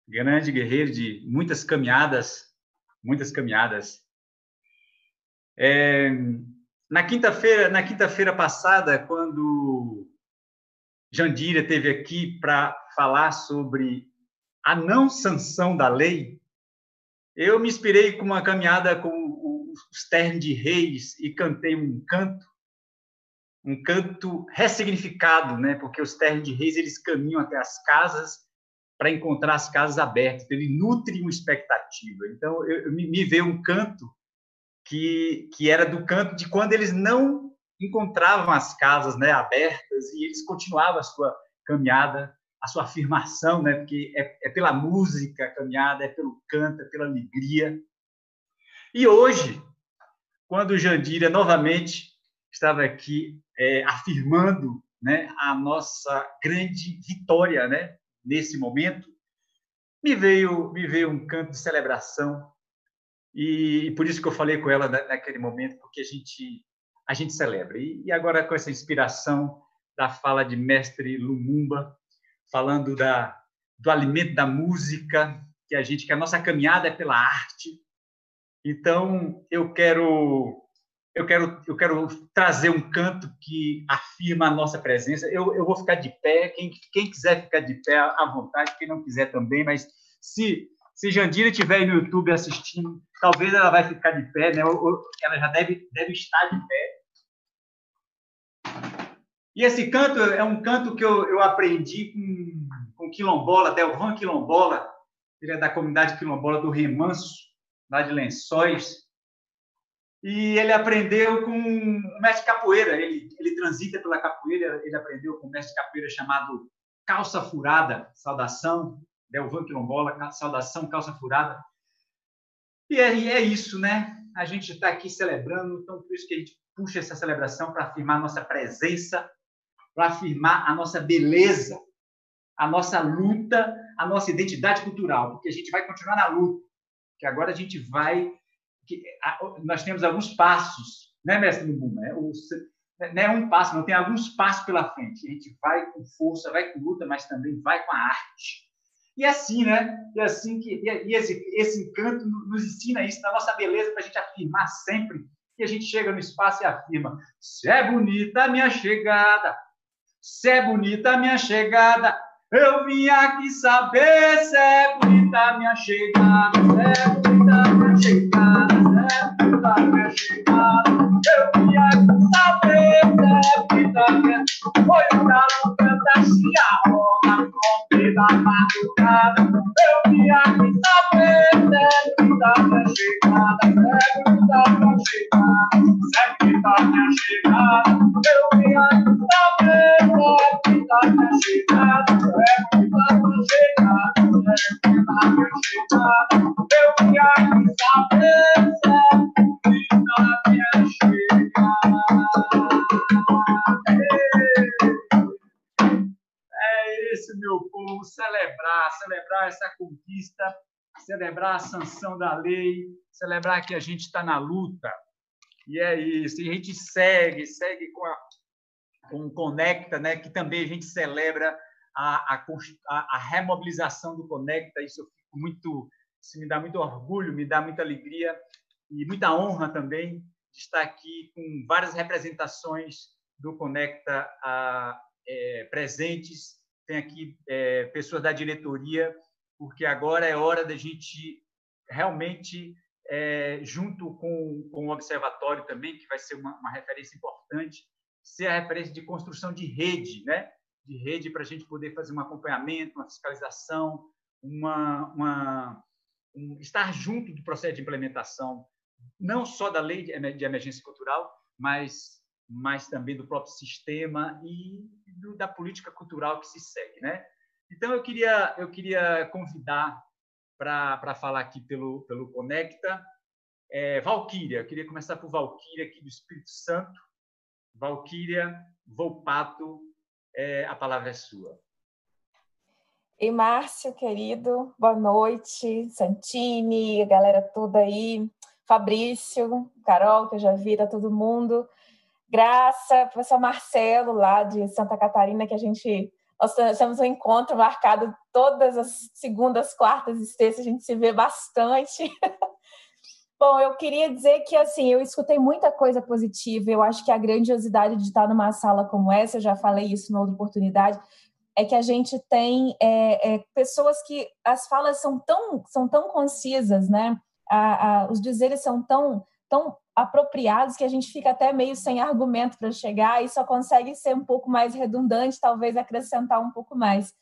grande guerreiro de muitas caminhadas, muitas caminhadas. É, na quinta-feira, na quinta-feira passada, quando Jandira teve aqui para falar sobre a não sanção da lei, eu me inspirei com uma caminhada com os ternos de reis e cantei um canto, um canto ressignificado, né? Porque os ternos de reis eles caminham até as casas para encontrar as casas abertas, então, ele nutre uma expectativa. Então eu, eu me, me veio um canto que que era do canto de quando eles não encontravam as casas, né, abertas e eles continuavam a sua caminhada a sua afirmação, né? Porque é, é pela música a caminhada, é pelo canto, é pela alegria. E hoje, quando Jandira novamente estava aqui é, afirmando, né, a nossa grande vitória, né, nesse momento, me veio me veio um canto de celebração e, e por isso que eu falei com ela naquele momento, porque a gente a gente celebra. E, e agora com essa inspiração da fala de mestre Lumumba, falando da, do alimento da música, que a gente que a nossa caminhada é pela arte. Então, eu quero eu quero eu quero trazer um canto que afirma a nossa presença. Eu, eu vou ficar de pé, quem, quem quiser ficar de pé à vontade, quem não quiser também, mas se se Jandira estiver no YouTube assistindo, talvez ela vai ficar de pé, né? Ela já deve, deve estar de pé. E esse canto é um canto que eu, eu aprendi com, com quilombola, Delvan Quilombola, ele é da comunidade quilombola do Remanso, lá de Lençóis. E ele aprendeu com um mestre capoeira, ele, ele transita pela capoeira, ele aprendeu com um mestre capoeira chamado Calça Furada, saudação, Delvan Quilombola, saudação, calça furada. E é, é isso, né? A gente está aqui celebrando, então por isso que a gente puxa essa celebração para afirmar nossa presença para afirmar a nossa beleza, a nossa luta, a nossa identidade cultural, porque a gente vai continuar na luta, que agora a gente vai. Que, a, nós temos alguns passos, né, mestre Mbuma? É, o, não é um passo, não tem alguns passos pela frente. A gente vai com força, vai com luta, mas também vai com a arte. E assim, né? E assim que e esse, esse encanto nos ensina isso, da nossa beleza, para a gente afirmar sempre que a gente chega no espaço e afirma: se é bonita a minha chegada, se é bonita a minha chegada, eu vim aqui saber se é bonita a minha chegada, se é bonita a minha chegada, se é bonita a minha chegada. Eu vim aqui saber se é bonita a minha Foi o galo no da madrugada. Eu vim aqui saber se é bonita a minha chegada, se é bonita a minha chegada, se é bonita a minha chegada. Eu vim aqui saber é povo, celebrar, celebrar essa conquista, celebrar a sanção da lei, celebrar que a gente está na luta. E é isso. E a gente segue, segue com a com Conecta, né, que também a gente celebra a, a, a, remobilização do Conecta. Isso eu fico muito, isso me dá muito orgulho, me dá muita alegria e muita honra também de estar aqui com várias representações do Conecta a, é, presentes. Tem aqui é, pessoas da diretoria, porque agora é hora da gente realmente, é, junto com, com o observatório também, que vai ser uma, uma referência importante, ser a referência de construção de rede, né? de rede para a gente poder fazer um acompanhamento, uma fiscalização, uma, uma um, estar junto do processo de implementação, não só da lei de emergência cultural, mas mas também do próprio sistema e do, da política cultural que se segue, né? Então eu queria eu queria convidar para falar aqui pelo pelo Conecta é, Valquíria. Eu queria começar por Valquíria aqui do Espírito Santo. Valquíria Volpato, é, a palavra é sua. E Márcio, querido, boa noite. Santini, a galera toda aí. Fabrício, Carol, que eu já vi, tá todo mundo. Graça, professor Marcelo, lá de Santa Catarina, que a gente. Nós temos um encontro marcado todas as segundas, quartas e sextas, a gente se vê bastante. [LAUGHS] Bom, eu queria dizer que assim, eu escutei muita coisa positiva. Eu acho que a grandiosidade de estar numa sala como essa, eu já falei isso na outra oportunidade, é que a gente tem é, é, pessoas que as falas são tão, são tão concisas, né? A, a, os dizeres são tão, tão apropriados que a gente fica até meio sem argumento para chegar e só consegue ser um pouco mais redundante, talvez acrescentar um pouco mais.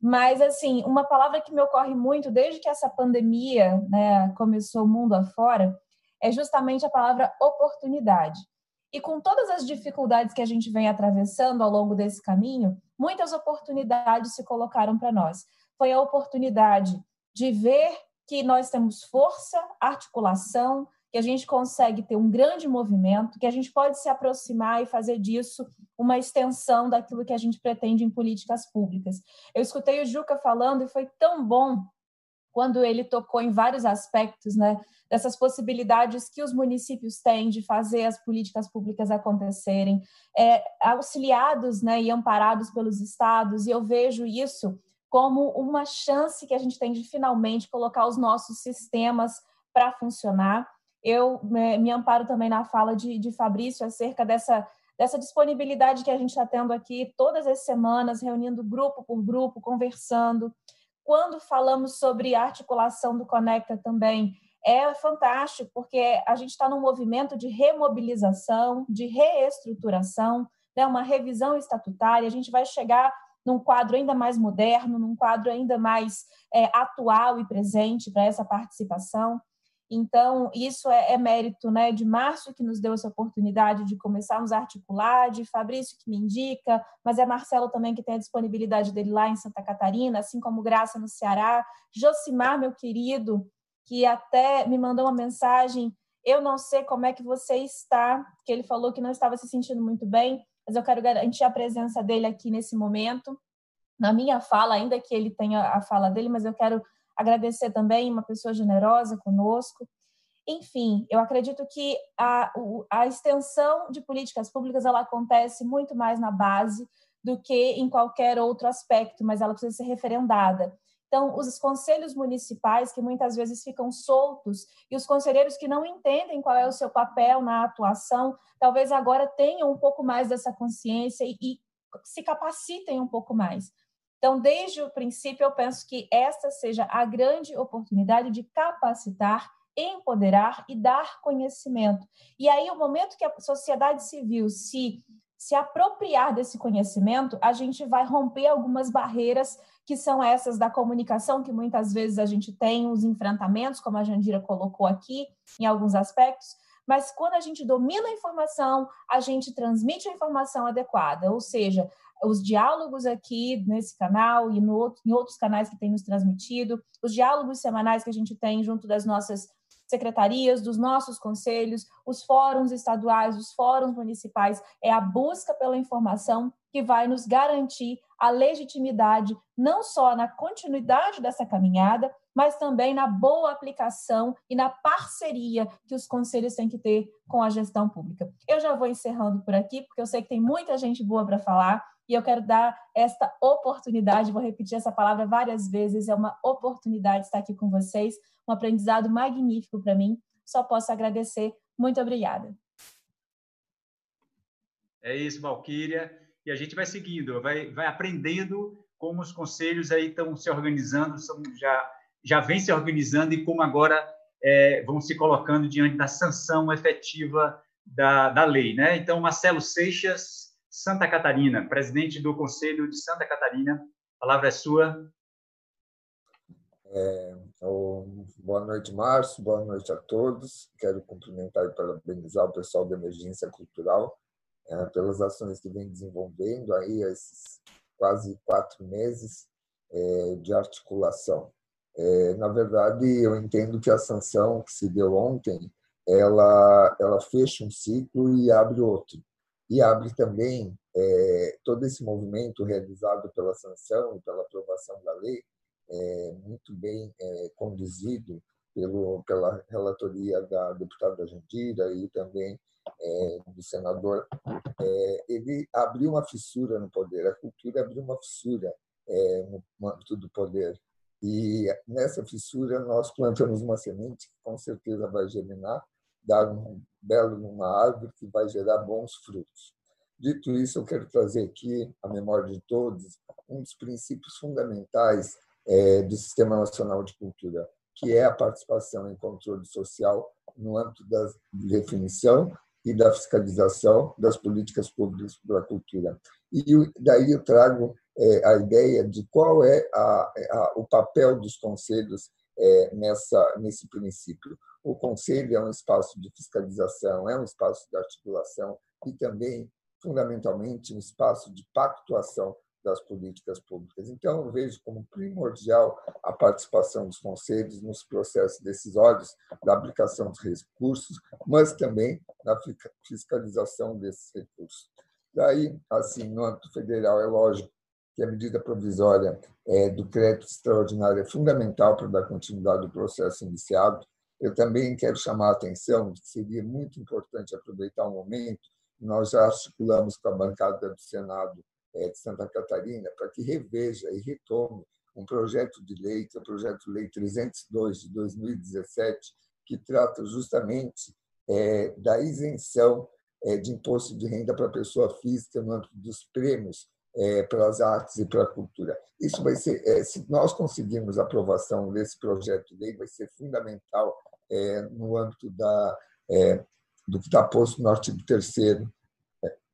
Mas, assim, uma palavra que me ocorre muito desde que essa pandemia né, começou mundo afora é justamente a palavra oportunidade. E com todas as dificuldades que a gente vem atravessando ao longo desse caminho, muitas oportunidades se colocaram para nós. Foi a oportunidade de ver que nós temos força, articulação, que a gente consegue ter um grande movimento, que a gente pode se aproximar e fazer disso uma extensão daquilo que a gente pretende em políticas públicas. Eu escutei o Juca falando e foi tão bom quando ele tocou em vários aspectos, né, dessas possibilidades que os municípios têm de fazer as políticas públicas acontecerem, é, auxiliados, né, e amparados pelos estados. E eu vejo isso como uma chance que a gente tem de finalmente colocar os nossos sistemas para funcionar eu me, amparo também na fala de, de Fabrício acerca dessa, dessa disponibilidade que a gente está tendo aqui todas as semanas, reunindo grupo por grupo, conversando. Quando falamos sobre articulação do Conecta também, é fantástico, porque a gente está num movimento de remobilização, de reestruturação, né, uma revisão estatutária, a gente vai chegar num quadro ainda mais moderno, num quadro ainda mais é, atual e presente para essa participação. Então, isso é, é, mérito né, de Márcio, que nos deu essa oportunidade de começarmos a articular, de Fabrício, que me indica, mas é Marcelo também que tem a disponibilidade dele lá em Santa Catarina, assim como Graça no Ceará. Josimar, meu querido, que até me mandou uma mensagem. Eu não sei como é que você está, que ele falou que não estava se sentindo muito bem, mas eu quero garantir a presença dele aqui nesse momento. Na minha fala, ainda que ele tenha a fala dele, mas eu quero agradecer também uma pessoa generosa conosco. Enfim, eu acredito que a, a extensão de políticas públicas ela acontece muito mais na base do que em qualquer outro aspecto, mas ela precisa ser referendada. Então, os conselhos municipais, que muitas vezes ficam soltos, e os conselheiros que não entendem qual é o seu papel na atuação, talvez agora tenham um pouco mais dessa consciência e, e se capacitem um pouco mais. Então, desde o princípio, eu penso que esta seja a grande oportunidade de capacitar, empoderar e dar conhecimento. E aí, o momento que a sociedade civil se se apropriar desse conhecimento, a gente vai romper algumas barreiras que são essas da comunicação, que muitas vezes a gente tem os enfrentamentos, como a Jandira colocou aqui, em alguns aspectos, mas quando a gente domina a informação, a gente transmite a informação adequada, ou seja, os diálogos aqui nesse canal e no, em outros canais que tem nos transmitido, os diálogos semanais que a gente tem junto das nossas secretarias, dos nossos conselhos, os fóruns estaduais, os fóruns municipais, é a busca pela informação que vai nos garantir a legitimidade, não só na continuidade dessa caminhada, mas também na boa aplicação e na parceria que os conselhos têm que ter com a gestão pública. Eu já vou encerrando por aqui, porque eu sei que tem muita gente boa para falar e eu quero dar esta oportunidade, vou repetir essa palavra várias vezes, é uma oportunidade estar aqui com vocês, um aprendizado magnífico para mim. Só posso agradecer. Muito obrigada. É isso, Valquíria. E a gente vai seguindo, vai, vai aprendendo como os conselhos aí estão se organizando, são, já, já vem se organizando e como agora é, vão se colocando diante da sanção efetiva da, da lei. Né? Então, Marcelo Seixas, Santa Catarina, presidente do Conselho de Santa Catarina, a palavra é sua. É, boa noite, Márcio, boa noite a todos. Quero cumprimentar e parabenizar o pessoal da Emergência Cultural é, pelas ações que vem desenvolvendo aí esses quase quatro meses é, de articulação. É, na verdade, eu entendo que a sanção que se deu ontem, ela, ela fecha um ciclo e abre outro. E abre também é, todo esse movimento realizado pela sanção e pela aprovação da lei, é, muito bem é, conduzido pelo, pela relatoria da deputada Jandira e também é, do senador, é, ele abriu uma fissura no poder, a cultura abriu uma fissura é, no âmbito do poder. E nessa fissura nós plantamos uma semente que com certeza vai germinar, dar um belo numa árvore que vai gerar bons frutos. Dito isso, eu quero trazer aqui à memória de todos um dos princípios fundamentais é, do Sistema Nacional de Cultura, que é a participação em controle social no âmbito da definição e da fiscalização das políticas públicas para a cultura. E daí eu trago é, a ideia de qual é a, a, o papel dos conselhos é, nessa nesse princípio. O conselho é um espaço de fiscalização, é um espaço de articulação e também, fundamentalmente, um espaço de pactuação das políticas públicas. Então, eu vejo como primordial a participação dos conselhos nos processos decisórios da aplicação dos recursos, mas também na fiscalização desses recursos. Daí, assim, no âmbito federal, é lógico que a medida provisória é, do crédito extraordinário é fundamental para dar continuidade ao processo iniciado. Eu também quero chamar a atenção que seria muito importante aproveitar o momento, nós já articulamos com a bancada do Senado é, de Santa Catarina para que reveja e retome um projeto de lei, que é o projeto de lei 302 de 2017, que trata justamente é, da isenção de imposto de renda para pessoa física no âmbito dos prêmios é, para as artes e para a cultura. Isso vai ser, é, se nós conseguirmos a aprovação desse projeto de lei, vai ser fundamental é, no âmbito da, é, do que está posto no artigo 3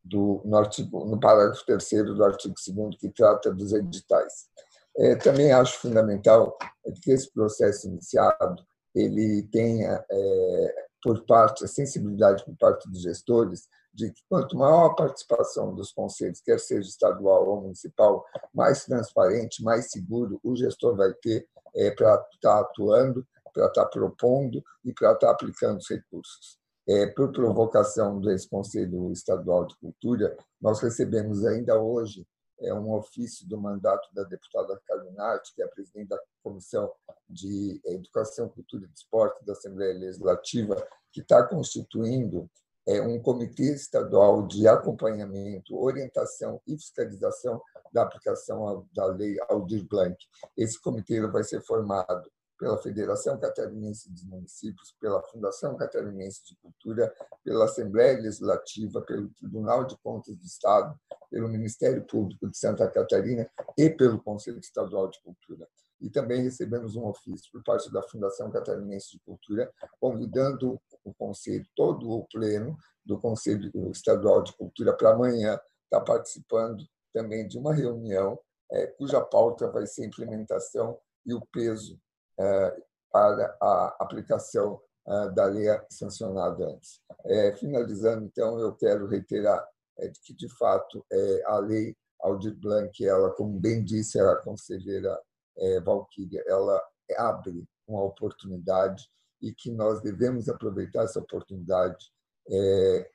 do, no, artigo, no parágrafo 3 do artigo 2 que trata dos editais. É, também acho fundamental que esse processo iniciado ele tenha, é, por parte, a sensibilidade por parte dos gestores de que quanto maior a participação dos conselhos, quer seja estadual ou municipal, mais transparente, mais seguro o gestor vai ter é, para estar tá atuando, para estar tá propondo e para estar tá aplicando os recursos. É, por provocação do ex-conselho estadual de cultura, nós recebemos ainda hoje é, um ofício do mandato da deputada Calinarte, que é a presidente da Comissão de Educação, Cultura e Esporte da Assembleia Legislativa, que está constituindo é, um comitê estadual de acompanhamento, orientação e fiscalização da aplicação da lei Aldir Blanc. Esse comitê vai ser formado pela Federação Catarinense dos Municípios, pela Fundação Catarinense de Cultura, pela Assembleia Legislativa, pelo Tribunal de Contas do Estado, pelo Ministério Público de Santa Catarina e pelo Conselho Estadual de Cultura. E também recebemos um ofício por parte da Fundação Catarinense de Cultura, convidando o Conselho, todo o pleno do Conselho Estadual de Cultura para amanhã estar tá participando também de uma reunião é, cuja pauta vai ser a implementação e o peso para a aplicação é, da lei sancionada antes. É, finalizando, então, eu quero reiterar que, de fato, a lei Aldir Blanc, ela, como bem disse a conselheira Valquíria, ela abre uma oportunidade e que nós devemos aproveitar essa oportunidade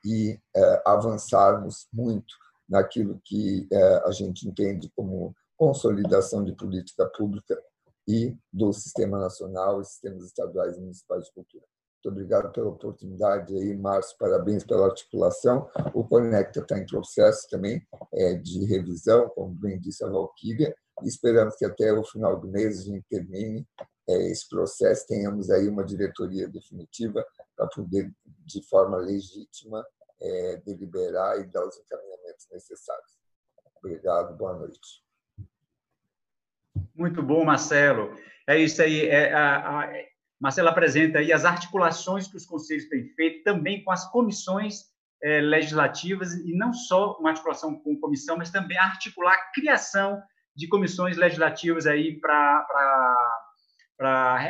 e avançarmos muito naquilo que a gente entende como consolidação de política pública e do Sistema Nacional e Sistemas Estaduais e Municipais de Cultura. Muito obrigado pela oportunidade aí, Márcio. Parabéns pela articulação. O Conecta está em processo também é, de revisão, como bem disse a Valquíria, esperamos que até o final do mês a gente termine é, esse processo, tenhamos aí uma diretoria definitiva para poder, de forma legítima, é, deliberar e dar os encaminhamentos necessários. Obrigado, boa noite. Muito bom, Marcelo. É isso aí. É, a, a, Marcelo apresenta aí as articulações que os conselhos têm feito também com as comissões é, legislativas, e não só uma articulação com comissão, mas também articular a criação de comissões legislativas aí para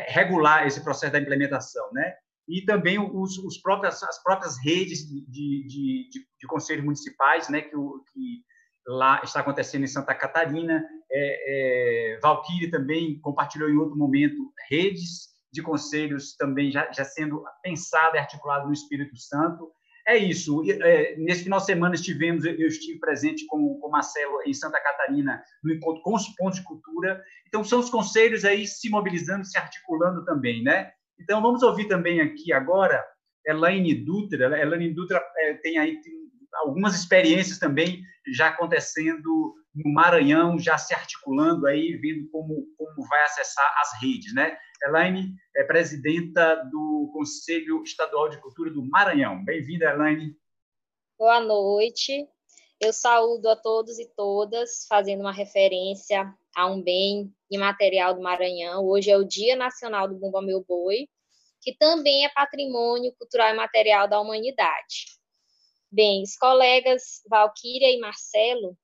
regular esse processo da implementação, né? E também os, os próprios, as próprias redes de, de, de, de conselhos municipais, né? Que, que lá está acontecendo em Santa Catarina. É, é, Valquíria também compartilhou em outro momento redes de conselhos também já, já sendo pensado e articulado no Espírito Santo. É isso. É, nesse final de semana estivemos, eu estive presente com, o Marcelo em Santa Catarina no encontro com os pontos de cultura. Então são os conselhos aí se mobilizando, se articulando também, né? Então vamos ouvir também aqui agora Elaine Dutra. Elaine Dutra é, tem aí tem algumas experiências também já acontecendo no Maranhão, já se articulando aí, vendo como, como vai acessar as redes, né? Elaine é presidenta do Conselho Estadual de Cultura do Maranhão. Bem-vinda, Elaine. Boa noite. Eu saúdo a todos e todas, fazendo uma referência a um bem imaterial do Maranhão. Hoje é o Dia Nacional do Bumba Meu Boi, que também é patrimônio cultural e material da humanidade. Bem, os colegas Valquíria e Marcelo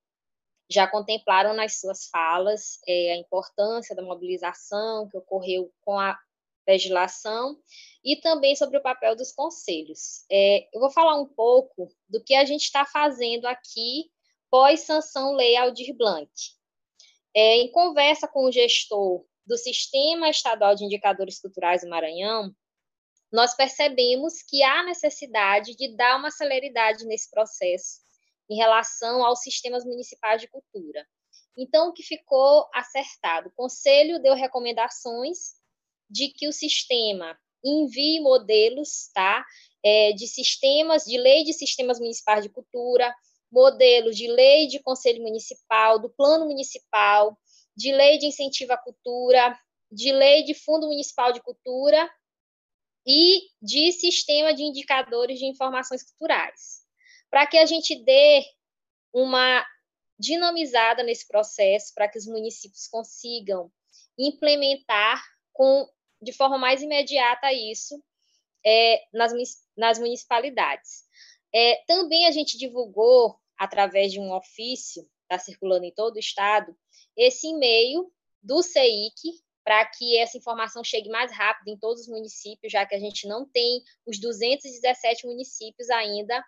já contemplaram nas suas falas é, a importância da mobilização que ocorreu com a legislação e também sobre o papel dos conselhos. É, eu vou falar um pouco do que a gente está fazendo aqui pós-sanção Lei Aldir Blanc. É, em conversa com o gestor do Sistema Estadual de Indicadores Culturais do Maranhão, nós percebemos que há necessidade de dar uma celeridade nesse processo em relação aos sistemas municipais de cultura. Então, o que ficou acertado? O Conselho deu recomendações de que o sistema envie modelos tá, é, de sistemas, de lei de sistemas municipais de cultura, modelos de lei de conselho municipal, do plano municipal, de lei de incentivo à cultura, de lei de fundo municipal de cultura e de sistema de indicadores de informações culturais para que a gente dê uma dinamizada nesse processo, para que os municípios consigam implementar com, de forma mais imediata isso é, nas, nas municipalidades. É, também a gente divulgou, através de um ofício, está circulando em todo o estado, esse e-mail do CEIC, para que essa informação chegue mais rápido em todos os municípios, já que a gente não tem os 217 municípios ainda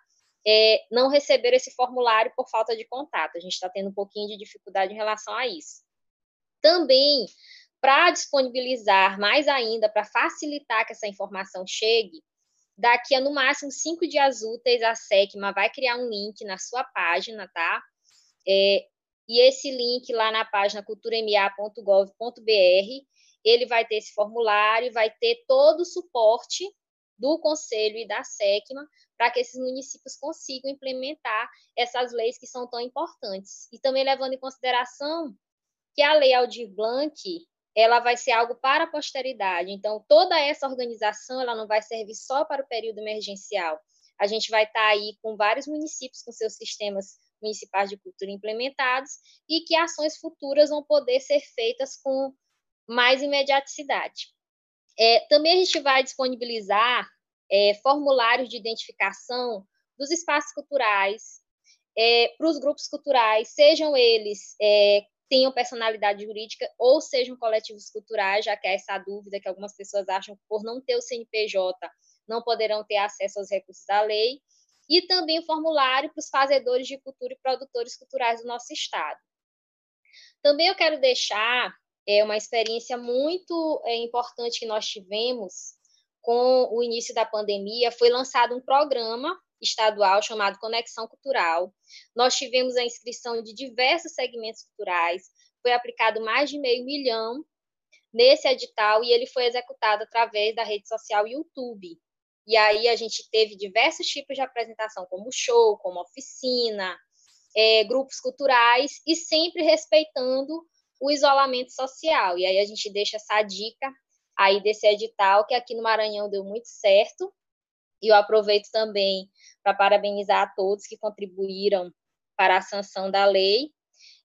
é, não receber esse formulário por falta de contato. A gente está tendo um pouquinho de dificuldade em relação a isso. Também, para disponibilizar mais ainda, para facilitar que essa informação chegue, daqui a no máximo cinco dias úteis, a SECMA vai criar um link na sua página, tá? É, e esse link lá na página culturama.gov.br, ele vai ter esse formulário, vai ter todo o suporte do Conselho e da SECMA para que esses municípios consigam implementar essas leis que são tão importantes. E também levando em consideração que a Lei Aldir Blanc, ela vai ser algo para a posteridade. Então, toda essa organização, ela não vai servir só para o período emergencial. A gente vai estar aí com vários municípios com seus sistemas municipais de cultura implementados e que ações futuras vão poder ser feitas com mais imediaticidade. É, também a gente vai disponibilizar é, formulários de identificação dos espaços culturais é, para os grupos culturais, sejam eles é, tenham personalidade jurídica ou sejam coletivos culturais, já que há essa dúvida que algumas pessoas acham que por não ter o CNPJ não poderão ter acesso aos recursos da lei, e também o formulário para os fazedores de cultura e produtores culturais do nosso estado. Também eu quero deixar é, uma experiência muito é, importante que nós tivemos com o início da pandemia, foi lançado um programa estadual chamado Conexão Cultural. Nós tivemos a inscrição de diversos segmentos culturais, foi aplicado mais de meio milhão nesse edital e ele foi executado através da rede social YouTube. E aí a gente teve diversos tipos de apresentação, como show, como oficina, é, grupos culturais, e sempre respeitando o isolamento social. E aí a gente deixa essa dica aí desse edital, que aqui no Maranhão deu muito certo. E eu aproveito também para parabenizar a todos que contribuíram para a sanção da lei.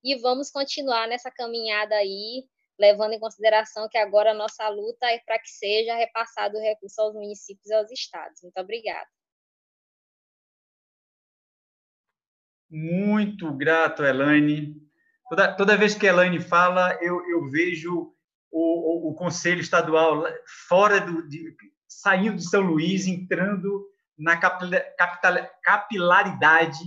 E vamos continuar nessa caminhada aí, levando em consideração que agora a nossa luta é para que seja repassado o recurso aos municípios e aos estados. Muito obrigada. Muito grato, Elaine. Toda, toda vez que a Elaine fala, eu, eu vejo o, o, o Conselho Estadual fora do, de, saindo de São Luís, entrando na capital, capilaridade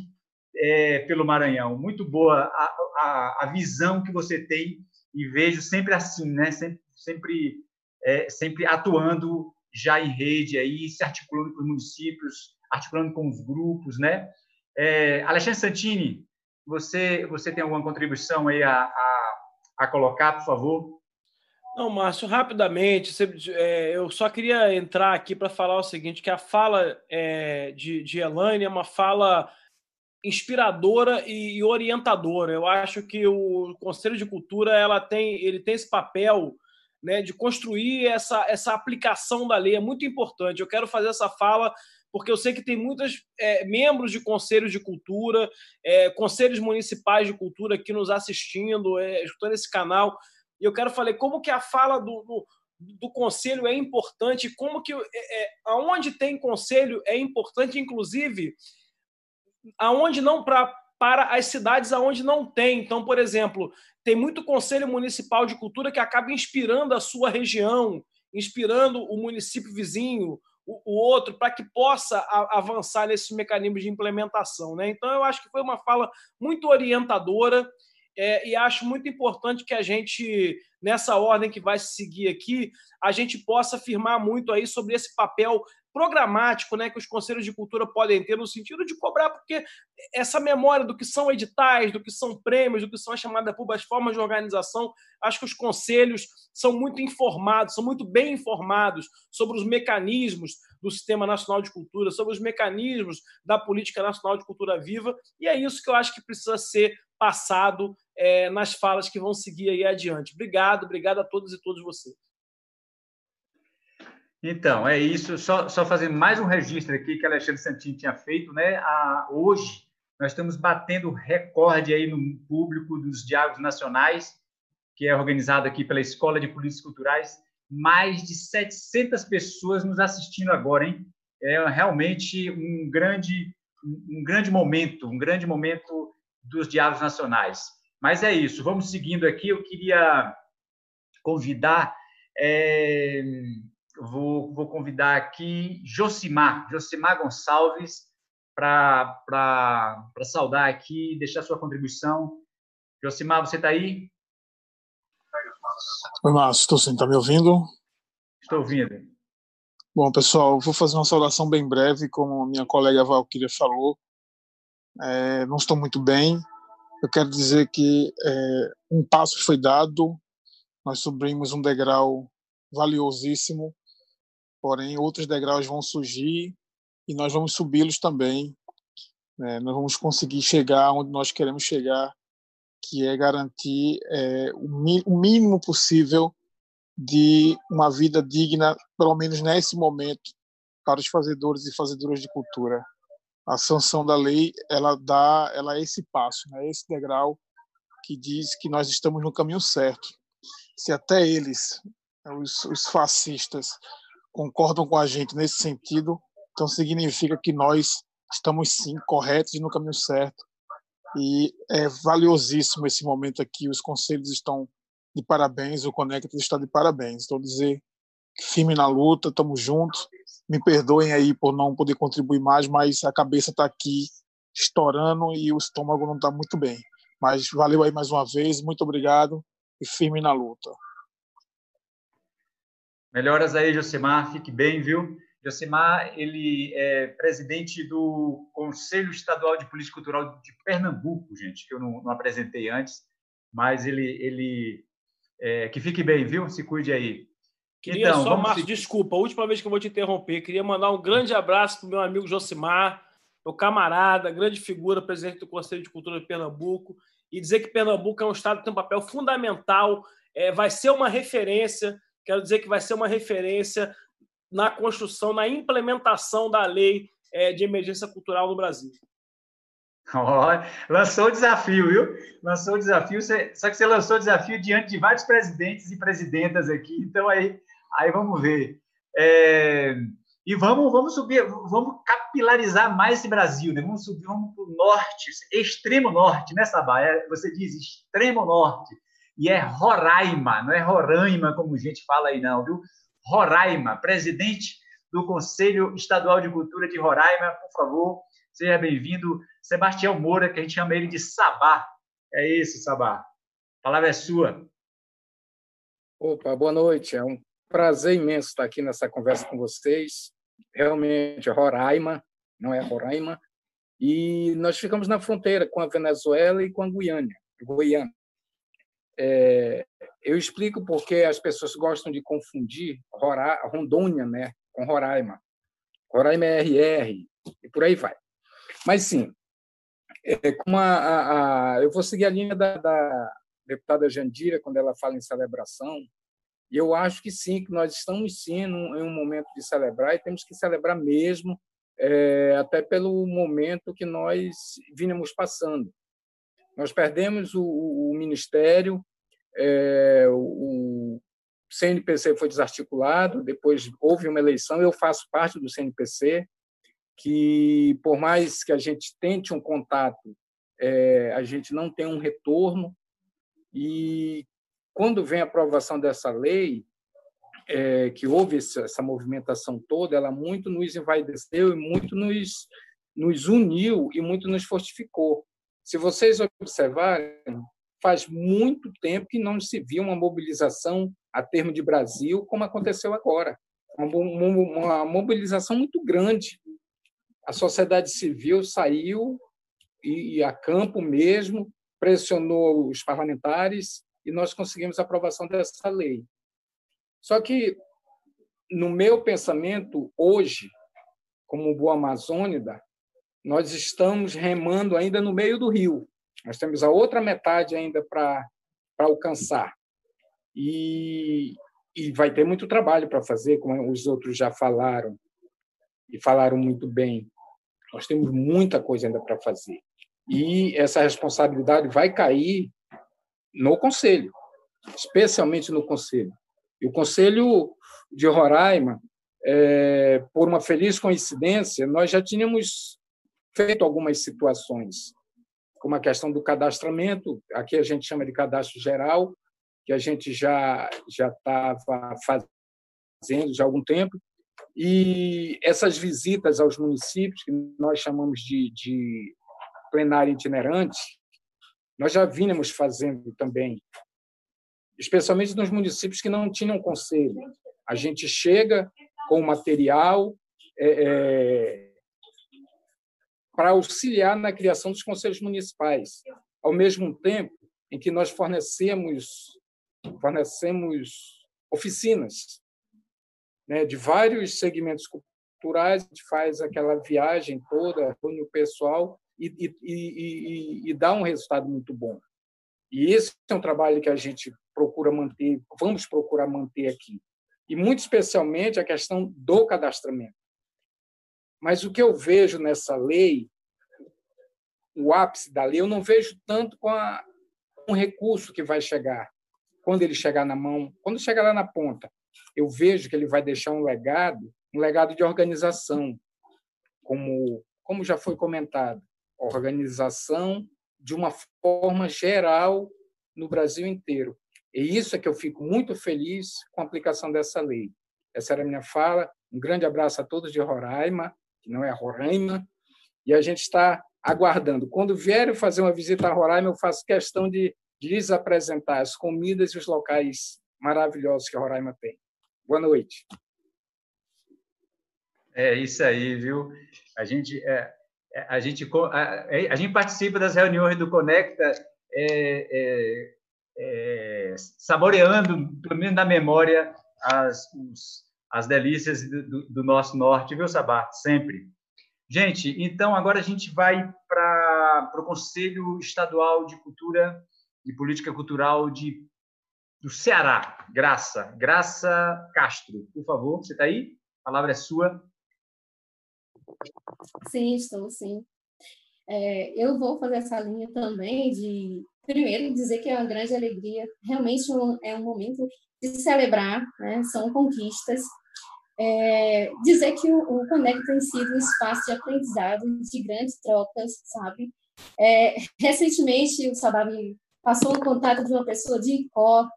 é, pelo Maranhão. Muito boa a, a, a, visão que você tem e vejo sempre assim, né? Sempre, sempre, é, sempre atuando já em rede aí, se articulando com os municípios, articulando com os grupos, né? É, Alexandre Santini, você você tem alguma contribuição aí a, a, a colocar, por favor? Não, Márcio, rapidamente, é, eu só queria entrar aqui para falar o seguinte, que a fala é, de, de Elaine é uma fala inspiradora e, orientadora. Eu acho que o Conselho de Cultura ela tem, ele tem esse papel né, de construir essa, essa aplicação da lei. É muito importante. Eu quero fazer essa fala porque eu sei que tem muitos é, membros de conselhos de cultura, é, conselhos municipais de cultura aqui nos assistindo, é, escutando esse canal. E eu quero falar como que a fala do, do, do conselho é importante, como que é, é, aonde tem conselho é importante, inclusive aonde não para para as cidades aonde não tem. Então, por exemplo, tem muito conselho municipal de cultura que acaba inspirando a sua região, inspirando o município vizinho, o, o outro, para que possa a, avançar nesses mecanismos de implementação. Né? Então, eu acho que foi uma fala muito orientadora é, e acho muito importante que a gente, nessa ordem que vai se seguir aqui, a gente possa afirmar muito aí sobre esse papel programático né, que os conselhos de cultura podem ter no sentido de cobrar, porque essa memória do que são editais, do que são prêmios, do que são as chamadas as formas de organização, acho que os conselhos são muito informados, são muito bem informados sobre os mecanismos do Sistema Nacional de Cultura, sobre os mecanismos da Política Nacional de Cultura Viva, e é isso que eu acho que precisa ser passado é, nas falas que vão seguir aí adiante. Obrigado, obrigado a todos e todas vocês. Então, é isso. Só, só fazer mais um registro aqui que Alexandre Santini tinha feito, né? A, hoje nós estamos batendo recorde aí no público dos diálogos nacionais, que é organizado aqui pela Escola de Políticas Culturais. Mais de 700 pessoas nos assistindo agora, hein? É realmente um grande, um grande momento, um grande momento dos diálogos nacionais. Mas é isso, vamos seguindo aqui. Eu queria convidar, é, vou, vou convidar aqui Josimar, Josimar Gonçalves, para saudar aqui, deixar sua contribuição. Josimar, você está aí? Oi, Márcio, estou sim, está me ouvindo? Estou ouvindo. Bom, pessoal, vou fazer uma saudação bem breve, como a minha colega Valquíria falou. É, não estou muito bem, eu quero dizer que é, um passo foi dado, nós subimos um degrau valiosíssimo, porém outros degraus vão surgir e nós vamos subi-los também. Né? Nós vamos conseguir chegar onde nós queremos chegar, que é garantir é, o mínimo possível de uma vida digna, pelo menos nesse momento, para os fazedores e fazedoras de cultura a sanção da lei ela dá ela é esse passo né esse degrau que diz que nós estamos no caminho certo se até eles os, os fascistas concordam com a gente nesse sentido. Então significa que nós estamos sim corretos no caminho certo. E é valiosíssimo esse momento aqui. Os conselhos estão de parabéns o Conecta está de parabéns. Estou dizer firme na luta estamos juntos me perdoem aí por não poder contribuir mais, mas a cabeça está aqui estourando e o estômago não está muito bem. Mas valeu aí mais uma vez, muito obrigado e firme na luta. Melhoras aí, Josemar, fique bem, viu? Josemar, ele é presidente do Conselho Estadual de Política Cultural de Pernambuco, gente, que eu não, não apresentei antes, mas ele, ele É, que fique bem, viu? Se cuide aí. Queria então, só, Márcio, se... desculpa, a última vez que eu vou te interromper, queria mandar um grande abraço para o meu amigo Josimar, meu camarada, grande figura, presidente do Conselho de Cultura de Pernambuco, e dizer que Pernambuco é um estado que tem um papel fundamental, é, vai ser uma referência, quero dizer que vai ser uma referência na construção, na implementação da lei é, de emergência cultural no Brasil. Oh, lançou o desafio, viu? Lançou o desafio, só que você lançou o desafio diante de vários presidentes e presidentas aqui, então aí, aí vamos ver. É, e vamos, vamos subir, vamos capilarizar mais esse Brasil, né? Vamos subir, vamos para o norte, extremo norte, né, Sabá? É, você diz extremo norte, e é Roraima, não é Roraima, como a gente fala aí, não, viu? Roraima, presidente do Conselho Estadual de Cultura de Roraima, por favor, seja bem-vindo, Sebastião Moura, que a gente chama ele de Sabá. É isso, Sabá. A palavra é sua. Opa, boa noite. É um prazer imenso estar aqui nessa conversa com vocês. Realmente, Roraima, não é Roraima. E nós ficamos na fronteira com a Venezuela e com a Guiana. Guiana. É, eu explico porque as pessoas gostam de confundir Rondônia né, com Roraima. Roraima é RR, e por aí vai. Mas, sim, é, como a, a, a, eu vou seguir a linha da, da deputada Jandira, quando ela fala em celebração, e eu acho que sim, que nós estamos sim em um momento de celebrar e temos que celebrar mesmo, é, até pelo momento que nós vínhamos passando. Nós perdemos o, o ministério, é, o CNPC foi desarticulado, depois houve uma eleição, eu faço parte do CNPC, que por mais que a gente tente um contato, é, a gente não tem um retorno, e quando vem a aprovação dessa lei, é, que houve essa, essa, movimentação toda, ela muito nos envaideceu e muito nos, nos uniu e muito nos fortificou. Se vocês observarem, faz muito tempo que não se viu uma mobilização a termo de Brasil como aconteceu agora. Uma, mobilização muito grande. A sociedade civil saiu e a campo mesmo, pressionou os parlamentares e nós conseguimos a aprovação dessa lei. Só que, no meu pensamento, hoje, como boa amazônida, nós estamos remando ainda no meio do rio. Nós temos a outra metade ainda para alcançar. E, e vai ter muito trabalho para fazer, como os outros já falaram, e falaram muito bem. Nós temos muita coisa ainda para fazer. E essa responsabilidade vai cair no Conselho, especialmente no Conselho. E o Conselho de Roraima, é, por uma feliz coincidência, nós já tínhamos feito algumas situações, como a questão do cadastramento, aqui a gente chama de cadastro geral, que a gente já já estava fazendo já há algum tempo, e essas visitas aos municípios, que nós chamamos de, de plenário itinerante, nós já vínhamos fazendo também, especialmente nos municípios que não tinham conselho. A gente chega com material, é, é, para auxiliar na criação dos conselhos municipais, ao mesmo tempo em que nós fornecemos fornecemos oficinas né, de vários segmentos culturais, a gente faz aquela viagem toda, reúne o pessoal e, e, e, e, dá um resultado muito bom. E esse é um trabalho que a gente procura manter, vamos procurar manter aqui. E muito especialmente a questão do cadastramento. Mas o que eu vejo nessa lei, o ápice da lei, eu não vejo tanto com a, um recurso que vai chegar, quando ele chegar na mão, quando chegar lá na ponta. Eu vejo que ele vai deixar um legado, um legado de organização, como, como já foi comentado, organização de uma forma geral no Brasil inteiro. E isso é que eu fico muito feliz com a aplicação dessa lei. Essa era a minha fala. Um grande abraço a todos de Roraima, que não é Roraima, e a gente está aguardando. Quando vierem fazer uma visita a Roraima, eu faço questão de, lhes apresentar as comidas e os locais maravilhosos que Roraima tem. Boa noite. É isso aí, viu? A gente, é, é a gente, a, a, gente participa das reuniões do Conecta é, é, é, saboreando, pelo menos na memória, as, os, as delícias do, do, nosso norte, viu, Sabá? Sempre. Gente, então agora a gente vai para o Conselho Estadual de Cultura e Política Cultural de, do Ceará. Graça, Graça Castro, por favor, você está aí? A palavra é sua. Sim, estou, sim. É, eu vou fazer essa linha também de, primeiro, dizer que é uma grande alegria, realmente um, é um momento de celebrar, né? são conquistas. É, dizer que o, o Conect tem sido um espaço de aprendizado, de grandes trocas, sabe? É, recentemente, o Sabab passou o contato de uma pessoa de Icó,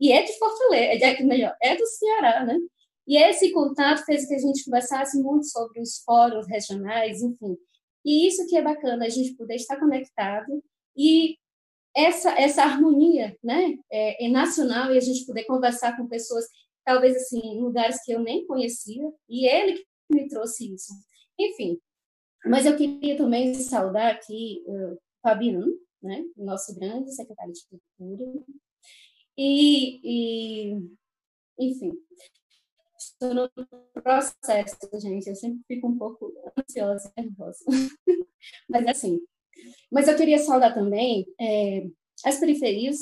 e é de Fortaleza, é, de, melhor, é do Ceará, né? E esse contato fez que a gente conversasse muito sobre os fóruns regionais, enfim. E isso que é bacana, a gente poder estar conectado e essa essa harmonia, né, é, é nacional e a gente poder conversar com pessoas talvez assim lugares que eu nem conhecia e ele que me trouxe isso. Enfim, mas eu queria também saudar aqui uh, Fabiano, né, nosso grande secretário de cultura e, e enfim, estou no processo, gente. Eu sempre fico um pouco ansiosa nervosa. [LAUGHS] Mas assim. Mas eu queria saudar também é, as periferias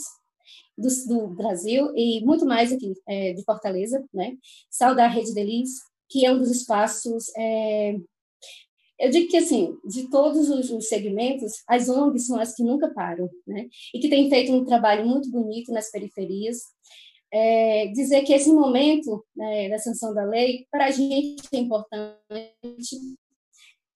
do, do, Brasil e muito mais aqui é, de Fortaleza, né? Saudar a Rede Delis, que é um dos espaços. É, eu digo que, assim, de todos os, os segmentos, as ONGs são as que nunca param, né? E que têm feito um trabalho muito bonito nas periferias, é, dizer que esse momento né, da sanção da lei, para a gente é importante,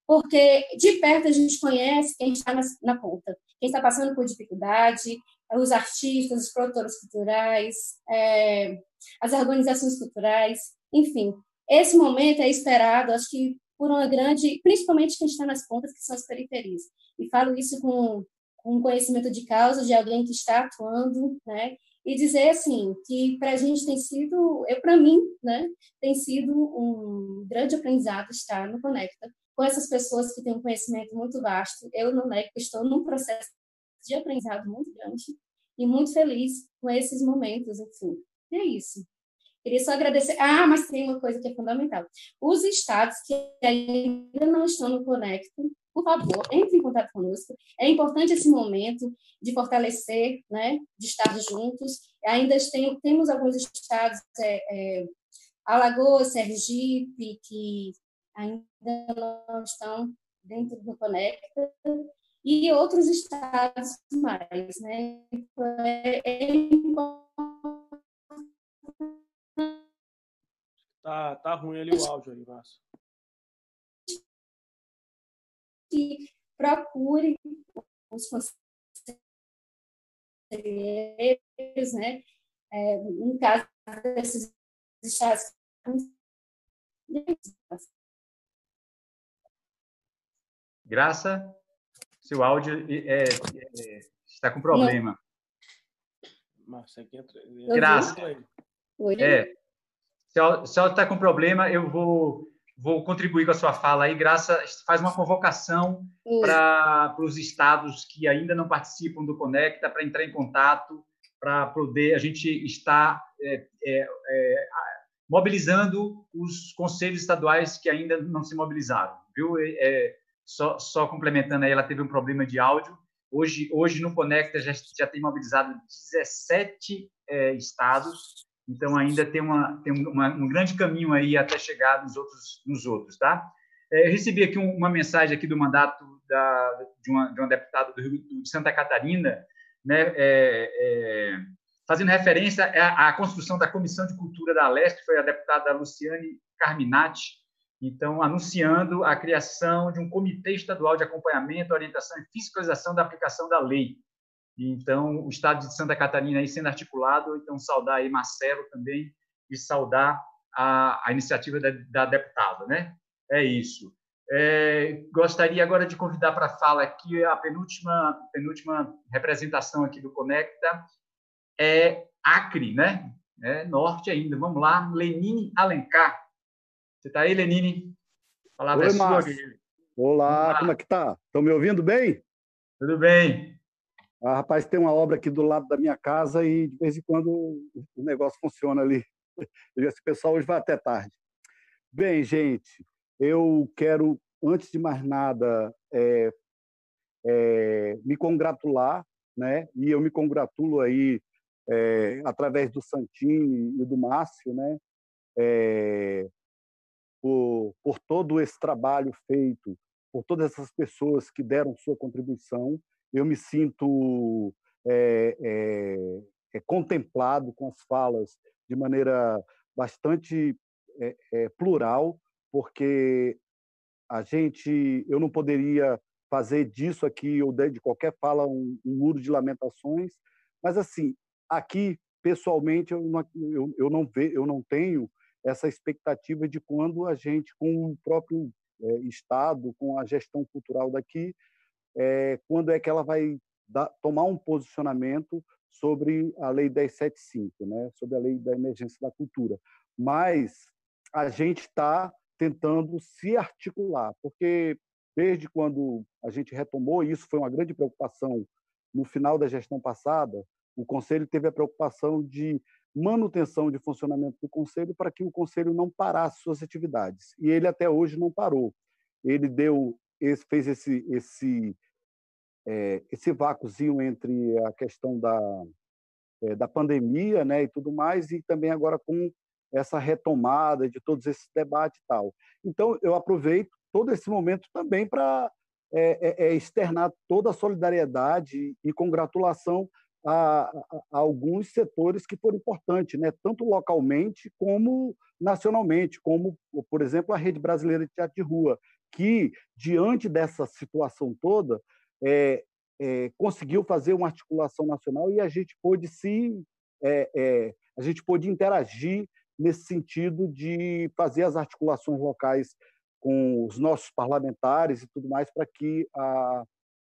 porque de perto a gente conhece quem está na, na ponta, quem está passando por dificuldade, os artistas, os produtores culturais, é, as organizações culturais, enfim. Esse momento é esperado, acho que por uma grande, principalmente quem está nas pontas, que são as periferias. E falo isso com, com conhecimento de causa de alguém que está atuando, né, e dizer assim que para a gente tem sido, eu para mim, né, tem sido um grande aprendizado estar no Conecta com essas pessoas que têm um conhecimento muito vasto. Eu no Conecta estou num processo de aprendizado muito grande e muito feliz com esses momentos, enfim. E é isso. Queria só agradecer. Ah, mas tem uma coisa que é fundamental. Os estados que ainda não estão no Conecta, por favor, entre em contato conosco. É importante esse momento de fortalecer, né, de estar juntos. Ainda tem, temos alguns estados, é, é, Alagoas, Sergipe, que ainda não estão dentro do Conecta, e outros estados mais, né? É, é Tá, tá ruim ali o áudio aí, Márcio que procure os conselheiros, né? É, em caso desses estados. Graça, seu áudio é, é, está com problema. Graça. Oi. É, se áudio está com problema, eu vou vou contribuir com a sua fala aí. Graça faz uma convocação para os estados que ainda não participam do Conecta para entrar em contato, para poder a gente estar é, é, é, mobilizando os conselhos estaduais que ainda não se mobilizaram, viu? É, é, só, só complementando aí, ela teve um problema de áudio. Hoje, hoje no Conecta já, já tem mobilizado 17 é, estados então, ainda tem, uma, tem uma, um grande caminho aí até chegar nos outros, nos outros tá? É, eu recebi aqui uma mensagem aqui do mandato da, de, uma, de uma deputada do Rio de Santa Catarina, né, é, é, fazendo referência à, à, construção da Comissão de Cultura da Leste, que foi a deputada Luciane Carminati, então, anunciando a criação de um comitê estadual de acompanhamento, orientação e fiscalização da aplicação da lei. Então, o Estado de Santa Catarina aí sendo articulado, então saudar aí Marcelo também e saudar a, a iniciativa da, da, deputada, né? É isso. É, gostaria agora de convidar para fala aqui a penúltima, penúltima representação aqui do Conecta, é Acre, né? É norte ainda. Vamos lá, Lenine Alencar. Você está aí, Lenine? A palavra Oi, é sua. Olá, como é que tá? Estão me ouvindo bem? Tudo bem. Ah, rapaz, tem uma obra aqui do lado da minha casa e de vez em quando o negócio funciona ali. [LAUGHS] Esse pessoal hoje vai até tarde. Bem, gente, eu quero, antes de mais nada, é, é, me congratular, né? E eu me congratulo aí é, através do Santini e do Márcio, né? É, por, por todo esse trabalho feito, por todas essas pessoas que deram sua contribuição. Eu me sinto é, é, é contemplado com as falas de maneira bastante é, é, plural, porque a gente, eu não poderia fazer disso aqui ou de qualquer fala um, um muro de lamentações, mas assim, aqui pessoalmente eu não, eu, eu não ve, eu não tenho essa expectativa de quando a gente, com o próprio é, Estado, com a gestão cultural daqui, é, quando é que ela vai dar, tomar um posicionamento sobre a Lei 1075, né, sobre a Lei da Emergência da Cultura. Mas a gente está tentando se articular, porque desde quando a gente retomou, e isso foi uma grande preocupação no final da gestão passada, o Conselho teve a preocupação de manutenção de funcionamento do Conselho para que o Conselho não parasse suas atividades. E ele até hoje não parou. Ele deu, fez esse, esse, é, esse vácuozinho entre a questão da, é, da pandemia né, e tudo mais, e também agora com essa retomada de todos esses debates e tal. Então, eu aproveito todo esse momento também para é, é, é, externar toda a solidariedade e congratulação a, a, alguns setores que foram importantes, né? tanto localmente como nacionalmente, como, por exemplo, a Rede Brasileira de Teatro de Rua, que, diante dessa situação toda, é, é, conseguiu fazer uma articulação nacional e a gente pôde se é, é a gente pôde interagir nesse sentido de fazer as articulações locais com os nossos parlamentares e tudo mais para que a,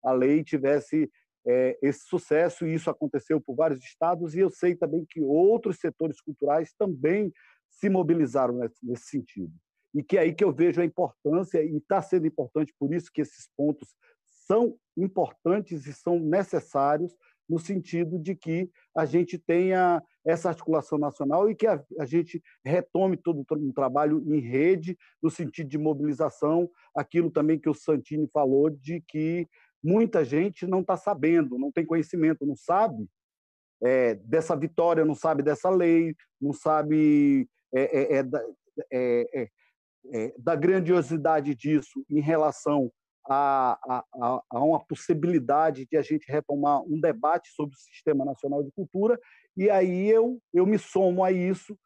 a lei tivesse é, esse sucesso, e isso aconteceu por vários estados, e eu sei também que outros setores culturais também se mobilizaram nesse, nesse sentido. E que é aí que eu vejo a importância, e está sendo importante, por isso que esses pontos são importantes e são necessários, no sentido de que a gente tenha essa articulação nacional e que a, a gente retome todo um trabalho em rede, no sentido de mobilização, aquilo também que o Santini falou, de que muita gente não está sabendo, não tem conhecimento, não sabe é, dessa vitória, não sabe dessa lei, não sabe é, é, da, grandiosidade disso em relação a, a, a, uma possibilidade de a gente retomar um debate sobre o Sistema Nacional de Cultura, e aí eu, eu me somo a isso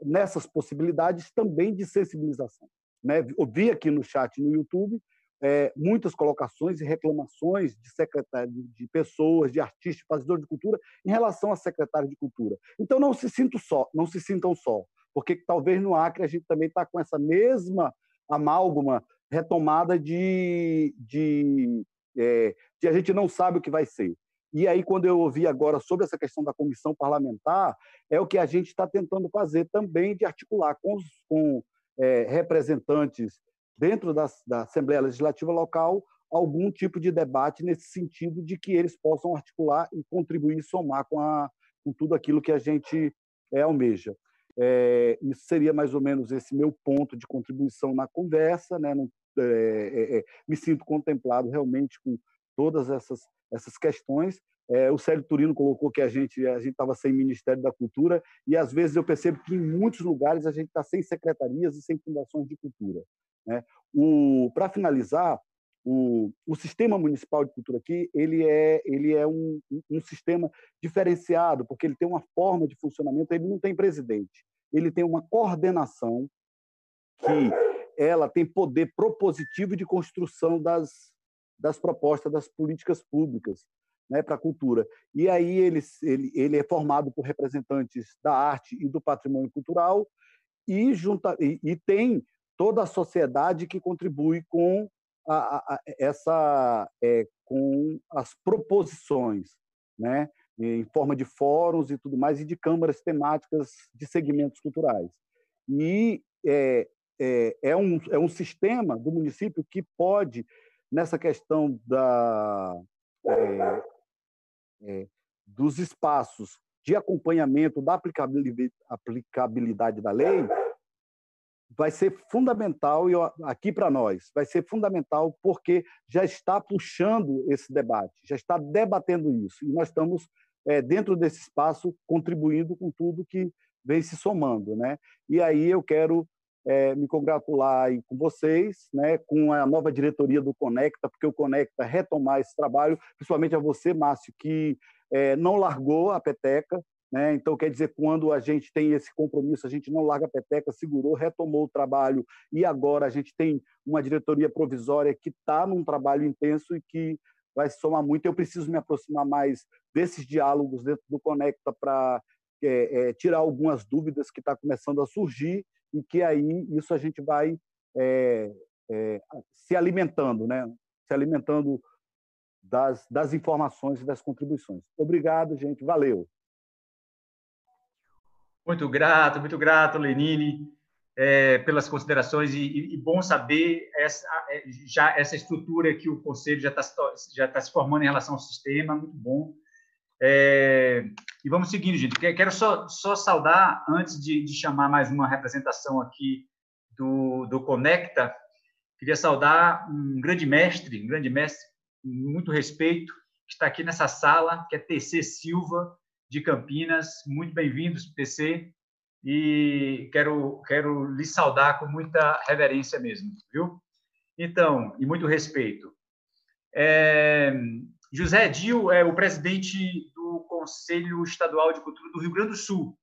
nessas possibilidades também de sensibilização. Né? Eu vi aqui no chat no YouTube é, muitas colocações e reclamações de secretário, de pessoas, de artistas, fazedores de cultura, em relação a secretário de cultura. Então não se sintam só, não se sintam só, porque talvez no Acre a gente também está com essa mesma amálgama retomada de, de, é, de a gente não sabe o que vai ser. E aí, quando eu ouvi agora sobre essa questão da comissão parlamentar, é o que a gente está tentando fazer também, de articular com, os, com é, representantes dentro da, da Assembleia Legislativa local, algum tipo de debate nesse sentido de que eles possam articular e contribuir e somar com, a, com tudo aquilo que a gente é, almeja. É, isso seria mais ou menos esse meu ponto de contribuição na conversa. Né? Não, é, é, é me sinto contemplado realmente com todas essas, essas questões. É, o Célio Turino colocou que a gente a gente estava sem Ministério da Cultura e às vezes eu percebo que em muitos lugares a gente está sem secretarias e sem fundações de cultura. Né? Para finalizar, o, o, sistema municipal de cultura aqui ele é ele é um, um, sistema diferenciado porque ele tem uma forma de funcionamento ele não tem presidente ele tem uma coordenação que ela tem poder propositivo de construção das, das propostas das políticas públicas né, para a cultura e aí ele, ele ele é formado por representantes da arte e do patrimônio cultural e junta e, e tem toda a sociedade que contribui com a, a, essa é, com as proposições, né, em forma de fóruns e tudo mais e de câmaras temáticas de segmentos culturais. E é, é, é, um, é um sistema do município que pode, nessa questão da, é, é, dos espaços de acompanhamento da aplicabilidade da lei vai ser fundamental e aqui para nós vai ser fundamental porque já está puxando esse debate, já está debatendo isso e nós estamos é, dentro desse espaço contribuindo com tudo que vem se somando, né? E aí eu quero é, me congratular com vocês, né, com a nova diretoria do Conecta, porque o Conecta retomar esse trabalho, principalmente a você, Márcio, que é, não largou a peteca, né? Então, quer dizer, quando a gente tem esse compromisso, a gente não larga a peteca, segurou, retomou o trabalho e agora a gente tem uma diretoria provisória que está num trabalho intenso e que vai somar muito. Eu preciso me aproximar mais desses diálogos dentro do Conecta para é, é, tirar algumas dúvidas que está começando a surgir e que aí isso a gente vai é, é, se alimentando, né? se alimentando das, das informações e das contribuições. Obrigado, gente. Valeu. Muito grato, muito grato, Lenine, é, pelas considerações e, e, bom saber essa, é, já essa estrutura que o Conselho já está já tá se formando em relação ao sistema, muito bom. É, e vamos seguindo, gente. Quero só, só saudar, antes de, de chamar mais uma representação aqui do, do Conecta, queria saudar um grande mestre, um grande mestre, muito respeito, que está aqui nessa sala, que é TC Silva, de Campinas. Muito bem-vindos, TC, e quero, quero lhe saudar com muita reverência mesmo, viu? Então, e muito respeito. É, José Dil é o presidente do Conselho Estadual de Cultura do Rio Grande do Sul.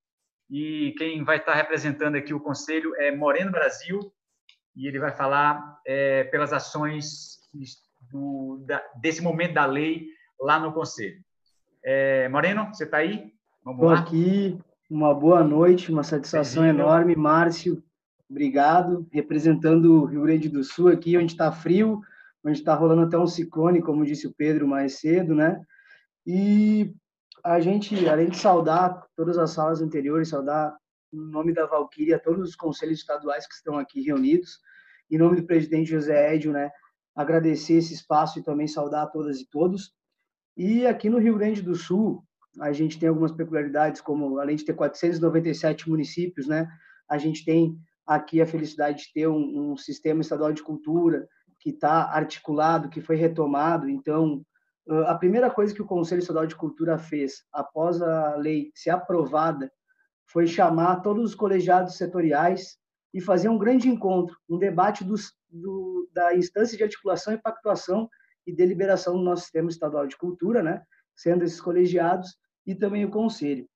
E quem vai estar representando aqui o conselho é Moreno Brasil, e ele vai falar é, pelas ações do, da, desse momento da lei lá no conselho. É, Moreno, você está aí? Estou aqui. Uma boa noite, uma satisfação enorme. Márcio, obrigado. Representando o Rio Grande do Sul aqui, onde está frio, onde está rolando até um ciclone, como disse o Pedro mais cedo, né? E a gente, além de saudar todas as salas anteriores, saudar em nome da Valquíria todos os conselhos estaduais que estão aqui reunidos, em nome do presidente José Édio, né? Agradecer esse espaço e também saudar todas e todos. E aqui no Rio Grande do Sul, a gente tem algumas peculiaridades, como além de ter 497 municípios, né? A gente tem aqui a felicidade de ter um, um sistema estadual de cultura, que está articulado, que foi retomado. Então, a primeira coisa que o Conselho Estadual de Cultura fez após a lei ser aprovada foi chamar todos os colegiados setoriais e fazer um grande encontro, um debate dos, do, da instância de articulação e pactuação e deliberação do nosso sistema estadual de cultura, né? sendo esses colegiados e também o conselho.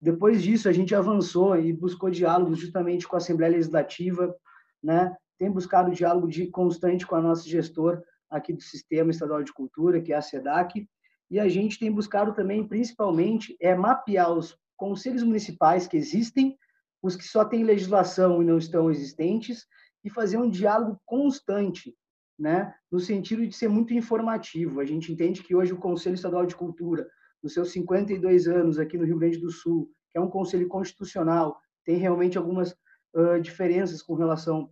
Depois disso, a gente avançou e buscou diálogo justamente com a Assembleia Legislativa, né? tem buscado diálogo de, constante com a nossa gestor aqui do Sistema Estadual de Cultura, que é a SEDAC, e a gente tem buscado também, principalmente, é mapear os conselhos municipais que existem, os que só têm legislação e não estão existentes, e fazer um diálogo constante, né, no sentido de ser muito informativo. A gente entende que hoje o Conselho Estadual de Cultura, nos seus 52 anos aqui no Rio Grande do Sul, que é um conselho constitucional, tem realmente algumas uh, diferenças com relação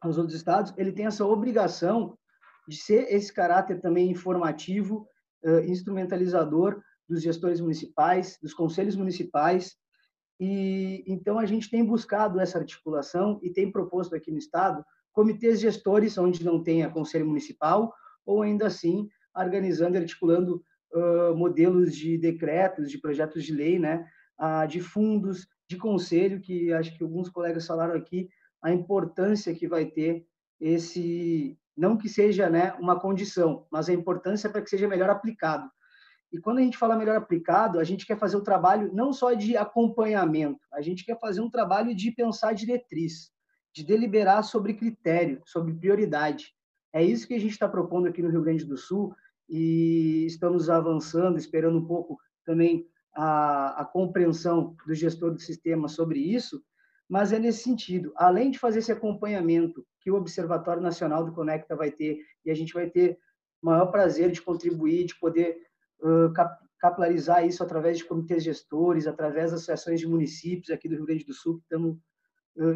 aos outros estados, ele tem essa obrigação de ser esse caráter também informativo, uh, instrumentalizador dos gestores municipais, dos conselhos municipais. E então a gente tem buscado essa articulação e tem proposto aqui no estado comitês gestores onde não tenha conselho municipal ou ainda assim organizando e articulando uh, modelos de decretos, de projetos de lei, né, uh, de fundos, de conselho que acho que alguns colegas falaram aqui a importância que vai ter esse, não que seja né, uma condição, mas a importância para que seja melhor aplicado. E quando a gente fala melhor aplicado, a gente quer fazer o trabalho não só de acompanhamento, a gente quer fazer um trabalho de pensar diretriz, de deliberar sobre critério, sobre prioridade. É isso que a gente está propondo aqui no Rio Grande do Sul e estamos avançando, esperando um pouco também a, a compreensão do gestor do sistema sobre isso, mas é nesse sentido. Além de fazer esse acompanhamento que o Observatório Nacional do Conecta vai ter, e a gente vai ter o maior prazer de contribuir, de poder uh, capilarizar isso através de comitês gestores, através das associações de municípios aqui do Rio Grande do Sul, que estamos,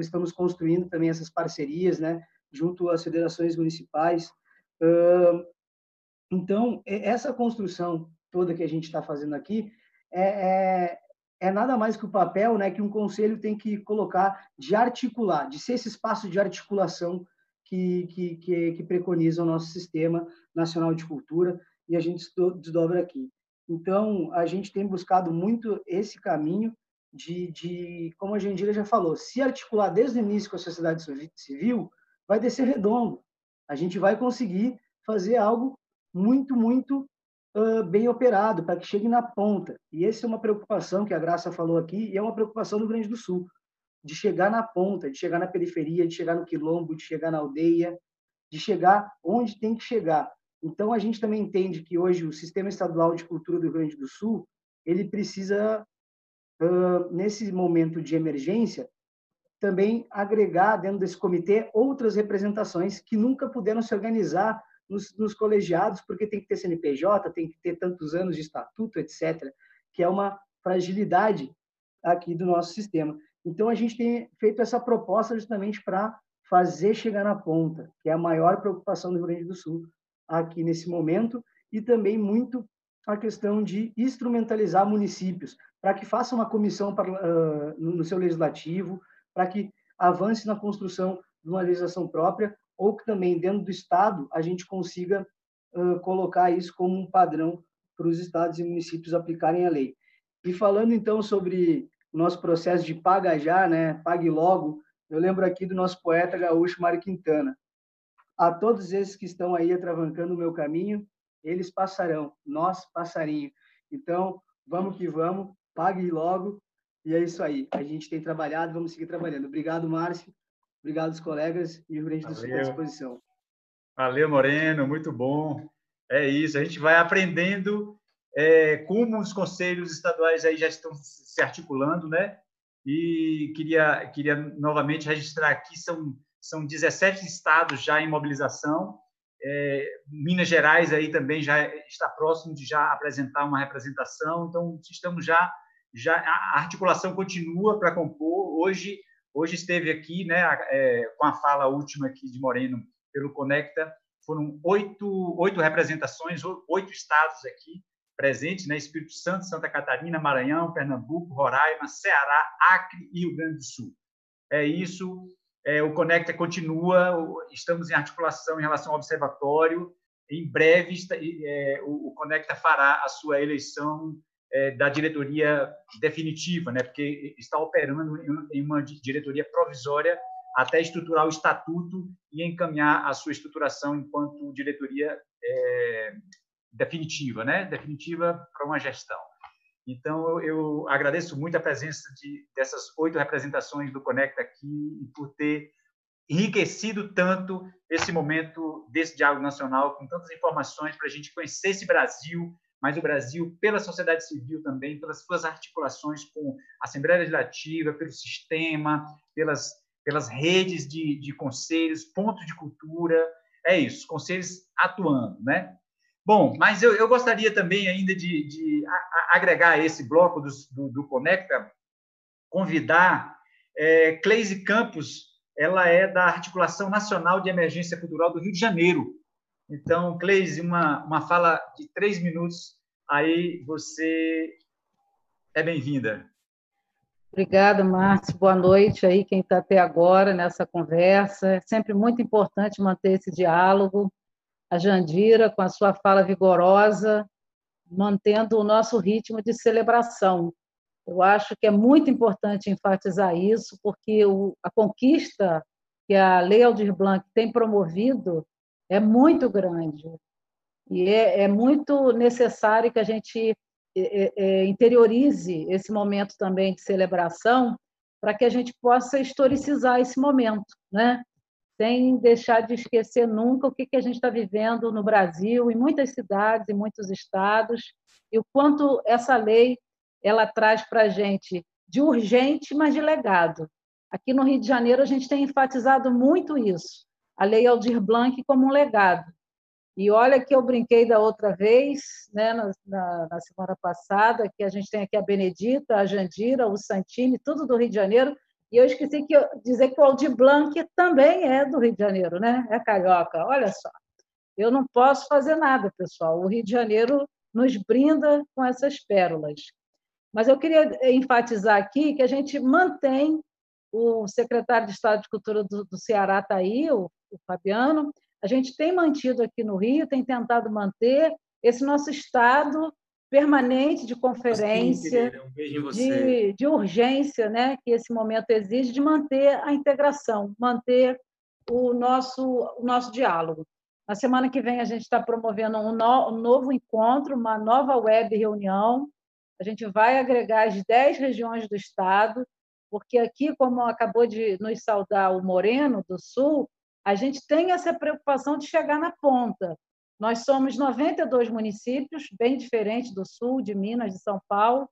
estamos construindo também essas parcerias, né, junto às federações municipais. Uh, então, essa construção toda que a gente está fazendo aqui, é, é, é, nada mais que o papel né, que um conselho tem que colocar de articular, de ser esse espaço de articulação que, que, que, que preconiza o nosso sistema nacional de cultura e a gente desdobra aqui. Então, a gente tem buscado muito esse caminho de, de, como a Jandira já falou, se articular desde o início com a sociedade civil, vai descer redondo. A gente vai conseguir fazer algo muito, muito uh, bem operado, para que chegue na ponta. E essa é uma preocupação que a Graça falou aqui, e é uma preocupação do Rio Grande do Sul, de chegar na ponta, de chegar na periferia, de chegar no quilombo, de chegar na aldeia, de chegar onde tem que chegar. Então, a gente também entende que hoje o Sistema Estadual de Cultura do Rio Grande do Sul ele precisa, uh, nesse momento de emergência, também agregar dentro desse comitê outras representações que nunca puderam se organizar nos, nos colegiados, porque tem que ter CNPJ, tem que ter tantos anos de estatuto, etc., que é uma fragilidade aqui do nosso sistema. Então, a gente tem feito essa proposta justamente para fazer chegar na ponta, que é a maior preocupação do Rio Grande do Sul, aqui nesse momento, e também muito a questão de instrumentalizar municípios, para que faça uma comissão para, uh, no seu legislativo, para que avance na construção de uma legislação própria, ou que também, dentro do Estado, a gente consiga uh, colocar isso como um padrão para os estados e municípios aplicarem a lei. E falando, então, sobre o nosso processo de paga já, né, pague logo, eu lembro aqui do nosso poeta gaúcho Mário Quintana, a todos esses que estão aí atravancando o meu caminho, eles passarão, nós passarinho. Então, vamos que vamos, pague logo, e é isso aí. A gente tem trabalhado, vamos seguir trabalhando. Obrigado, Márcio. Obrigado aos colegas e o Grande do Sul à disposição. Valeu, Moreno, muito bom. É isso, a gente vai aprendendo é, como os conselhos estaduais aí já estão se articulando, né? E queria, queria novamente registrar aqui, são são 17 estados já em mobilização. É, Minas Gerais aí também já está próximo de já apresentar uma representação. Então estamos já já a articulação continua para compor. Hoje hoje esteve aqui, né, é, com a fala última aqui de Moreno pelo Conecta, foram oito oito representações, oito estados aqui presentes, né, Espírito Santo, Santa Catarina, Maranhão, Pernambuco, Roraima, Ceará, Acre e Rio Grande do Sul. É isso. É, o Conecta continua, estamos em articulação em relação ao observatório. Em breve, é, o, Conecta fará a sua eleição é, da diretoria definitiva, né? porque está operando em uma diretoria provisória até estruturar o estatuto e encaminhar a sua estruturação enquanto diretoria é, definitiva, né? definitiva para uma gestão. Então, eu, agradeço muito a presença de, dessas oito representações do Conecta aqui e por ter enriquecido tanto esse momento desse diálogo nacional com tantas informações para a gente conhecer esse Brasil, mas o Brasil pela sociedade civil também, pelas suas articulações com a Assembleia Legislativa, pelo sistema, pelas, pelas redes de, de conselhos, pontos de cultura, é isso, conselhos atuando, né? Bom, mas eu, eu gostaria também ainda de, de agregar esse bloco do, do, do Conecta, convidar é, Cleise Campos, ela é da Articulação Nacional de Emergência Cultural do Rio de Janeiro. Então, Cleise, uma, uma fala de três minutos, aí você é bem-vinda. Obrigada, Márcio. Boa noite aí, quem está até agora nessa conversa. É sempre muito importante manter esse diálogo a Jandira, com a sua fala vigorosa, mantendo o nosso ritmo de celebração. Eu acho que é muito importante enfatizar isso, porque o, a conquista que a Lei Aldir Blanc tem promovido é muito grande. E é, é muito necessário que a gente é, é, interiorize esse momento também de celebração para que a gente possa historicizar esse momento, né? Sem deixar de esquecer nunca o que, a gente está vivendo no Brasil, em muitas cidades, em muitos estados, e o quanto essa lei ela traz para a gente de urgente, mas de legado. Aqui no Rio de Janeiro, a gente tem enfatizado muito isso, a Lei Aldir Blanc como um legado. E olha que eu brinquei da outra vez, né, na, na, na semana passada, que a gente tem aqui a Benedita, a Jandira, o Santini, tudo do Rio de Janeiro, e eu esqueci de dizer que o Aldir Blanc também é do Rio de Janeiro, né? É carioca. Olha só. Eu não posso fazer nada, pessoal. O Rio de Janeiro nos brinda com essas pérolas. Mas eu queria enfatizar aqui que a gente mantém o secretário de Estado de Cultura do, do Ceará está aí, o, o Fabiano. A gente tem mantido aqui no Rio, tem tentado manter esse nosso estado permanente de conferência, um de, de, urgência, né, que esse momento exige, de manter a integração, manter o nosso, o nosso diálogo. Na semana que vem, a gente está promovendo um, no, um novo encontro, uma nova web reunião. A gente vai agregar as 10 regiões do Estado, porque aqui, como acabou de nos saudar o Moreno, do Sul, a gente tem essa preocupação de chegar na ponta. Nós somos 92 municípios, bem diferente do Sul, de Minas, de São Paulo,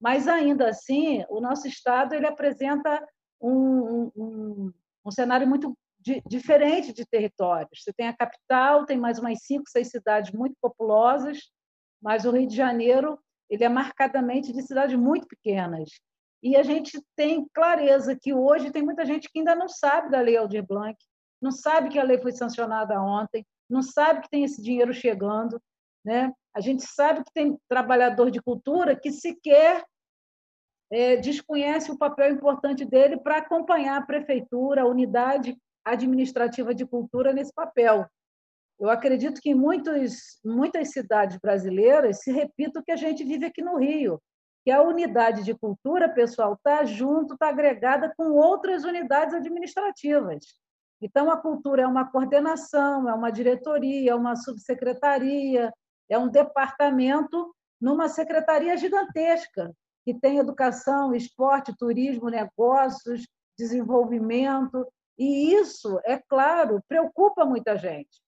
mas ainda assim, o nosso estado ele apresenta um, um, um cenário muito di, diferente de territórios. Você tem a capital, tem mais umas cinco, seis cidades muito populosas, mas o Rio de Janeiro ele é marcadamente de cidades muito pequenas. E a gente tem clareza que hoje tem muita gente que ainda não sabe da Lei Aldir Blanc, não sabe que a lei foi sancionada ontem, não sabe que tem esse dinheiro chegando. Né? A gente sabe que tem trabalhador de cultura que sequer é, desconhece o papel importante dele para acompanhar a prefeitura, a unidade administrativa de cultura nesse papel. Eu acredito que em muitos, muitas cidades brasileiras se repita o que a gente vive aqui no Rio que a unidade de cultura, pessoal, está junto, está agregada com outras unidades administrativas. Então, a cultura é uma coordenação, é uma diretoria, é uma subsecretaria, é um departamento numa secretaria gigantesca, que tem educação, esporte, turismo, negócios, desenvolvimento. E isso, é claro, preocupa muita gente.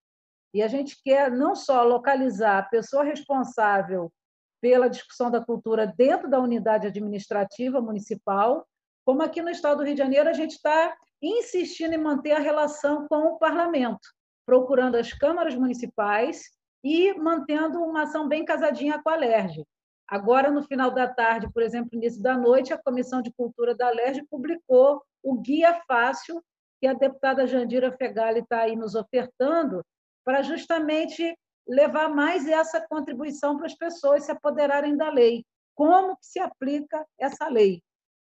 E a gente quer não só localizar a pessoa responsável pela discussão da cultura dentro da unidade administrativa municipal, como aqui no estado do Rio de Janeiro a gente está insistindo em manter a relação com o parlamento, procurando as câmaras municipais e mantendo uma ação bem casadinha com a LERJ. Agora, no final da tarde, por exemplo, início da noite, a Comissão de Cultura da LERJ publicou o Guia Fácil, que a deputada Jandira Fegali está aí nos ofertando, para justamente levar mais essa contribuição para as pessoas se apoderarem da lei. Como se aplica essa lei?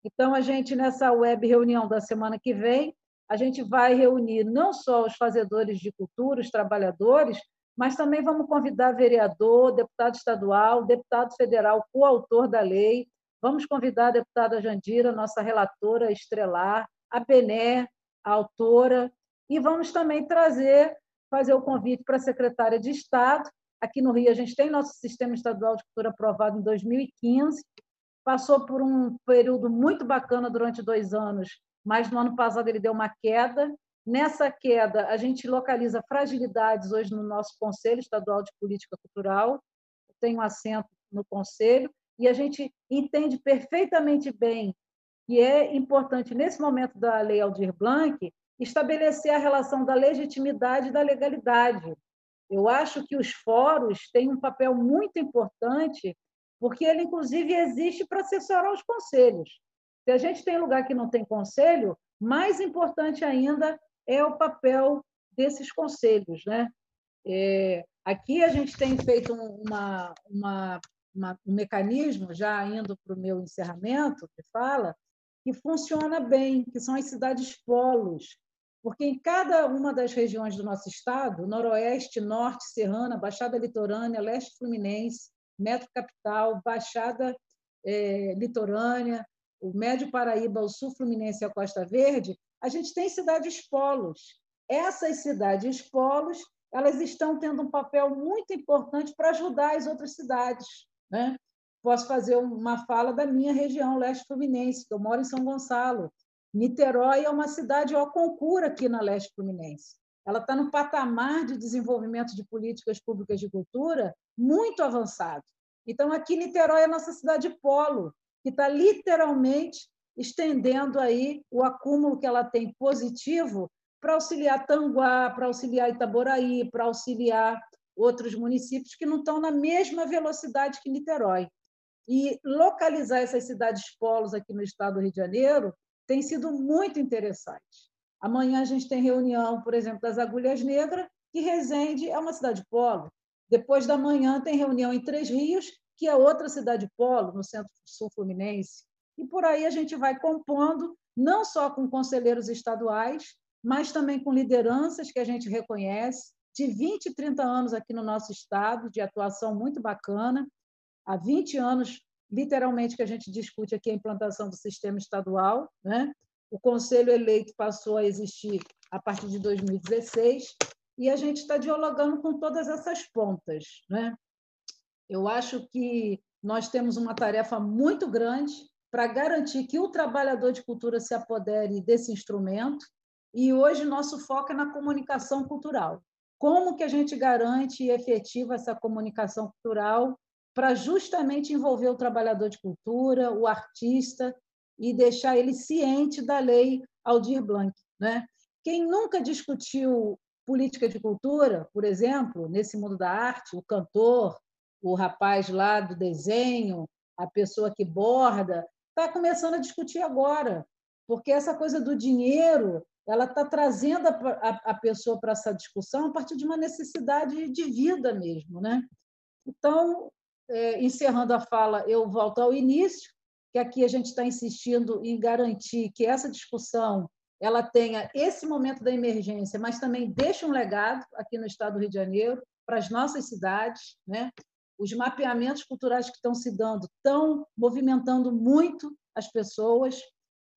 Então, a gente, nessa web reunião da semana que vem, a gente vai reunir não só os fazedores de cultura, os trabalhadores, mas também vamos convidar vereador, deputado estadual, deputado federal, coautor da lei, vamos convidar a deputada Jandira, nossa relatora estrelar, a Bené, a autora, e vamos também trazer fazer o convite para a secretária de Estado. Aqui no Rio, a gente tem nosso sistema estadual de cultura aprovado em 2015, passou por um período muito bacana durante dois anos, mas no ano passado ele deu uma queda. Nessa queda, a gente localiza fragilidades hoje no nosso Conselho Estadual de Política Cultural, tem um assento no Conselho, e a gente entende perfeitamente bem que é importante, nesse momento da Lei Aldir Blanc, estabelecer a relação da legitimidade e da legalidade. Eu acho que os fóruns têm um papel muito importante, porque ele, inclusive, existe para assessorar os conselhos. Se a gente tem lugar que não tem conselho, mais importante ainda é o papel desses conselhos. Né? É, aqui a gente tem feito uma, uma, uma, um mecanismo, já indo para o meu encerramento, que fala, que funciona bem, que são as cidades polos, porque em cada uma das regiões do nosso estado, noroeste, norte, serrana, baixada litorânea, leste fluminense, metro capital, baixada é, litorânea, o médio Paraíba, o sul fluminense e a Costa Verde, a gente tem cidades polos. Essas cidades polos, elas estão tendo um papel muito importante para ajudar as outras cidades. Né? Posso fazer uma fala da minha região, leste fluminense, que eu moro em São Gonçalo. Niterói é uma cidade ao concurso aqui na leste fluminense. Ela está no patamar de desenvolvimento de políticas públicas de cultura muito avançado. Então, aqui Niterói é a nossa cidade polo, que está literalmente estendendo aí o acúmulo que ela tem positivo para auxiliar Tanguá, para auxiliar Itaboraí, para auxiliar outros municípios que não estão na mesma velocidade que Niterói. E localizar essas cidades polos aqui no estado do Rio de Janeiro tem sido muito interessante. Amanhã a gente tem reunião, por exemplo, das Agulhas Negras, que Resende é uma cidade polo. Depois da manhã tem reunião em Três Rios, que é outra cidade polo, no centro-sul fluminense. E por aí a gente vai compondo, não só com conselheiros estaduais, mas também com lideranças que a gente reconhece, de 20 e 30 anos aqui no nosso estado, de atuação muito bacana. Há 20 anos, literalmente, que a gente discute aqui a implantação do sistema estadual. Né? O conselho eleito passou a existir a partir de 2016 e a gente está dialogando com todas essas pontas. Né? Eu acho que nós temos uma tarefa muito grande para garantir que o trabalhador de cultura se apodere desse instrumento, e hoje nosso foco é na comunicação cultural. Como que a gente garante e efetiva essa comunicação cultural para justamente envolver o trabalhador de cultura, o artista, e deixar ele ciente da lei Aldir Blanc. Né? Quem nunca discutiu política de cultura, por exemplo, nesse mundo da arte, o cantor, o rapaz lá do desenho, a pessoa que borda, está começando a discutir agora, porque essa coisa do dinheiro ela está trazendo a, a, a pessoa para essa discussão a partir de uma necessidade de vida mesmo, né? Então, é, encerrando a fala, eu volto ao início, que aqui a gente está insistindo em garantir que essa discussão ela tenha esse momento da emergência, mas também deixe um legado aqui no Estado do Rio de Janeiro para as nossas cidades, né? Os mapeamentos culturais que estão se dando estão movimentando muito as pessoas.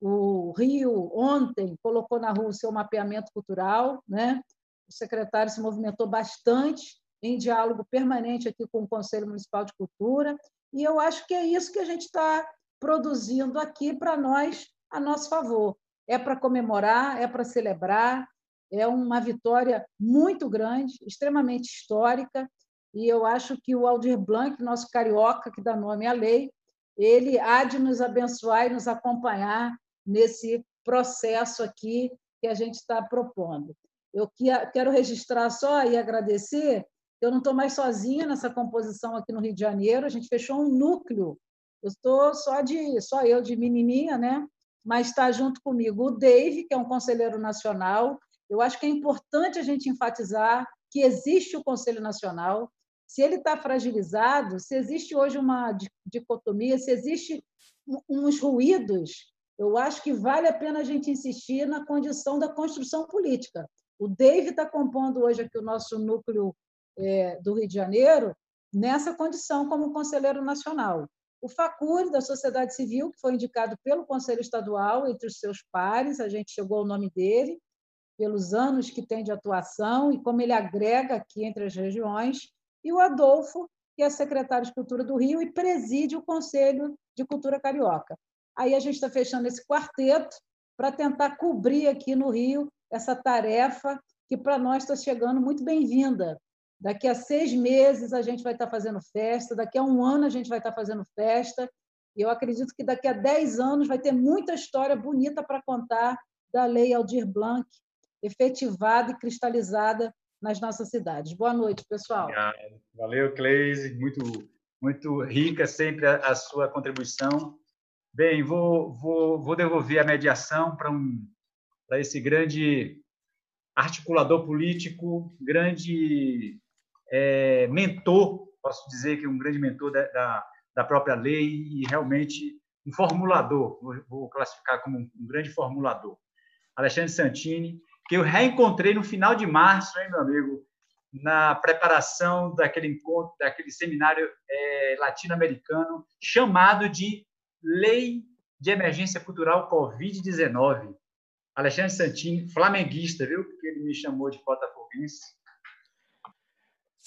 O Rio ontem colocou na rua o seu mapeamento cultural, né? O secretário se movimentou bastante em diálogo permanente aqui com o Conselho Municipal de Cultura, e eu acho que é isso que a gente está produzindo aqui para nós, a nosso favor. É para comemorar, é para celebrar, é uma vitória muito grande, extremamente histórica, e eu acho que o Aldir Blanc, nosso carioca que dá nome à lei, ele há de nos abençoar e nos acompanhar nesse processo aqui que a gente está propondo. Eu quero registrar só e agradecer, eu não estou mais sozinha nessa composição aqui no Rio de Janeiro, a gente fechou um núcleo, eu estou só de só eu de menininha, né? mas está junto comigo o Dave, que é um conselheiro nacional. Eu acho que é importante a gente enfatizar que existe o Conselho Nacional. Se ele está fragilizado, se existe hoje uma dicotomia, se existe uns ruídos, eu acho que vale a pena a gente insistir na condição da construção política. O Dave está compondo hoje aqui o nosso núcleo é, do Rio de Janeiro nessa condição como conselheiro nacional o FACURE, da sociedade civil, que foi indicado pelo Conselho Estadual entre os seus pares, a gente chegou ao nome dele, pelos anos que tem de atuação e como ele agrega aqui entre as regiões, e o Adolfo, que é secretário de Cultura do Rio e preside o Conselho de Cultura Carioca. Aí a gente está fechando esse quarteto para tentar cobrir aqui no Rio essa tarefa que para nós está chegando muito bem-vinda, Daqui a seis meses a gente vai estar fazendo festa, daqui a um ano a gente vai estar fazendo festa, e eu acredito que daqui a dez anos vai ter muita história bonita para contar da Lei Aldir Blanc, efetivada e cristalizada nas nossas cidades. Boa noite, pessoal. Valeu, Cleise, muito, muito rica sempre a, a sua contribuição. Bem, vou, vou, vou devolver a mediação para um, para esse grande articulador político, grande é, mentor, posso dizer que um grande mentor da, da, da, própria lei e realmente um formulador, vou, vou classificar como um, um, grande formulador. Alexandre Santini, que eu reencontrei no final de março, hein, meu amigo, na preparação daquele encontro, daquele seminário é, latino-americano chamado de Lei de Emergência Cultural Covid-19. Alexandre Santini, flamenguista, viu? Porque ele me chamou de botafoguense.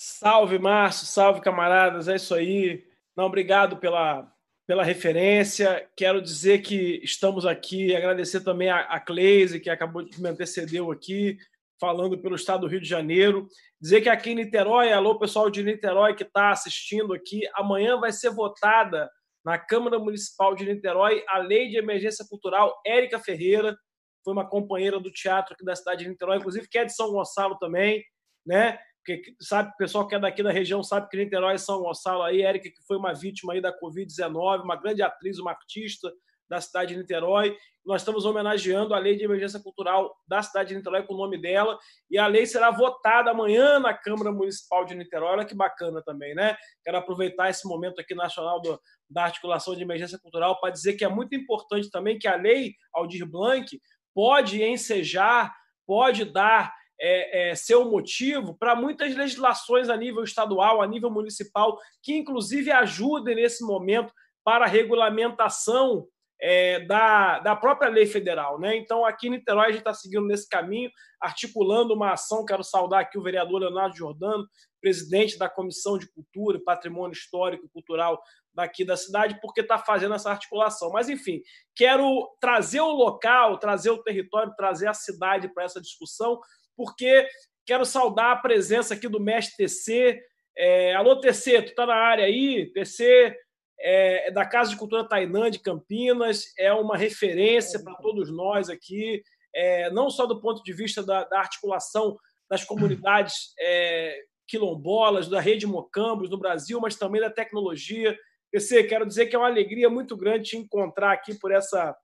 Salve, Márcio, salve, camaradas, é isso aí. Não, obrigado pela, pela referência. Quero dizer que estamos aqui, agradecer também a, a Cleise, que acabou de me antecedeu aqui, falando pelo estado do Rio de Janeiro. Dizer que aqui em Niterói, alô, pessoal de Niterói que está assistindo aqui, amanhã vai ser votada na Câmara Municipal de Niterói a Lei de Emergência Cultural Érica Ferreira, foi uma companheira do teatro aqui da cidade de Niterói, inclusive que é de São Gonçalo também, né? Porque sabe, o pessoal que é daqui da região sabe que Niterói São Gonçalo aí, Érica, que foi uma vítima aí da Covid-19, uma grande atriz, uma artista da cidade de Niterói. Nós estamos homenageando a lei de emergência cultural da cidade de Niterói com o nome dela, e a lei será votada amanhã na Câmara Municipal de Niterói. Olha que bacana também, né? Quero aproveitar esse momento aqui nacional do, da articulação de emergência cultural para dizer que é muito importante também que a lei Aldir Blanc pode ensejar, pode dar é, é, ser o motivo para muitas legislações a nível estadual, a nível municipal, que inclusive ajudem nesse momento para a regulamentação é, da, da própria lei federal. Né? Então, aqui em Niterói, a gente está seguindo nesse caminho, articulando uma ação. Quero saudar aqui o vereador Leonardo Jordano, presidente da Comissão de Cultura e Patrimônio Histórico e Cultural daqui da cidade, porque está fazendo essa articulação. Mas, enfim, quero trazer o local, trazer o território, trazer a cidade para essa discussão, porque quero saudar a presença aqui do mestre TC. É, alô, TC, tu está na área aí? TC é, é, da Casa de Cultura Tainã de Campinas, é uma referência para todos nós aqui, é, não só do ponto de vista da, da articulação das comunidades é, quilombolas, da rede Mocambos no Brasil, mas também da tecnologia. TC, quero dizer que é uma alegria muito grande te encontrar aqui por essa.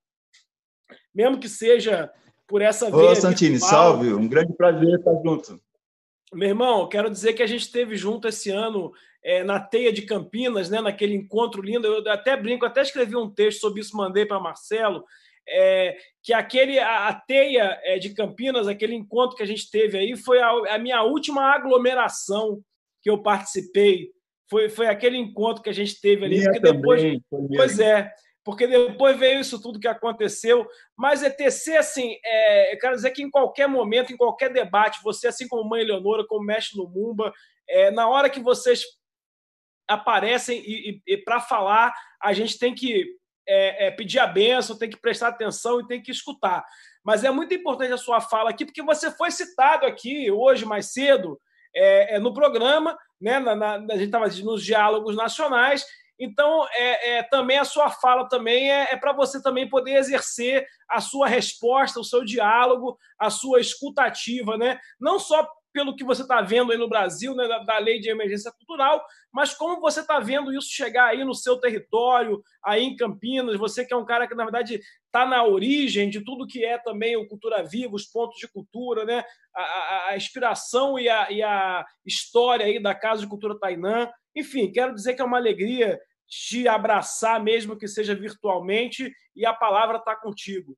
Mesmo que seja por essa Ô, Santini, virtual. salve, um grande prazer estar junto. Meu irmão, quero dizer que a gente esteve junto esse ano é, na Teia de Campinas, né, naquele encontro lindo. Eu até brinco, até escrevi um texto sobre isso, mandei para Marcelo. É, que aquele a, a teia é, de Campinas, aquele encontro que a gente teve aí, foi a, a, minha última aglomeração que eu participei. Foi, foi aquele encontro que a gente teve ali. Minha porque depois, também, pois é, porque depois veio isso tudo que aconteceu. Mas ETC, assim, é, eu quero dizer que em qualquer momento, em qualquer debate, você, assim como mãe Eleonora, como mestre no Mumba, é, na hora que vocês aparecem e, e, e para falar, a gente tem que é, é, pedir a benção, tem que prestar atenção e tem que escutar. Mas é muito importante a sua fala aqui, porque você foi citado aqui hoje mais cedo é, é no programa, né, na, na, a gente estava nos diálogos nacionais, então, é, é, também a sua fala também é, é para você também poder exercer a sua resposta, o seu diálogo, a sua escutativa, né? Não só pelo que você está vendo aí no Brasil, né, da, da, lei de emergência cultural, mas como você está vendo isso chegar aí no seu território, aí em Campinas, você que é um cara que, na verdade, está na origem de tudo que é também o Cultura Viva, os pontos de cultura, né, a, a, a inspiração e a, e a história aí da Casa de Cultura Tainã. Enfim, quero dizer que é uma alegria te abraçar, mesmo que seja virtualmente, e a palavra está contigo.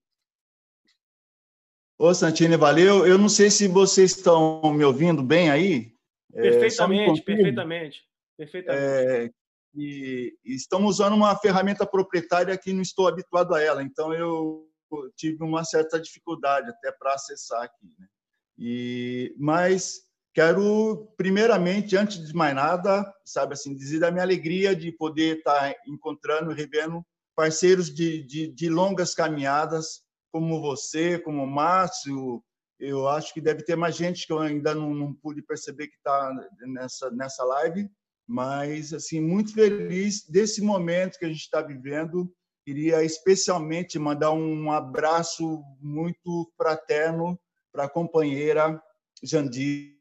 Ô, Santini, valeu. Eu não sei se vocês estão me ouvindo bem aí. Perfeitamente, é, perfeitamente. perfeitamente. É, e, estamos usando uma ferramenta proprietária que não estou habituado a ela, então eu tive uma certa dificuldade até para acessar aqui. Né? E, mas Quero, primeiramente, antes de mais nada, sabe assim, dizer da minha alegria de poder estar encontrando e revendo parceiros de, de, de longas caminhadas, como você, como o Márcio. Eu acho que deve ter mais gente que eu ainda não, não pude perceber que está nessa, nessa live, mas, assim, muito feliz desse momento que a gente está vivendo. Queria especialmente mandar um abraço muito fraterno para a companheira Jandir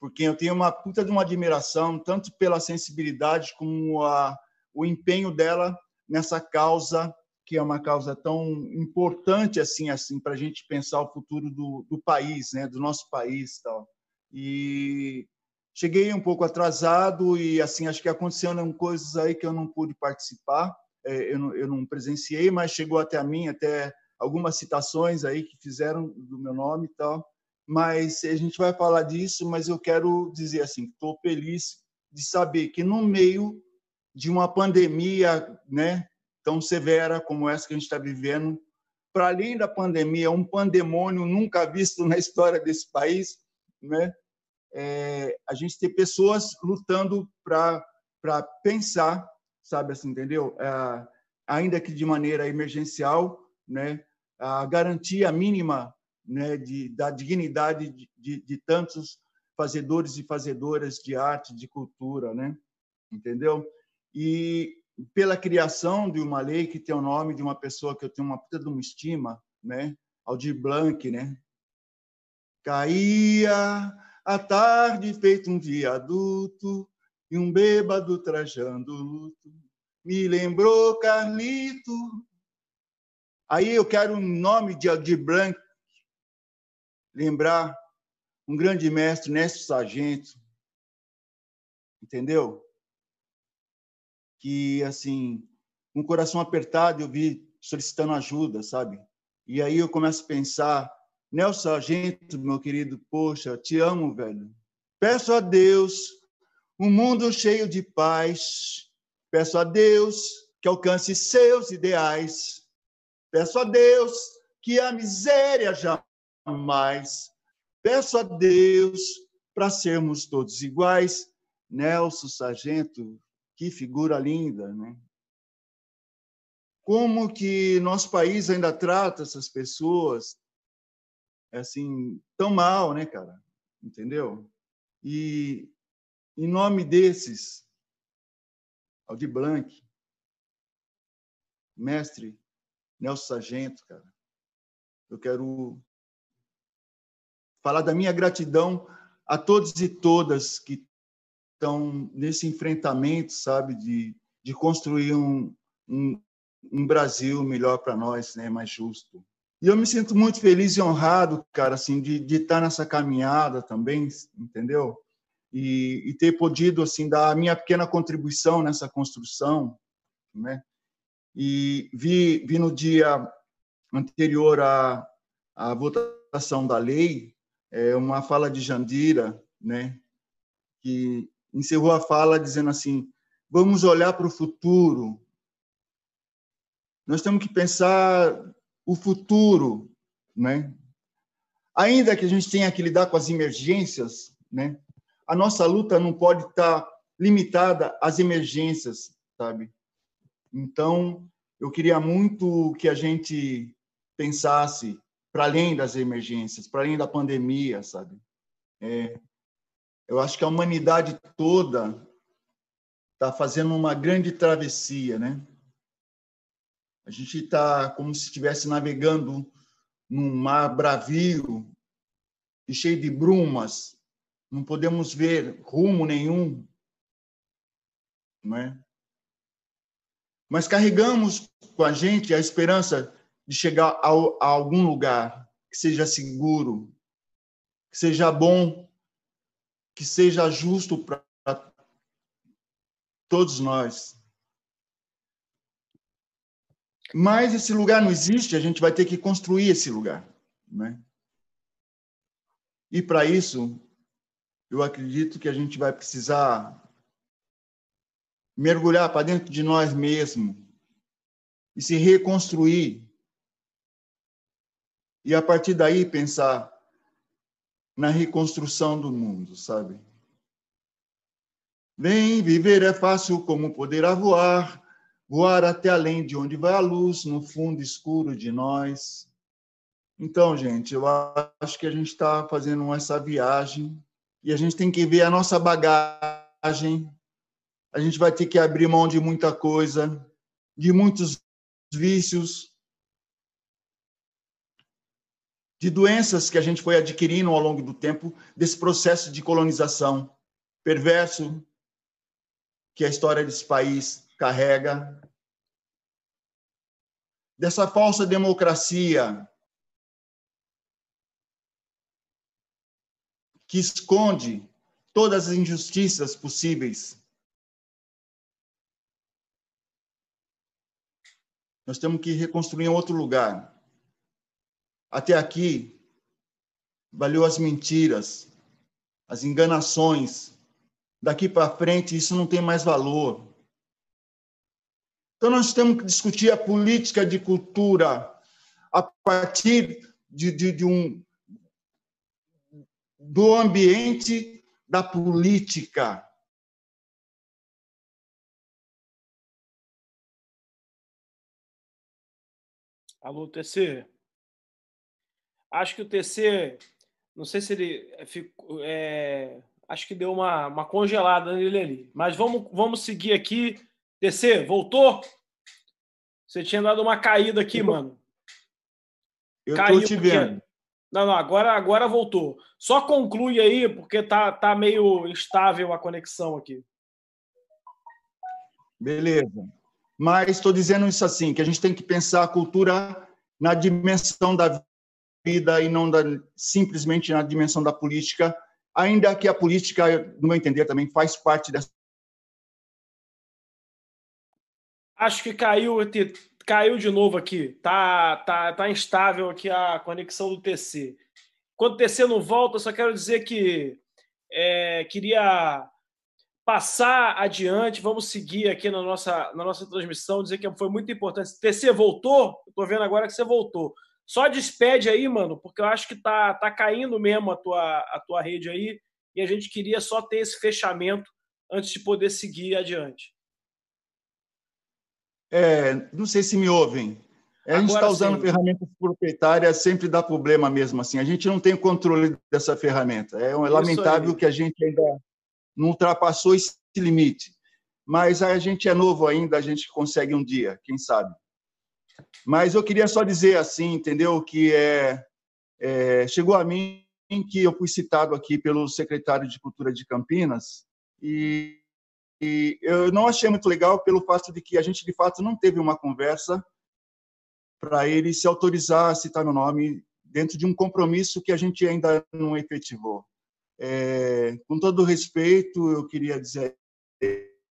porque eu tenho uma puta de uma admiração, tanto pela sensibilidade como a, o empenho dela nessa causa, que é uma causa tão importante assim, assim para a gente pensar o futuro do, do país, né, do nosso país. Tal. E cheguei um pouco atrasado e assim acho que aconteceram coisas aí que eu não pude participar, é, eu não, eu não presenciei, mas chegou até a mim, até algumas citações aí que fizeram do meu nome e tal mas a gente vai falar disso, mas eu quero dizer assim, estou feliz de saber que no meio de uma pandemia, né, tão severa como essa que a gente está vivendo, para além da pandemia, um pandemônio nunca visto na [LAUGHS] história desse país, né, é, a gente tem pessoas lutando para para pensar, sabe assim, entendeu? É, ainda que de maneira emergencial, né, a garantia mínima né, de, da dignidade de, de, de, tantos fazedores e fazedoras de arte, de cultura, né? entendeu? E pela criação de uma lei que tem o nome de uma pessoa que eu tenho uma puta de uma estima, né? Aldir Blanc, né? Caía a tarde feito um viaduto e um bêbado trajando luto. Me lembrou Carlito Aí eu quero, em nome de Aldir Blanc, lembrar um grande mestre, Néstor Sargento, entendeu? Que, assim, um coração apertado, eu vi solicitando ajuda, sabe? E aí eu começo a pensar, Nelson Sargento, meu querido, poxa, te amo, velho. Peço a Deus um mundo cheio de paz. Peço a Deus que alcance seus ideais. Peço a Deus que a miséria jamais. Peço a Deus para sermos todos iguais. Nelson Sargento, que figura linda, né? Como que nosso país ainda trata essas pessoas assim tão mal, né, cara? Entendeu? E em nome desses, Aldir Blanc, mestre Nelson Sargento, cara, eu quero falar da minha gratidão a todos e todas que estão nesse enfrentamento, sabe, de, de construir um, um, um Brasil melhor para nós, né, mais justo. E eu me sinto muito feliz e honrado, cara, assim, de, estar nessa caminhada também, entendeu? E, e ter podido, assim, dar a minha pequena contribuição nessa construção, né? E vi, vi no dia anterior à, à votação da lei é, uma fala de Jandira, né? Que encerrou a fala dizendo assim: vamos olhar para o futuro. Nós temos que pensar o futuro, né? Ainda que a gente tenha que lidar com as emergências, né? A nossa luta não pode estar limitada às emergências, sabe? Então, eu queria muito que a gente pensasse para além das emergências, para além da pandemia, sabe? É, eu acho que a humanidade toda está fazendo uma grande travessia, né? A gente está como se estivesse navegando num mar bravio e cheio de brumas. Não podemos ver rumo nenhum, não é? Mas carregamos com a gente a esperança de chegar a, a algum lugar que seja seguro, que seja bom, que seja justo para todos nós. Mas esse lugar não existe, a gente vai ter que construir esse lugar. Né? E para isso, eu acredito que a gente vai precisar mergulhar para dentro de nós mesmos e se reconstruir. E a partir daí pensar na reconstrução do mundo, sabe? Vem, viver é fácil como poder a voar voar até além de onde vai a luz, no fundo escuro de nós. Então, gente, eu acho que a gente está fazendo essa viagem e a gente tem que ver a nossa bagagem. A gente vai ter que abrir mão de muita coisa, de muitos vícios, de doenças que a gente foi adquirindo ao longo do tempo, desse processo de colonização perverso que a história desse país carrega, dessa falsa democracia que esconde todas as injustiças possíveis. Nós temos que reconstruir em outro lugar. Até aqui, valeu as mentiras, as enganações. Daqui para frente, isso não tem mais valor. Então, nós temos que discutir a política de cultura a partir de, de, de um, do ambiente da política. Alô, TC. Acho que o TC, não sei se ele ficou, é, acho que deu uma, uma congelada nele ali. Mas vamos, vamos seguir aqui DC, voltou? Você tinha dado uma caída aqui, mano. Eu Caiu tô te porque... vendo. Não, não, agora, agora voltou. Só conclui aí, porque tá, tá meio instável a conexão aqui. Beleza. Mas estou dizendo isso assim, que a gente tem que pensar a cultura na dimensão da vida e não da, simplesmente na dimensão da política, ainda que a política, no meu entender, também faz parte dessa. Acho que caiu, caiu de novo aqui. Tá, tá, tá instável aqui a conexão do TC. Quando o TC não volta, só quero dizer que é, queria passar adiante, vamos seguir aqui na nossa, na nossa transmissão, dizer que foi muito importante. TC voltou? Estou vendo agora que você voltou. Só despede aí, mano, porque eu acho que tá, tá caindo mesmo a tua, a tua rede aí e a gente queria só ter esse fechamento antes de poder seguir adiante. É, não sei se me ouvem. É, a gente está usando sim. ferramentas proprietárias, sempre dá problema mesmo assim. A gente não tem controle dessa ferramenta. É lamentável que a gente ainda não ultrapassou esse limite. Mas a gente é novo ainda, a gente consegue um dia, quem sabe. Mas eu queria só dizer assim, entendeu? Que é, é, chegou a mim que eu fui citado aqui pelo secretário de Cultura de Campinas e, e eu não achei muito legal pelo fato de que a gente de fato não teve uma conversa para ele se autorizar a citar meu nome dentro de um compromisso que a gente ainda não efetivou. É, com todo respeito, eu queria dizer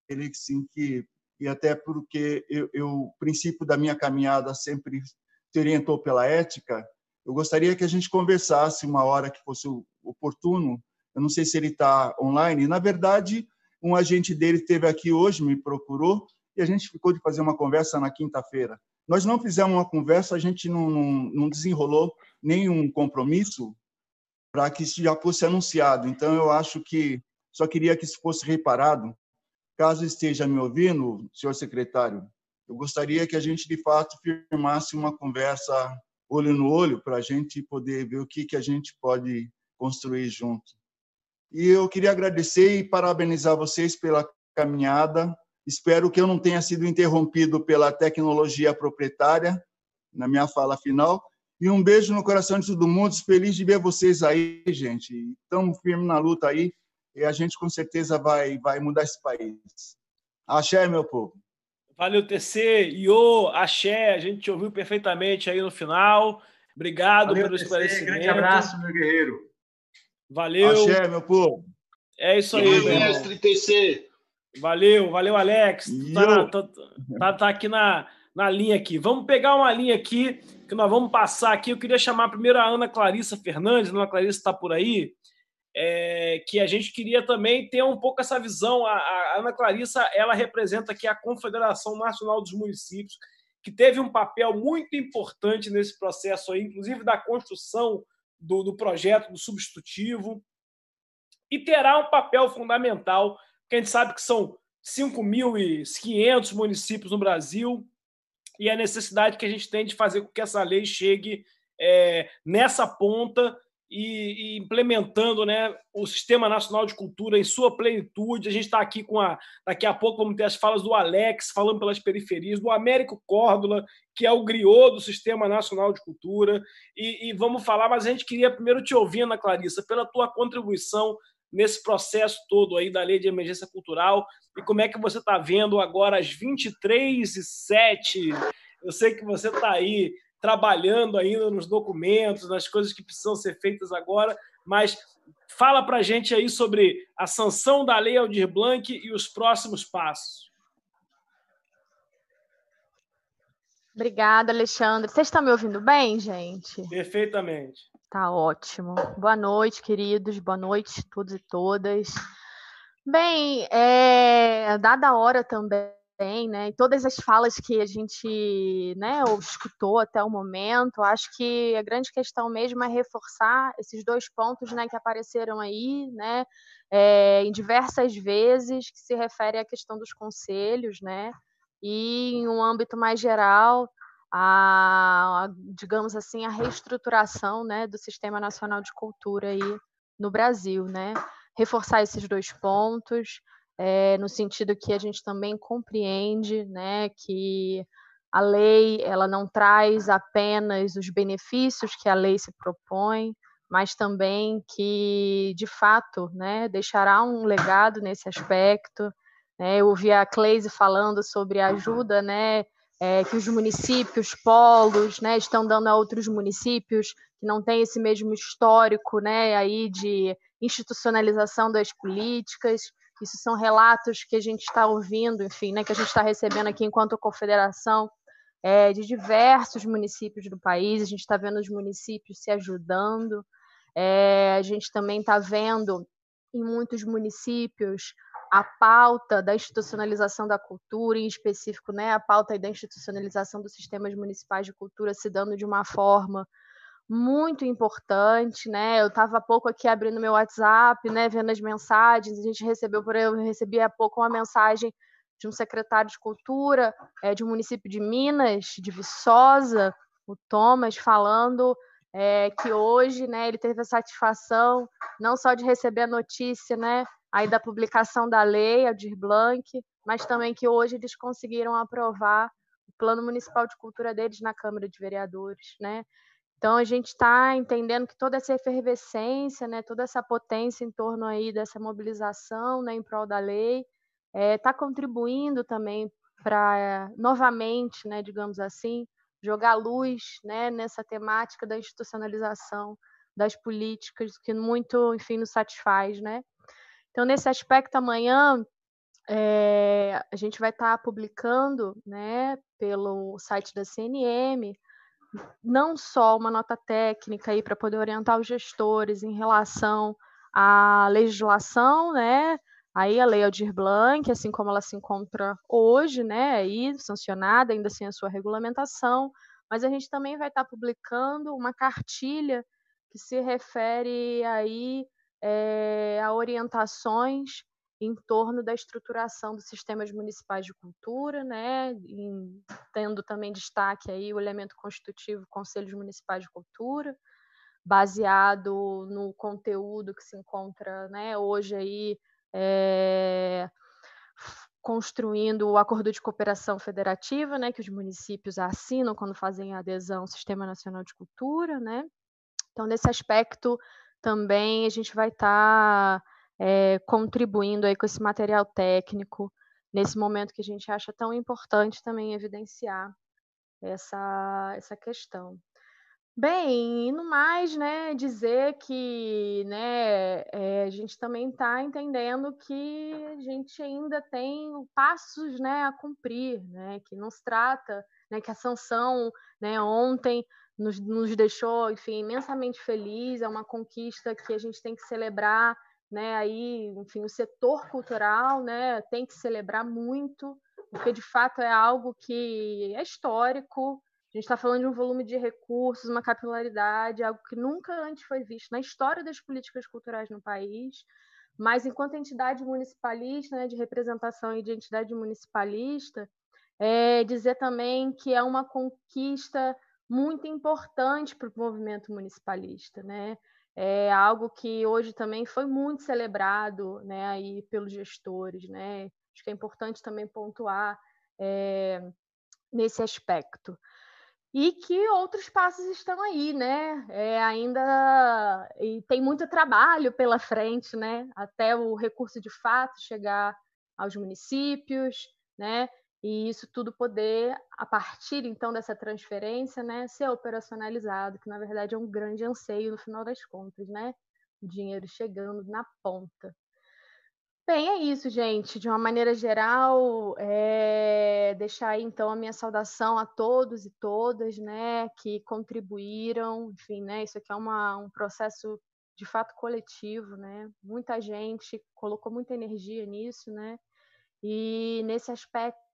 ele sim que e até porque o princípio da minha caminhada sempre se orientou pela ética, eu gostaria que a gente conversasse uma hora que fosse oportuno. Eu não sei se ele está online. Na verdade, um agente dele esteve aqui hoje, me procurou e a gente ficou de fazer uma conversa na quinta-feira. Nós não fizemos uma conversa, a gente não, não, não desenrolou nenhum compromisso para que isso já fosse anunciado. Então, eu acho que só queria que isso fosse reparado. Caso esteja me ouvindo, senhor secretário, eu gostaria que a gente, de fato, firmasse uma conversa olho no olho para a gente poder ver o que, que a gente pode construir junto. E eu queria agradecer e parabenizar vocês pela caminhada, Espero que eu não tenha sido interrompido pela tecnologia proprietária na minha fala final. E um beijo no coração de todo mundo. Feliz de ver vocês aí, gente. Estamos firmes na luta aí e a gente com certeza vai, vai mudar esse país. Axé, meu povo. Valeu, TC. Iô, axé. A gente te ouviu perfeitamente aí no final. Obrigado Valeu, pelo TC. esclarecimento. Grande abraço, meu guerreiro. Valeu. Axé, meu povo. É isso aí, mestre TC. Valeu, valeu, Alex. Tá, tá, tá, tá, aqui na, na linha aqui. Vamos pegar uma linha aqui que nós vamos passar aqui. Eu queria chamar primeiro a Ana Clarissa Fernandes. A Ana Clarissa está por aí. É, que a gente queria também ter um pouco essa visão. A, a, Ana Clarissa ela representa aqui a Confederação Nacional dos Municípios, que teve um papel muito importante nesse processo aí, inclusive da construção do, do projeto do substitutivo, e terá um papel fundamental que a gente sabe que são 5.500 municípios no Brasil e a necessidade que a gente tem de fazer com que essa lei chegue é, nessa ponta e, e, implementando né, o Sistema Nacional de Cultura em sua plenitude. A gente está aqui com a. Daqui a pouco vamos ter as falas do Alex falando pelas periferias, do Américo Córdula, que é o griot do Sistema Nacional de Cultura, e, e vamos falar, mas a gente queria primeiro te ouvir, Ana Clarissa, pela tua contribuição nesse processo todo aí da lei de emergência cultural e como é que você está vendo agora às 23 e 07 eu sei que você está aí trabalhando ainda nos documentos, nas coisas que precisam ser feitas agora, mas fala para a gente aí sobre a sanção da lei Aldir Blanc e os próximos passos. Obrigada, Alexandre. Vocês estão me ouvindo bem, gente? Perfeitamente. Tá ótimo. Boa noite, queridos. Boa noite, todos e todas. Bem, é, dada a hora também, né, e todas as falas que a gente né, escutou até o momento, acho que a grande questão mesmo é reforçar esses dois pontos né, que apareceram aí, né, é, em diversas vezes, que se refere à questão dos conselhos, né, e em um âmbito mais geral, a, digamos assim, a reestruturação né, do Sistema Nacional de Cultura aí no Brasil, né? Reforçar esses dois pontos, é, no sentido que a gente também compreende né, que a lei ela não traz apenas os benefícios que a lei se propõe, mas também que, de fato, né, deixará um legado nesse aspecto. Né? Eu ouvi a Cleise falando sobre a ajuda né, é, que os municípios, polos, né, estão dando a outros municípios que não têm esse mesmo histórico, né, aí de institucionalização das políticas. Isso são relatos que a gente está ouvindo, enfim, né, que a gente está recebendo aqui enquanto confederação é, de diversos municípios do país. A gente está vendo os municípios se ajudando. É, a gente também está vendo em muitos municípios a pauta da institucionalização da cultura, em específico, né, a pauta da institucionalização dos sistemas municipais de cultura se dando de uma forma muito importante, né? Eu estava há pouco aqui abrindo meu WhatsApp, né, vendo as mensagens, a gente recebeu por eu recebi há pouco uma mensagem de um secretário de cultura é, de um município de Minas, de Viçosa, o Thomas, falando é, que hoje, né, ele teve a satisfação não só de receber a notícia, né, aí da publicação da lei, a Dir Blanc, mas também que hoje eles conseguiram aprovar o plano municipal de cultura deles na Câmara de Vereadores, né? Então a gente está entendendo que toda essa efervescência, né, toda essa potência em torno aí dessa mobilização, né, em prol da lei, está é, tá contribuindo também para novamente, né, digamos assim, jogar luz, né, nessa temática da institucionalização das políticas que muito, enfim, nos satisfaz, né? Então, nesse aspecto, amanhã é, a gente vai estar tá publicando, né, pelo site da CNM, não só uma nota técnica aí para poder orientar os gestores em relação à legislação, né, aí a Lei Aldir Blanc, assim como ela se encontra hoje, né, aí sancionada, ainda sem a sua regulamentação, mas a gente também vai estar tá publicando uma cartilha que se refere aí é, a orientações em torno da estruturação dos sistemas municipais de cultura, né, em, tendo também destaque aí o elemento constitutivo Conselhos Municipais de Cultura, baseado no conteúdo que se encontra, né, hoje aí é, construindo o acordo de cooperação federativa, né, que os municípios assinam quando fazem adesão ao Sistema Nacional de Cultura, né. Então, nesse aspecto, também a gente vai estar tá, é, contribuindo aí com esse material técnico nesse momento que a gente acha tão importante também evidenciar essa, essa questão. Bem, e no mais, né, dizer que né, é, a gente também está entendendo que a gente ainda tem passos né, a cumprir, né, que não se trata, né, que a sanção né, ontem nos, nos deixou, enfim, imensamente feliz, é uma conquista que a gente tem que celebrar, né, aí, enfim, o setor cultural, né, tem que celebrar muito, porque de fato é algo que é histórico, a gente está falando de um volume de recursos, uma capilaridade, algo que nunca antes foi visto na história das políticas culturais no país. Mas, enquanto entidade municipalista, né, de representação e de entidade municipalista, é dizer também que é uma conquista muito importante para o movimento municipalista, né? É algo que hoje também foi muito celebrado, né, aí pelos gestores, né? Acho que é importante também pontuar é, nesse aspecto e que outros passos estão aí, né? É, ainda e tem muito trabalho pela frente, né? Até o recurso de fato chegar aos municípios, né? E isso tudo poder, a partir então dessa transferência, né, ser operacionalizado, que na verdade é um grande anseio no final das contas, né? O dinheiro chegando na ponta. Bem, é isso, gente. De uma maneira geral, é... deixar aí, então a minha saudação a todos e todas, né, que contribuíram. Enfim, né, isso aqui é uma, um processo de fato coletivo, né? Muita gente colocou muita energia nisso, né? E nesse aspecto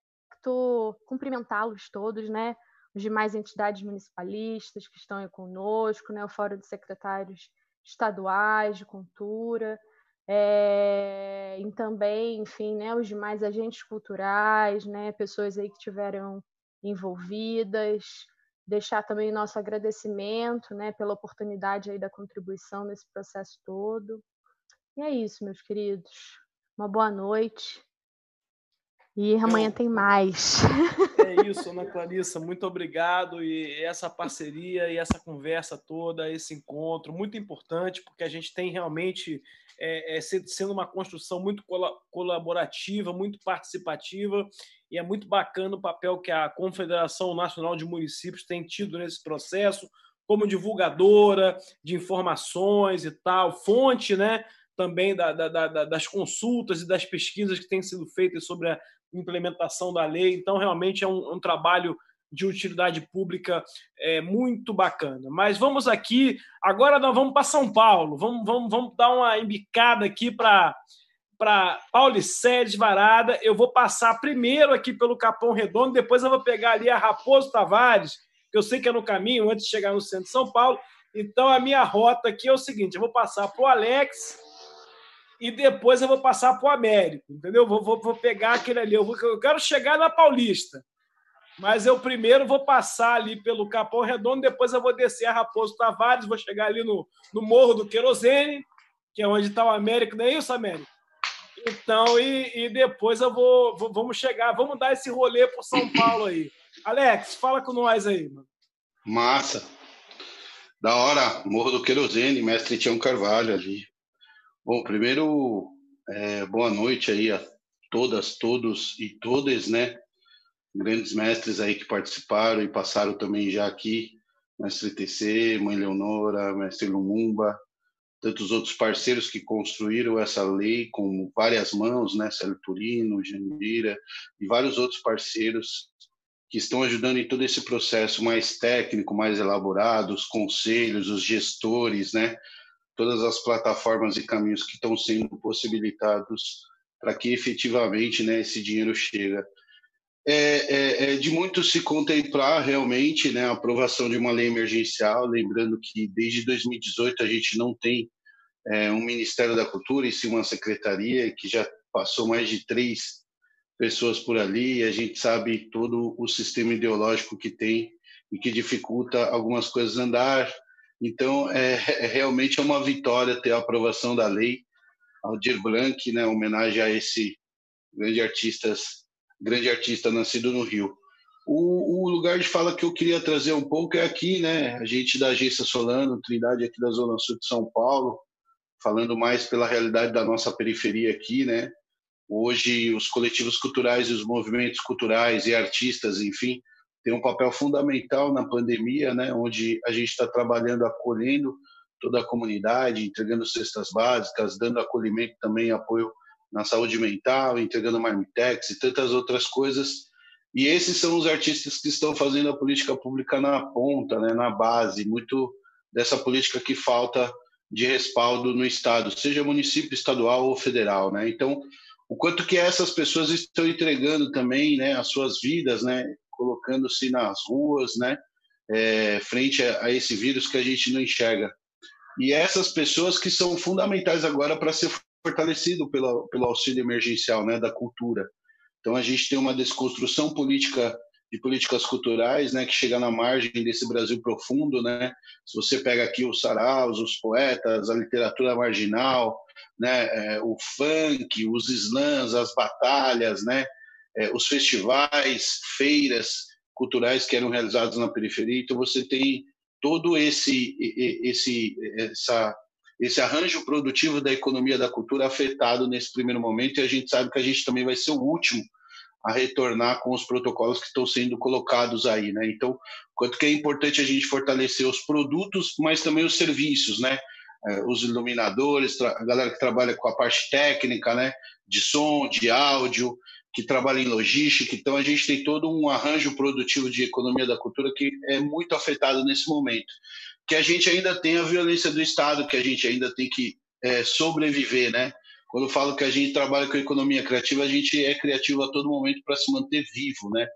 cumprimentá-los todos, né? Os demais entidades municipalistas que estão aí conosco, né? O Fórum de Secretários Estaduais de Cultura, é, e também, enfim, né, os demais agentes culturais, né, pessoas aí que tiveram envolvidas, deixar também nosso agradecimento, né, pela oportunidade aí da contribuição nesse processo todo. E é isso, meus queridos. Uma boa noite e amanhã tem mais. [LAUGHS] É isso, Ana Clarissa, muito obrigado. E essa parceria e essa conversa toda, esse encontro, muito importante, porque a gente tem realmente é, é, sendo uma construção muito colaborativa, muito participativa, e é muito bacana o papel que a Confederação Nacional de Municípios tem tido nesse processo, como divulgadora de informações e tal, fonte, né? Também da, da, da, das consultas e das pesquisas que têm sido feitas sobre a implementação da lei. Então, realmente é um, um trabalho de utilidade pública é, muito bacana. Mas vamos aqui, agora nós vamos para São Paulo, vamos, vamos, vamos dar uma embicada aqui para para Paulicedes Varada. Eu vou passar primeiro aqui pelo Capão Redondo, depois eu vou pegar ali a Raposo Tavares, que eu sei que é no caminho, antes de chegar no centro de São Paulo. Então, a minha rota aqui é o seguinte: eu vou passar para o Alex e depois eu vou passar para o Américo, entendeu? Vou, vou, vou pegar aquele ali. Eu, vou, eu quero chegar na Paulista. Mas eu primeiro vou passar ali pelo Capão Redondo, depois eu vou descer a Raposo Tavares, vou chegar ali no, no Morro do Querosene, que é onde está o Américo, não é isso, Américo? Então, e, e depois eu vou, vou, Vamos chegar, vamos dar esse rolê para São Paulo aí. Alex, fala com nós aí, mano. Massa. Da hora, Morro do Querosene, mestre Tião Carvalho ali. Bom, primeiro, é, boa noite aí a todas, todos e todas, né? grandes mestres aí que participaram e passaram também já aqui, mestre TC, mãe Leonora, mestre Lumumba, tantos outros parceiros que construíram essa lei com várias mãos, né, Célio Turino, Jandira e vários outros parceiros que estão ajudando em todo esse processo mais técnico, mais elaborado, os conselhos, os gestores, né, todas as plataformas e caminhos que estão sendo possibilitados para que efetivamente, né, esse dinheiro chega. É, é, é, de muito se contemplar realmente né, a aprovação de uma lei emergencial, lembrando que desde 2018 a gente não tem é, um Ministério da Cultura, e sim uma secretaria que já passou mais de três pessoas por ali, e a gente sabe todo o sistema ideológico que tem e que dificulta algumas coisas andar. Então, é, é realmente é uma vitória ter a aprovação da lei. Aldir Blanc, né, homenagem a esse grande artista grande artista nascido no Rio. O, o, lugar de fala que eu queria trazer um pouco é aqui, né? A gente da Agência Solano, Trindade aqui da Zona Sul de São Paulo, falando mais pela realidade da nossa periferia aqui, né? Hoje, os coletivos culturais os movimentos culturais e artistas, enfim, têm um papel fundamental na pandemia, né? Onde a gente está trabalhando, acolhendo toda a comunidade, entregando cestas básicas, dando acolhimento também, apoio na saúde mental, entregando marmitex e tantas outras coisas. E esses são os artistas que estão fazendo a política pública na ponta, né, na base, muito dessa política que falta de respaldo no Estado, seja município, estadual ou federal. Né? Então, o quanto que essas pessoas estão entregando também né, as suas vidas, né, colocando-se nas ruas, né, é, frente a, a esse vírus que a gente não enxerga. E essas pessoas que são fundamentais agora para ser fortalecido pelo, pelo auxílio emergencial né, da cultura. Então a gente tem uma desconstrução política de políticas culturais, né, que chega na margem desse Brasil profundo, né? Se você pega aqui os saraus, os poetas, a literatura marginal, né, é, o funk, os slams, as batalhas, né, é, os festivais, feiras culturais que eram realizados na periferia, então você tem todo esse esse essa esse arranjo produtivo da economia da cultura afetado nesse primeiro momento, e a gente sabe que a gente também vai ser o último a retornar com os protocolos que estão sendo colocados aí, né? Então, quanto que é importante a gente fortalecer os produtos, mas também os serviços, né? É, os iluminadores, a galera que trabalha com a parte técnica, né? De som, de áudio, que trabalha em logística. Então, a gente tem todo um arranjo produtivo de economia da cultura que é muito afetado nesse momento que a gente ainda tem a violência do Estado, que a gente ainda tem que é, sobreviver, né? Quando eu falo que a gente trabalha com economia criativa, a gente é criativo a todo momento para se manter vivo, né?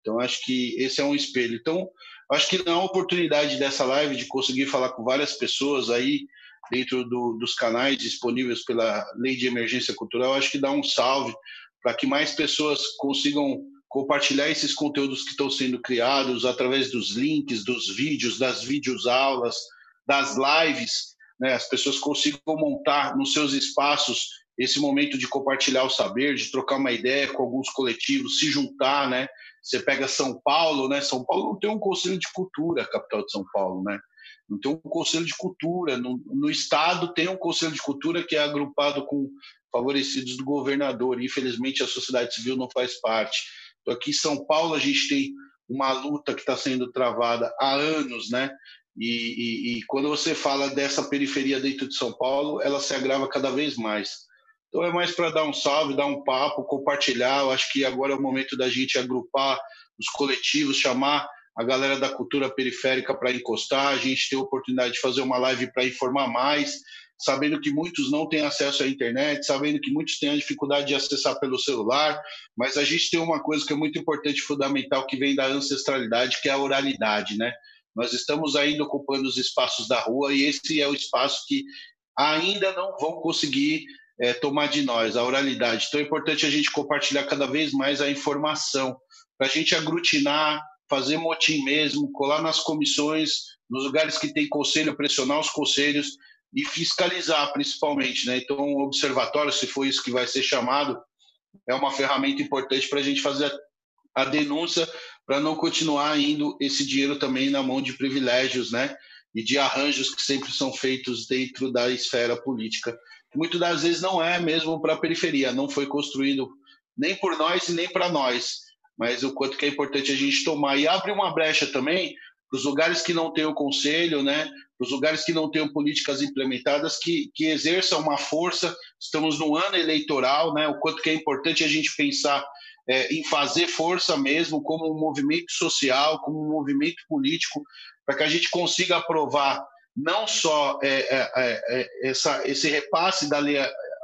Então, acho que esse é um espelho. Então, acho que na oportunidade dessa live de conseguir falar com várias pessoas aí dentro do, dos canais disponíveis pela Lei de Emergência Cultural, acho que dá um salve para que mais pessoas consigam compartilhar esses conteúdos que estão sendo criados através dos links, dos vídeos, das videoaulas, das lives, né? as pessoas consigam montar nos seus espaços esse momento de compartilhar o saber, de trocar uma ideia com alguns coletivos, se juntar, né? Você pega São Paulo, né? São Paulo não tem um conselho de cultura, capital de São Paulo, né? Não tem um conselho de cultura. No, no estado tem um conselho de cultura que é agrupado com favorecidos do governador. Infelizmente a sociedade civil não faz parte. Então aqui em São Paulo a gente tem uma luta que está sendo travada há anos, né? E, e, e, quando você fala dessa periferia dentro de São Paulo, ela se agrava cada vez mais. Então é mais para dar um salve, dar um papo, compartilhar. Eu acho que agora é o momento da gente agrupar os coletivos, chamar a galera da cultura periférica para encostar, a gente ter a oportunidade de fazer uma live para informar mais, sabendo que muitos não têm acesso à internet, sabendo que muitos têm a dificuldade de acessar pelo celular, mas a gente tem uma coisa que é muito importante, fundamental, que vem da ancestralidade, que é a oralidade, né? Nós estamos ainda ocupando os espaços da rua e esse é o espaço que ainda não vão conseguir é, tomar de nós, a oralidade. Então é importante a gente compartilhar cada vez mais a informação, para a gente aglutinar, fazer motim mesmo, colar nas comissões, nos lugares que tem conselho, pressionar os conselhos e fiscalizar, principalmente. Né? Então, o observatório, se for isso que vai ser chamado, é uma ferramenta importante para a gente fazer a denúncia, para não continuar indo esse dinheiro também na mão de privilégios, né? E de arranjos que sempre são feitos dentro da esfera política muitas das vezes não é mesmo para a periferia, não foi construído nem por nós e nem para nós, mas o quanto que é importante a gente tomar e abre uma brecha também para os lugares que não têm o conselho, né, para os lugares que não tenham políticas implementadas, que, que exerçam uma força. Estamos no ano eleitoral, né, o quanto que é importante a gente pensar é, em fazer força mesmo como um movimento social, como um movimento político, para que a gente consiga aprovar não só é, é, é, é, essa, esse repasse da lei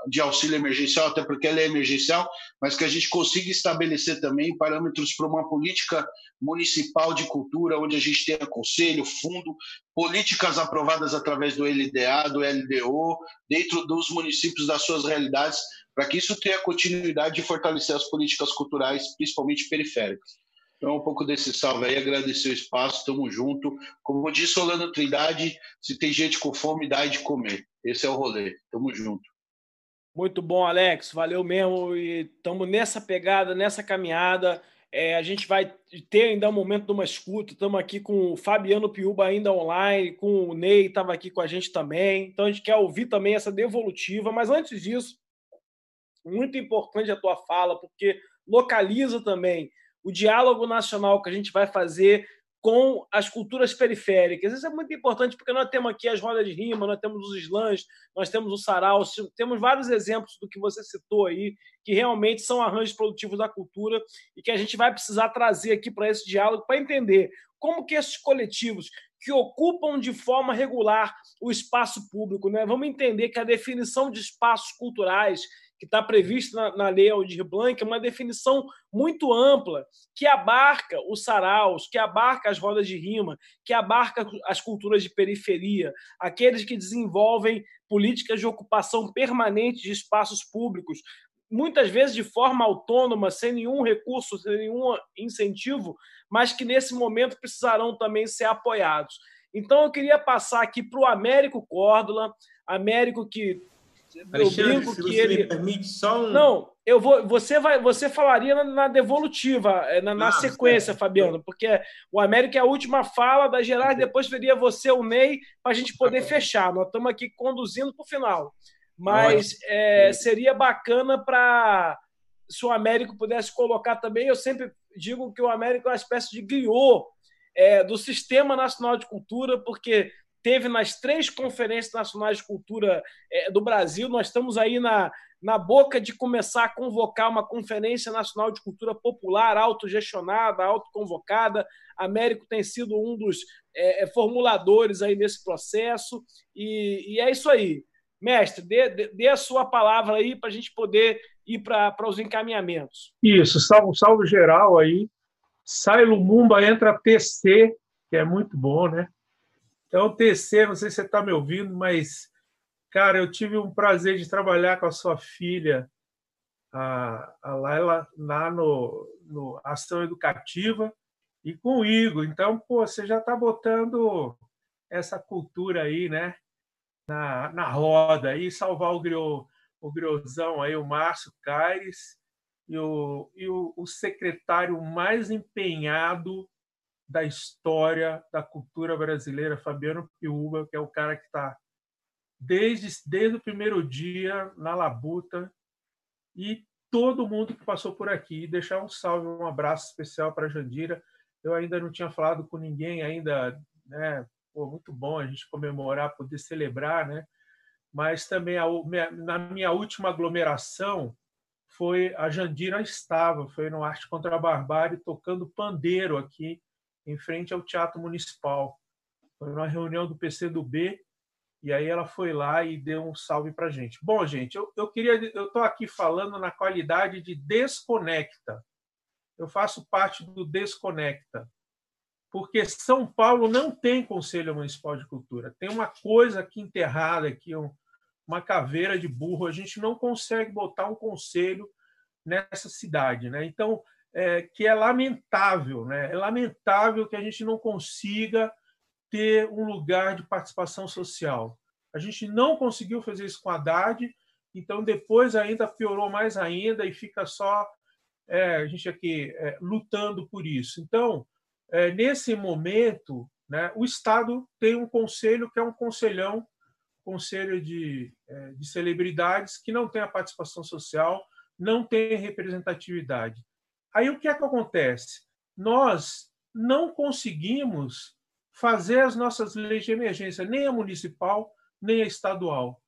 de auxílio emergencial, até porque ela é emergencial, mas que a gente consiga estabelecer também parâmetros para uma política municipal de cultura, onde a gente tenha conselho, fundo, políticas aprovadas através do LDA, do LDO, dentro dos municípios, das suas realidades, para que isso tenha continuidade e fortalecer as políticas culturais, principalmente periféricas. Então, um pouco desse salve aí, agradecer o espaço, estamos junto. Como disse Solano Trindade, se tem gente com fome, dá de comer. Esse é o rolê, estamos junto. Muito bom, Alex, valeu mesmo. E estamos nessa pegada, nessa caminhada. É, a gente vai ter ainda um momento de uma escuta. Estamos aqui com o Fabiano Piuba ainda online, com o Ney estava aqui com a gente também. Então a gente quer ouvir também essa devolutiva. Mas antes disso, muito importante a tua fala, porque localiza também o diálogo nacional que a gente vai fazer com as culturas periféricas. Isso é muito importante porque nós temos aqui as rodas de rima, nós temos os slams, nós temos o sarau, temos vários exemplos do que você citou aí, que realmente são arranjos produtivos da cultura e que a gente vai precisar trazer aqui para esse diálogo para entender como que esses coletivos que ocupam de forma regular o espaço público, né? Vamos entender que a definição de espaços culturais que está prevista na, na Lei Aldir Blanc, é uma definição muito ampla, que abarca os saraus, que abarca as rodas de rima, que abarca as culturas de periferia, aqueles que desenvolvem políticas de ocupação permanente de espaços públicos, muitas vezes de forma autônoma, sem nenhum recurso, sem nenhum incentivo, mas que nesse momento precisarão também ser apoiados. Então eu queria passar aqui para o Américo Córdola, Américo que Alexandre, se que ele me permite só um. Não, eu vou. Você vai. Você falaria na, na devolutiva, eh, na, na ah, sequência, é. Fabiano, porque o América é a última fala da Gerard, depois veria você, o Ney, para a gente poder fechar. Nós estamos aqui conduzindo para o final. Mas é, seria bacana para se o Américo pudesse colocar também. Eu sempre digo que o Américo é uma espécie de griot é, do Sistema Nacional de Cultura, porque teve nas três conferências nacionais de cultura é, do Brasil. Nós estamos aí na, na boca de começar a convocar uma Conferência Nacional de Cultura Popular, autogestionada, autoconvocada. Américo tem sido um dos é, é formuladores aí nesse processo. E, e, é isso aí. Mestre, dê, dê a sua palavra aí para a gente poder ir para os encaminhamentos. Isso, salve, salve geral aí. Sai Lumumba, entra PC, que é muito bom, né? Então, TC, não sei se você está me ouvindo, mas, cara, eu tive um prazer de trabalhar com a sua filha, a, a Laila, lá no, no Ação Educativa, e com o Igor. Então, pô, você já está botando essa cultura aí, né, na, na roda, e salvar o griot, o Griozão aí, o Márcio Caires, e o, e o, o secretário mais empenhado da história da cultura brasileira, Fabiano Piuba, que é o cara que está desde, desde o primeiro dia na Labuta e todo mundo que passou por aqui. Deixar um salve, um abraço especial para a Jandira. Eu ainda não tinha falado com ninguém ainda, né? Pô, muito bom a gente comemorar, poder celebrar, né? Mas também a, na minha última aglomeração foi a Jandira estava, foi no Arte contra a Barbárie tocando pandeiro aqui em frente ao Teatro Municipal. Foi uma reunião do PCdoB e aí ela foi lá e deu um salve para gente. Bom, gente, eu, eu queria, eu estou aqui falando na qualidade de desconecta. Eu faço parte do desconecta, porque São Paulo não tem Conselho Municipal de Cultura. Tem uma coisa aqui enterrada aqui, um, uma caveira de burro. A gente não consegue botar um conselho nessa cidade, né? Então, é, que é lamentável, né? É lamentável que a gente não consiga ter um lugar de participação social. A gente não conseguiu fazer isso com a Haddad, então depois ainda piorou mais ainda e fica só é, a gente aqui é, lutando por isso. Então, é, nesse momento, né, o Estado tem um conselho que é um conselhão, conselho de, é, de celebridades que não tem a participação social, não tem representatividade. Aí o que é que acontece? Nós não conseguimos fazer as nossas leis de emergência, nem a municipal, nem a estadual.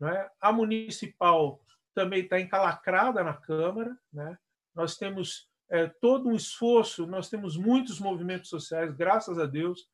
Né? A municipal também está encalacrada na Câmara. Né? Nós temos é, todo um esforço, nós temos muitos movimentos sociais, graças a Deus.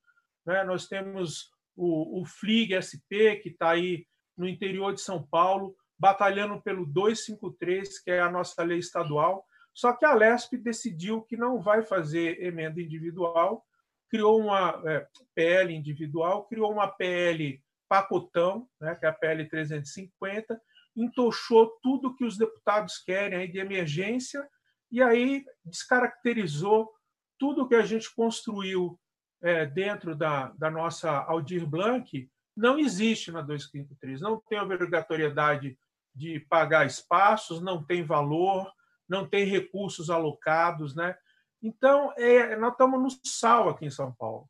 Né? Nós temos o, o FLIG SP, que está aí no interior de São Paulo, batalhando pelo 253, que é a nossa lei estadual. Só que a LESP decidiu que não vai fazer emenda individual criou uma é, PL individual, criou uma PL pacotão, né, que é a PL 350, entochou tudo que os deputados querem aí de emergência e aí descaracterizou tudo que a gente construiu é, dentro da, da nossa Aldir Blanc. Não existe na 253, não tem obrigatoriedade de pagar espaços, não tem valor, não tem recursos alocados, né? Então, é, nós estamos no sal aqui em São Paulo.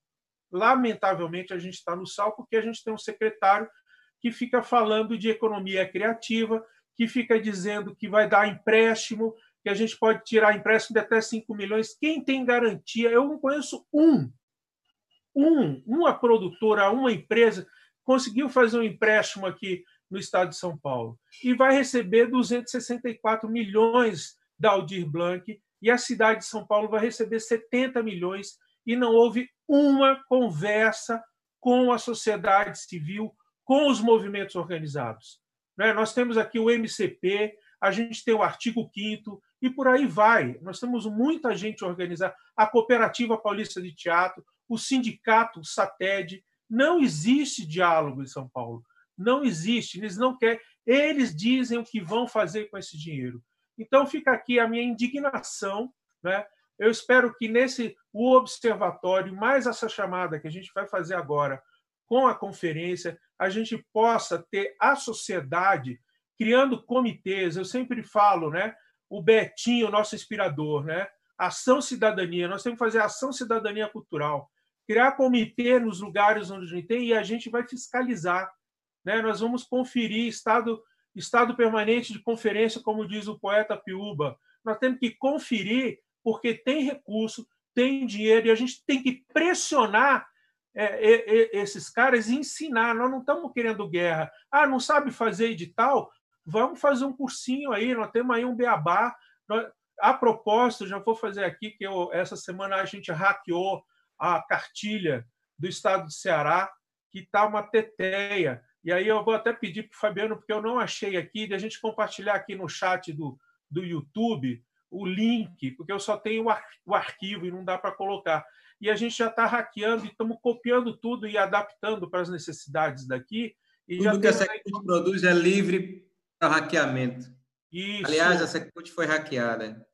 Lamentavelmente, a gente está no sal porque a gente tem um secretário que fica falando de economia criativa, que fica dizendo que vai dar empréstimo, que a gente pode tirar empréstimo de até 5 milhões. Quem tem garantia? Eu não conheço um. Um, uma produtora, uma empresa conseguiu fazer um empréstimo aqui no estado de São Paulo e vai receber 264 milhões da Aldir Blanc e a cidade de São Paulo vai receber 70 milhões e não houve uma conversa com a sociedade civil, com os movimentos organizados. Né? Nós temos aqui o MCP, a gente tem o artigo 5 e por aí vai. Nós temos muita gente organizada, a Cooperativa Paulista de Teatro, o sindicato SATED. Não existe diálogo em São Paulo. Não existe. Eles não querem. Eles dizem o que vão fazer com esse dinheiro. Então fica aqui a minha indignação, né? Eu espero que nesse o observatório, mais essa chamada que a gente vai fazer agora com a conferência, a gente possa ter a sociedade criando comitês. Eu sempre falo, né? O Betinho, nosso inspirador, né? Ação cidadania. Nós temos que fazer ação cidadania cultural, criar comitê nos lugares onde a gente tem e a gente vai fiscalizar, né? Nós vamos conferir estado estado permanente de conferência, como diz o poeta Piuba. Nós temos que conferir, porque tem recurso, tem dinheiro, e a gente tem que pressionar é, é, esses caras e ensinar. Nós não estamos querendo guerra. Ah, não sabe fazer edital? Vamos fazer um cursinho aí, nós temos aí um beabá. A propósito, já vou fazer aqui, que eu, essa semana a gente hackeou a cartilha do estado de Ceará, que está uma teteia. E aí eu vou até pedir para o Fabiano, porque eu não achei aqui, de a gente compartilhar aqui no chat do, do YouTube o link, porque eu só tenho o, ar, o arquivo e não dá para colocar. E a gente já está hackeando e estamos copiando tudo e adaptando para as necessidades daqui. E tudo já que a Secult produz é livre para hackeamento. Isso. Aliás, a Secult foi hackeada.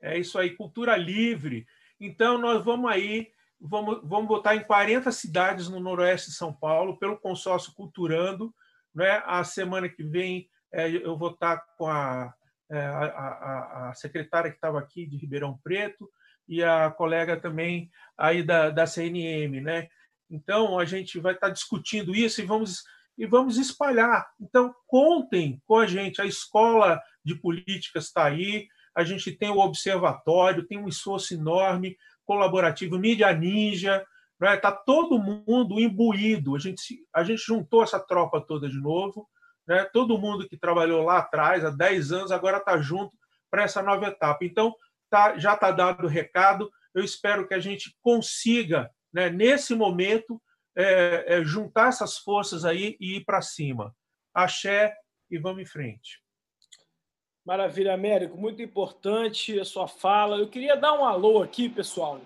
É isso aí, cultura livre. Então, nós vamos aí vamos, vamos botar em 40 cidades no noroeste de São Paulo, pelo consórcio Culturando. Né? A semana que vem é, eu vou estar com a, é, a, a, a secretária que estava aqui de Ribeirão Preto e a colega também aí da, da CNM, né? Então a gente vai estar discutindo isso e vamos e vamos espalhar. Então contem com a gente. A escola de políticas está aí. A gente tem o observatório, tem um esforço enorme colaborativo, mídia ninja, está né? Tá todo mundo imbuído. A gente, a gente juntou essa tropa toda de novo. Né? Todo mundo que trabalhou lá atrás, há 10 anos, agora está junto para essa nova etapa. Então, tá, já está dado o recado. Eu espero que a gente consiga, né, nesse momento, é, é, juntar essas forças aí e ir para cima. Axé e vamos em frente. Maravilha, Américo. Muito importante a sua fala. Eu queria dar um alô aqui, pessoal,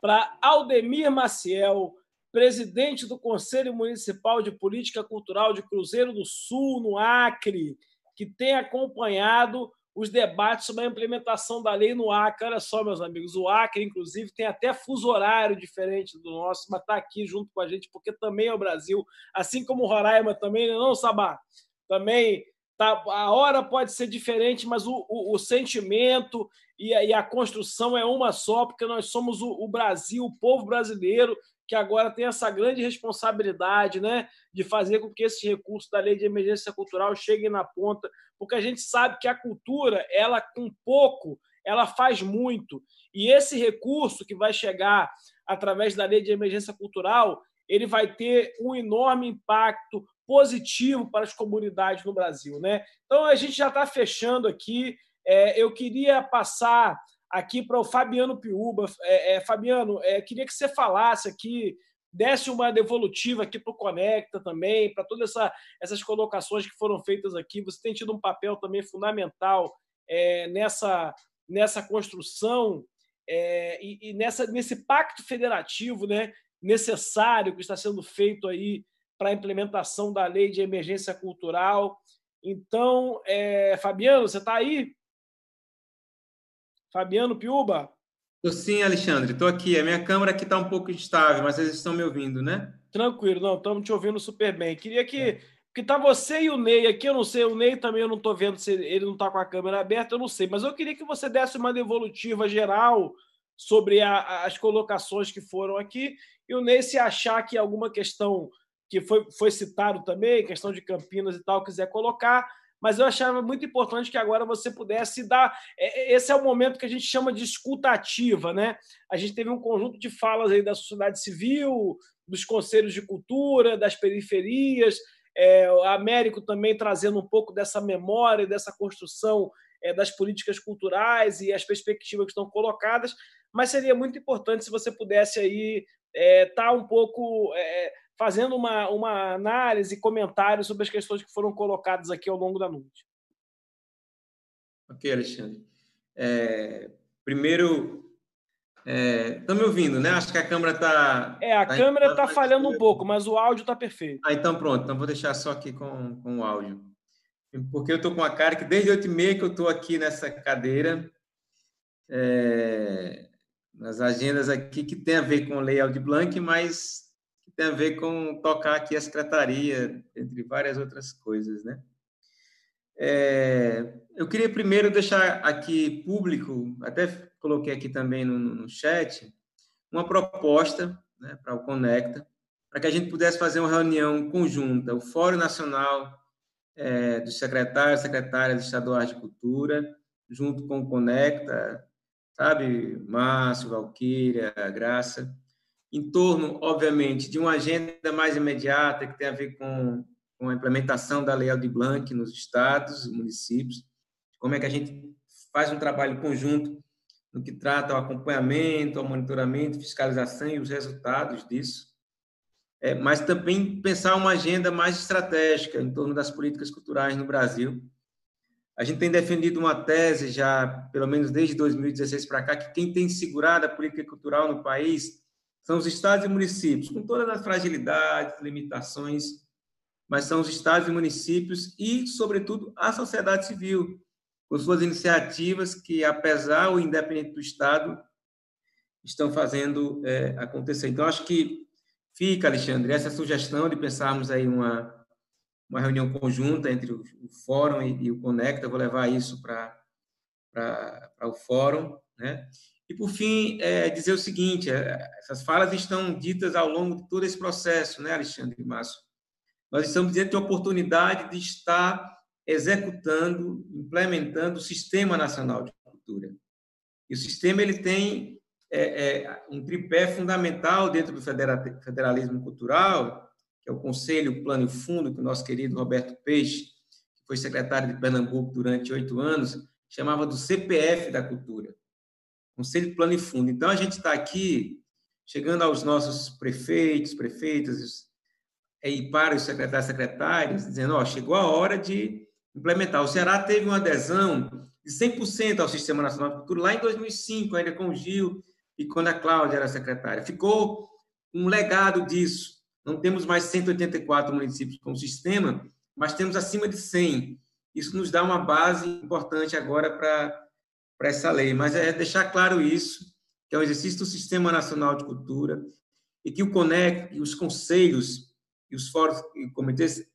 para Aldemir Maciel, presidente do Conselho Municipal de Política Cultural de Cruzeiro do Sul, no Acre, que tem acompanhado os debates sobre a implementação da lei no Acre. Olha só, meus amigos, o Acre, inclusive, tem até fuso horário diferente do nosso, mas está aqui junto com a gente, porque também é o Brasil, assim como o Roraima também, não, é não Sabá? Também tá, a hora pode ser diferente, mas o, o, o sentimento e a, e a, construção é uma só, porque nós somos o, o Brasil, o povo brasileiro, que agora tem essa grande responsabilidade né, de fazer com que esses recursos da lei de emergência cultural cheguem na ponta, porque a gente sabe que a cultura, ela com pouco, ela faz muito. E esse recurso que vai chegar através da lei de emergência cultural, ele vai ter um enorme impacto positivo para as comunidades no Brasil. Né? Então, a gente já está fechando aqui. É, eu queria passar aqui para o Fabiano Piuba. É, é, Fabiano, é, queria que você falasse aqui, desse uma devolutiva aqui para o Conecta também, para todas essa, essas colocações que foram feitas aqui. Você tem tido um papel também fundamental é, nessa, nessa construção é, e, e, nessa, nesse pacto federativo né, necessário que está sendo feito aí para a implementação da lei de emergência cultural. Então, é, Fabiano, você está aí? Fabiano Piuba? Estou sim, Alexandre. Estou aqui. A minha câmera aqui está um pouco instável, mas vocês estão me ouvindo, né? Tranquilo, não, estamos te ouvindo super bem. Queria que. É. Porque tá você e o Ney aqui, eu não sei, o Ney também eu não estou vendo se ele não está com a câmera aberta, eu não sei, mas eu queria que você desse uma devolutiva geral sobre a, as colocações que foram aqui e o Ney se achar que alguma questão que foi, foi citado também, questão de Campinas e tal, quiser colocar, mas eu achava muito importante que agora você pudesse dar. É, é, esse é o momento que a gente chama de escuta ativa, né? A gente teve um conjunto de falas aí da sociedade civil, dos conselhos de cultura, das periferias, é, o Américo também trazendo um pouco dessa memória, dessa construção é, das políticas culturais e as perspectivas que estão colocadas, mas seria muito importante se você pudesse aí estar é, tá um pouco é, fazendo uma, uma análise e comentário sobre as questões que foram colocadas aqui ao longo da noite. Ok, Alexandre. É, primeiro, estão é, me ouvindo, né? Acho que a câmera está. É, a tá câmera está falhando um pouco, mas o áudio está perfeito. Ah, então pronto. Então vou deixar só aqui com, com o áudio. Porque eu estou com a cara que desde oito e meia que eu estou aqui nessa cadeira, é, nas agendas aqui que tem a ver com o layout Blank, mas tem a ver com tocar aqui a secretaria, entre várias outras coisas, né? É, eu queria primeiro deixar aqui público, até coloquei aqui também no, no chat, uma proposta né, para o Conecta, para que a gente pudesse fazer uma reunião conjunta, o Fórum Nacional é, dos Secretários e Secretárias Estaduais de Cultura, junto com o Conecta, sabe, Márcio, Valquíria, Graça, em torno, obviamente, de uma agenda mais imediata que tem a ver com, com a implementação da Lei Aldir Blanc nos estados e municípios, como é que a gente faz um trabalho conjunto no que trata o acompanhamento, o monitoramento, fiscalização e os resultados disso, é, mas também pensar uma agenda mais estratégica em torno das políticas culturais no Brasil. A gente tem defendido uma tese já, pelo menos desde 2016 para cá, que quem tem segurado a política cultural no país são os estados e municípios, com todas as fragilidades, limitações, mas são os estados e municípios e, sobretudo, a sociedade civil, com suas iniciativas que, apesar ou independente do Estado, estão fazendo é, acontecer. Então, acho que fica, Alexandre, essa sugestão de pensarmos aí uma, uma reunião conjunta entre o, Fórum e, e, o Conecta, vou levar isso para o Fórum, né? E, por fim, é, dizer o seguinte, é, essas falas estão ditas ao longo de todo esse processo, né, Alexandre e Márcio? Nós estamos diante de uma oportunidade de estar executando, implementando o Sistema Nacional de Cultura. E o sistema ele tem é, é, um tripé fundamental dentro do federalismo cultural, que é o Conselho Plano e Fundo, que o nosso querido Roberto Peixe, que foi secretário de Pernambuco durante oito anos, chamava do CPF da Cultura, Conselho Plano e Fundo. Então, a gente está aqui chegando aos nossos prefeitos, prefeitas, e para os secretários e secretárias, dizendo, ó, chegou a hora de implementar. O Ceará teve uma adesão de 100% ao Sistema Nacional de Cultura lá em 2005, ainda com o Gil e quando a Cláudia era secretária. Ficou um legado disso. Não temos mais 184 municípios com o sistema, mas temos acima de 100. Isso nos dá uma base importante agora para, para essa lei. Mas é deixar claro isso, que é um exercício do Sistema Nacional de Cultura e que o CONEC, os conselhos e os fóruns e comitês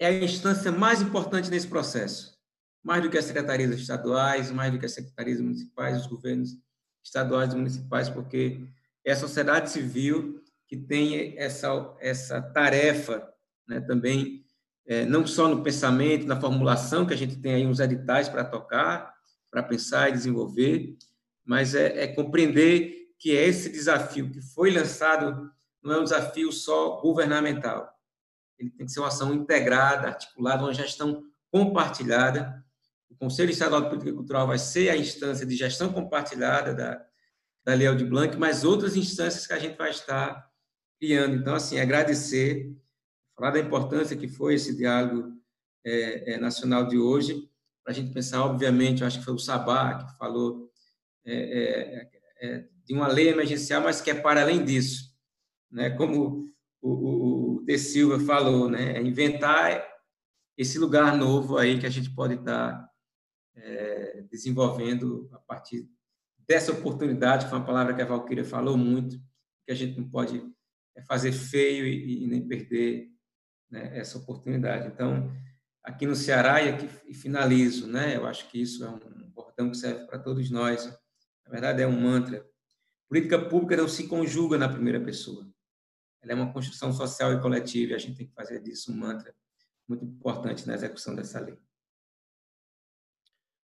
é a instância mais importante nesse processo. Mais do que as secretarias estaduais, mais do que as secretarias municipais, os governos estaduais e municipais, porque é a sociedade civil que tem essa, essa tarefa né, também, é, não só no pensamento, na formulação, que a gente tem aí uns editais para tocar, para pensar e desenvolver, mas é, é compreender que é esse desafio que foi lançado não é um desafio só governamental. Ele tem que ser uma ação integrada, articulada, uma gestão compartilhada. O Conselho Estadual de Política Cultural vai ser a instância de gestão compartilhada da, da Lei de Blanc, mas outras instâncias que a gente vai estar criando. Então, assim, agradecer, falar da importância que foi esse diálogo é, é, nacional de hoje, para a gente pensar, obviamente, eu acho que foi o Sabá que falou é, é, é, de uma lei emergencial, mas que é para além disso né? Como o, o De Silva falou, né? É inventar esse lugar novo aí que a gente pode estar é, desenvolvendo a partir dessa oportunidade, que foi uma palavra que a Valquíria falou muito, que a gente não pode é, fazer feio e, e nem perder né, essa oportunidade. Então, aqui no Ceará, e aqui e finalizo, né? Eu acho que isso é um bordão que serve para todos nós. Na verdade, é um mantra. Política pública não se conjuga na primeira pessoa ela é uma construção social e coletiva, e a gente tem que fazer disso um mantra muito importante na execução dessa lei.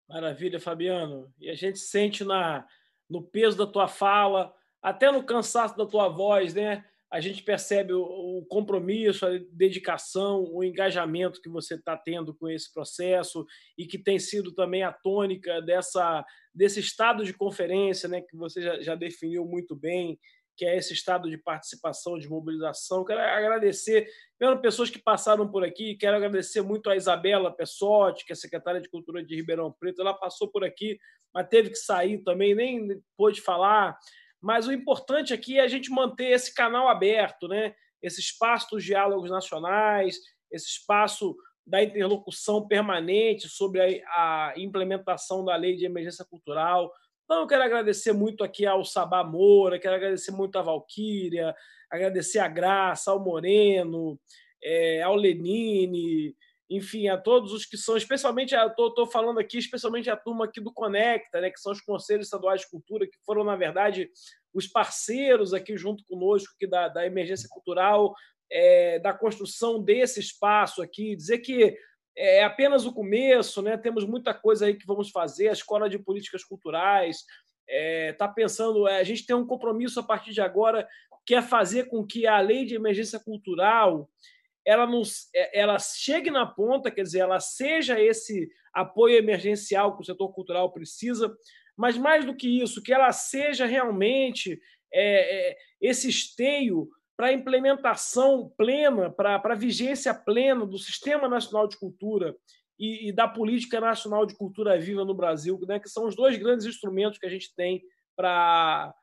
Maravilha, Fabiano. E a gente sente na, no peso da tua fala, até no cansaço da tua voz, né? A gente percebe o, o compromisso, a dedicação, o engajamento que você está tendo com esse processo e que tem sido também a tônica dessa, desse estado de conferência, né? Que você já, já definiu muito bem que é esse estado de participação, de mobilização. Quero agradecer, pelas pessoas que passaram por aqui, quero agradecer muito a Isabela Pessotti, que é secretária de Cultura de Ribeirão Preto. Ela passou por aqui, mas teve que sair também, nem pôde falar. Mas o importante aqui é a gente manter esse canal aberto, né? esse espaço dos diálogos nacionais, esse espaço da interlocução permanente sobre a, implementação da lei de emergência cultural, então, eu quero agradecer muito aqui ao Sabá Moura, quero agradecer muito à Valquíria, agradecer a Graça, ao Moreno, é, ao Lenine, enfim, a todos os que são, especialmente, estou falando aqui, especialmente a turma aqui do Conecta, né, que são os Conselhos Estaduais de Cultura, que foram, na verdade, os parceiros aqui junto conosco aqui da, da emergência cultural, é, da construção desse espaço aqui, dizer que é apenas o começo, né? Temos muita coisa aí que vamos fazer. A escola de políticas culturais está é, tá pensando. É, a gente tem um compromisso a partir de agora que é fazer com que a lei de emergência cultural ela, nos, é, ela chegue na ponta, quer dizer, ela seja esse apoio emergencial que o setor cultural precisa, mas mais do que isso, que ela seja realmente é, é, esse esteio para a implementação plena, para a vigência plena do Sistema Nacional de Cultura e, e, da Política Nacional de Cultura Viva no Brasil, né, que são os dois grandes instrumentos que a gente tem para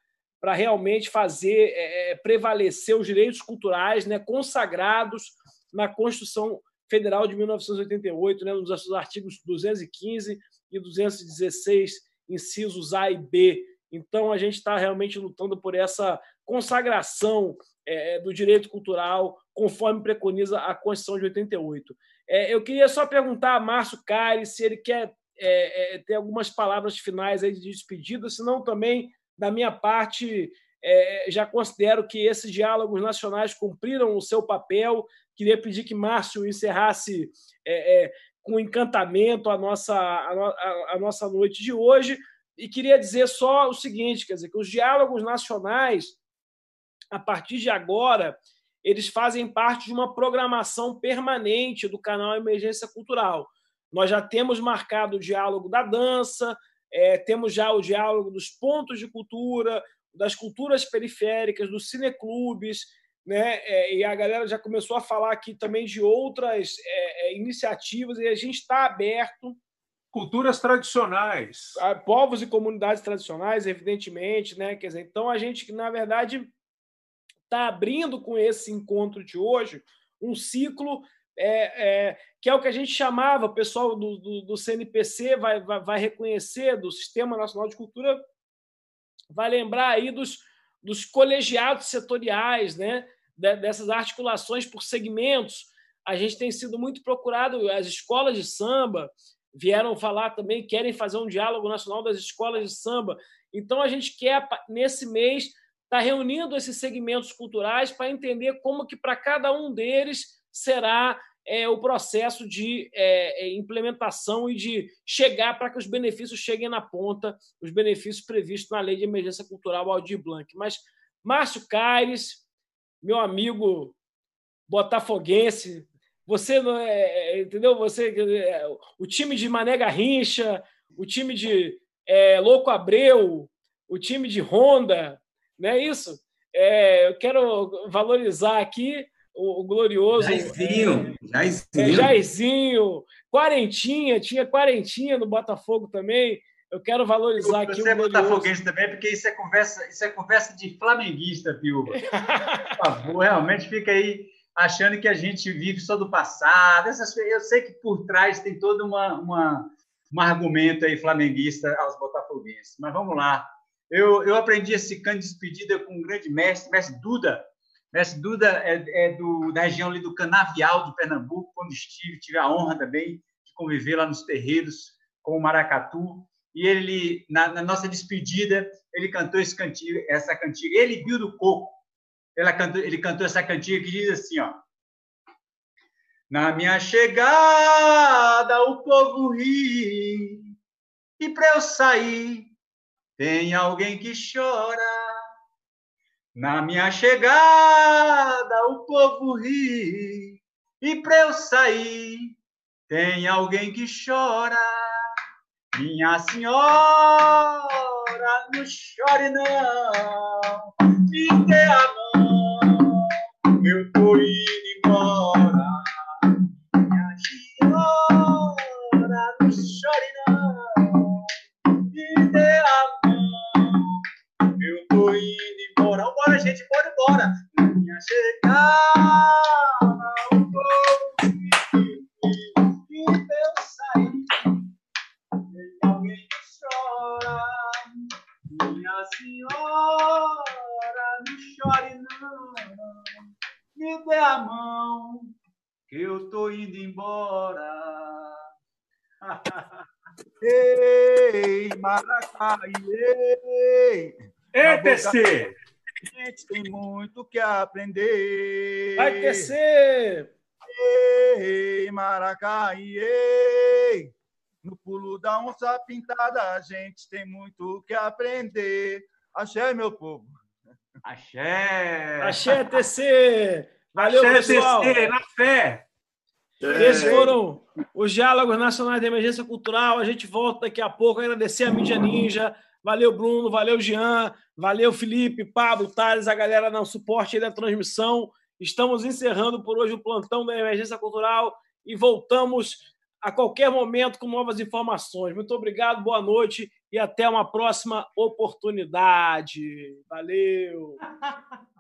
para realmente fazer é, é, prevalecer os direitos culturais né, consagrados na Constituição Federal de 1988, né, nos artigos 215 e 216, incisos A e B. Então, a gente está realmente lutando por essa consagração é, do direito cultural, conforme preconiza a Constituição de 88. É, eu queria só perguntar a Márcio Cari se ele quer é, é, ter algumas palavras finais aí de despedida, senão também, da minha parte, é, já considero que esses diálogos nacionais cumpriram o seu papel. Queria pedir que Márcio encerrasse é, é, com encantamento a nossa, a, a, a, nossa noite de hoje. E queria dizer só o seguinte: quer dizer, que os diálogos nacionais, a partir de agora, eles fazem parte de uma programação permanente do canal Emergência Cultural. Nós já temos marcado o diálogo da dança, é, temos já o diálogo dos pontos de cultura, das culturas periféricas, dos cineclubes, né? É, e a galera já começou a falar aqui também de outras é, é iniciativas e a gente está aberto. Culturas tradicionais. A povos e comunidades tradicionais, evidentemente, né? Quer dizer, então a gente, na verdade, está abrindo com esse encontro de hoje um ciclo é, é, que é o que a gente chamava, o pessoal do, do, do CNPC vai, vai, vai, reconhecer, do Sistema Nacional de Cultura, vai lembrar aí dos, dos colegiados setoriais, né? Dessas articulações por segmentos. A gente tem sido muito procurado, as escolas de samba vieram falar também, querem fazer um diálogo nacional das escolas de samba. Então, a gente quer, nesse mês, está reunindo esses segmentos culturais para entender como que para cada um deles será é, o processo de é, é, implementação e de chegar para que os benefícios cheguem na ponta, os benefícios previstos na Lei de Emergência Cultural Aldir Blanc. Mas Márcio Caires, meu amigo botafoguense, você não é, é entendeu? Você é, o time de Mané Garrincha, o time de é, Louco Abreu, o time de Honda, não é isso? É, eu quero valorizar aqui o, o glorioso. Jairzinho, é, Jairzinho. É, Jairzinho, Quarentinha, tinha Quarentinha no Botafogo também. Eu quero valorizar aqui você o Você é botafoguense também, porque isso é conversa, isso é conversa de flamenguista, Piuba. [LAUGHS] Por favor, realmente fica aí achando que a gente vive só do passado. Essas, eu sei que por trás tem todo uma, uma, um argumento aí flamenguista aos botafoguenses. Mas vamos lá. Eu, eu aprendi esse canto de despedida com um grande mestre, mestre Duda. Mestre Duda é, é do, da região ali do Canavial de Pernambuco, quando estive, tive a honra também de conviver lá nos terreiros com o Maracatu. E ele, na, na nossa despedida, ele cantou esse cantiga, essa cantiga. Ele viu do coco. Cantou, ele cantou essa cantiga que diz assim, ó. Na minha chegada o povo ri, e para eu sair tem alguém que chora. Na minha chegada o povo ri, e para eu sair tem alguém que chora. Minha senhora, não chore não, me dê a mão, eu tô indo embora. Minha senhora, não chore não, me dê a mão, eu tô indo embora. Vambora, gente, bora embora. Minha chegada, me dê a mão, que eu tô indo embora. [LAUGHS] ei, Maracai, ei! Ei, TC! gente tem muito que aprender. Vai tecer! Ei, Maracai, ei! No pulo da onça pintada, a gente tem muito que aprender. Axé, meu povo. Axé! Axé, TC! Valeu, pessoal! TC, na fé! Esses foram os Diálogos Nacionais de Emergência Cultural. A gente volta daqui a pouco. Agradecer a Mídia Ninja. Valeu, Bruno. Valeu, Jean. Valeu, Felipe, Pablo, Thales, a galera no suporte da transmissão. Estamos encerrando por hoje o plantão da Emergência Cultural e voltamos a qualquer momento com novas informações. Muito obrigado, boa noite e até uma próxima oportunidade. Valeu! [LAUGHS]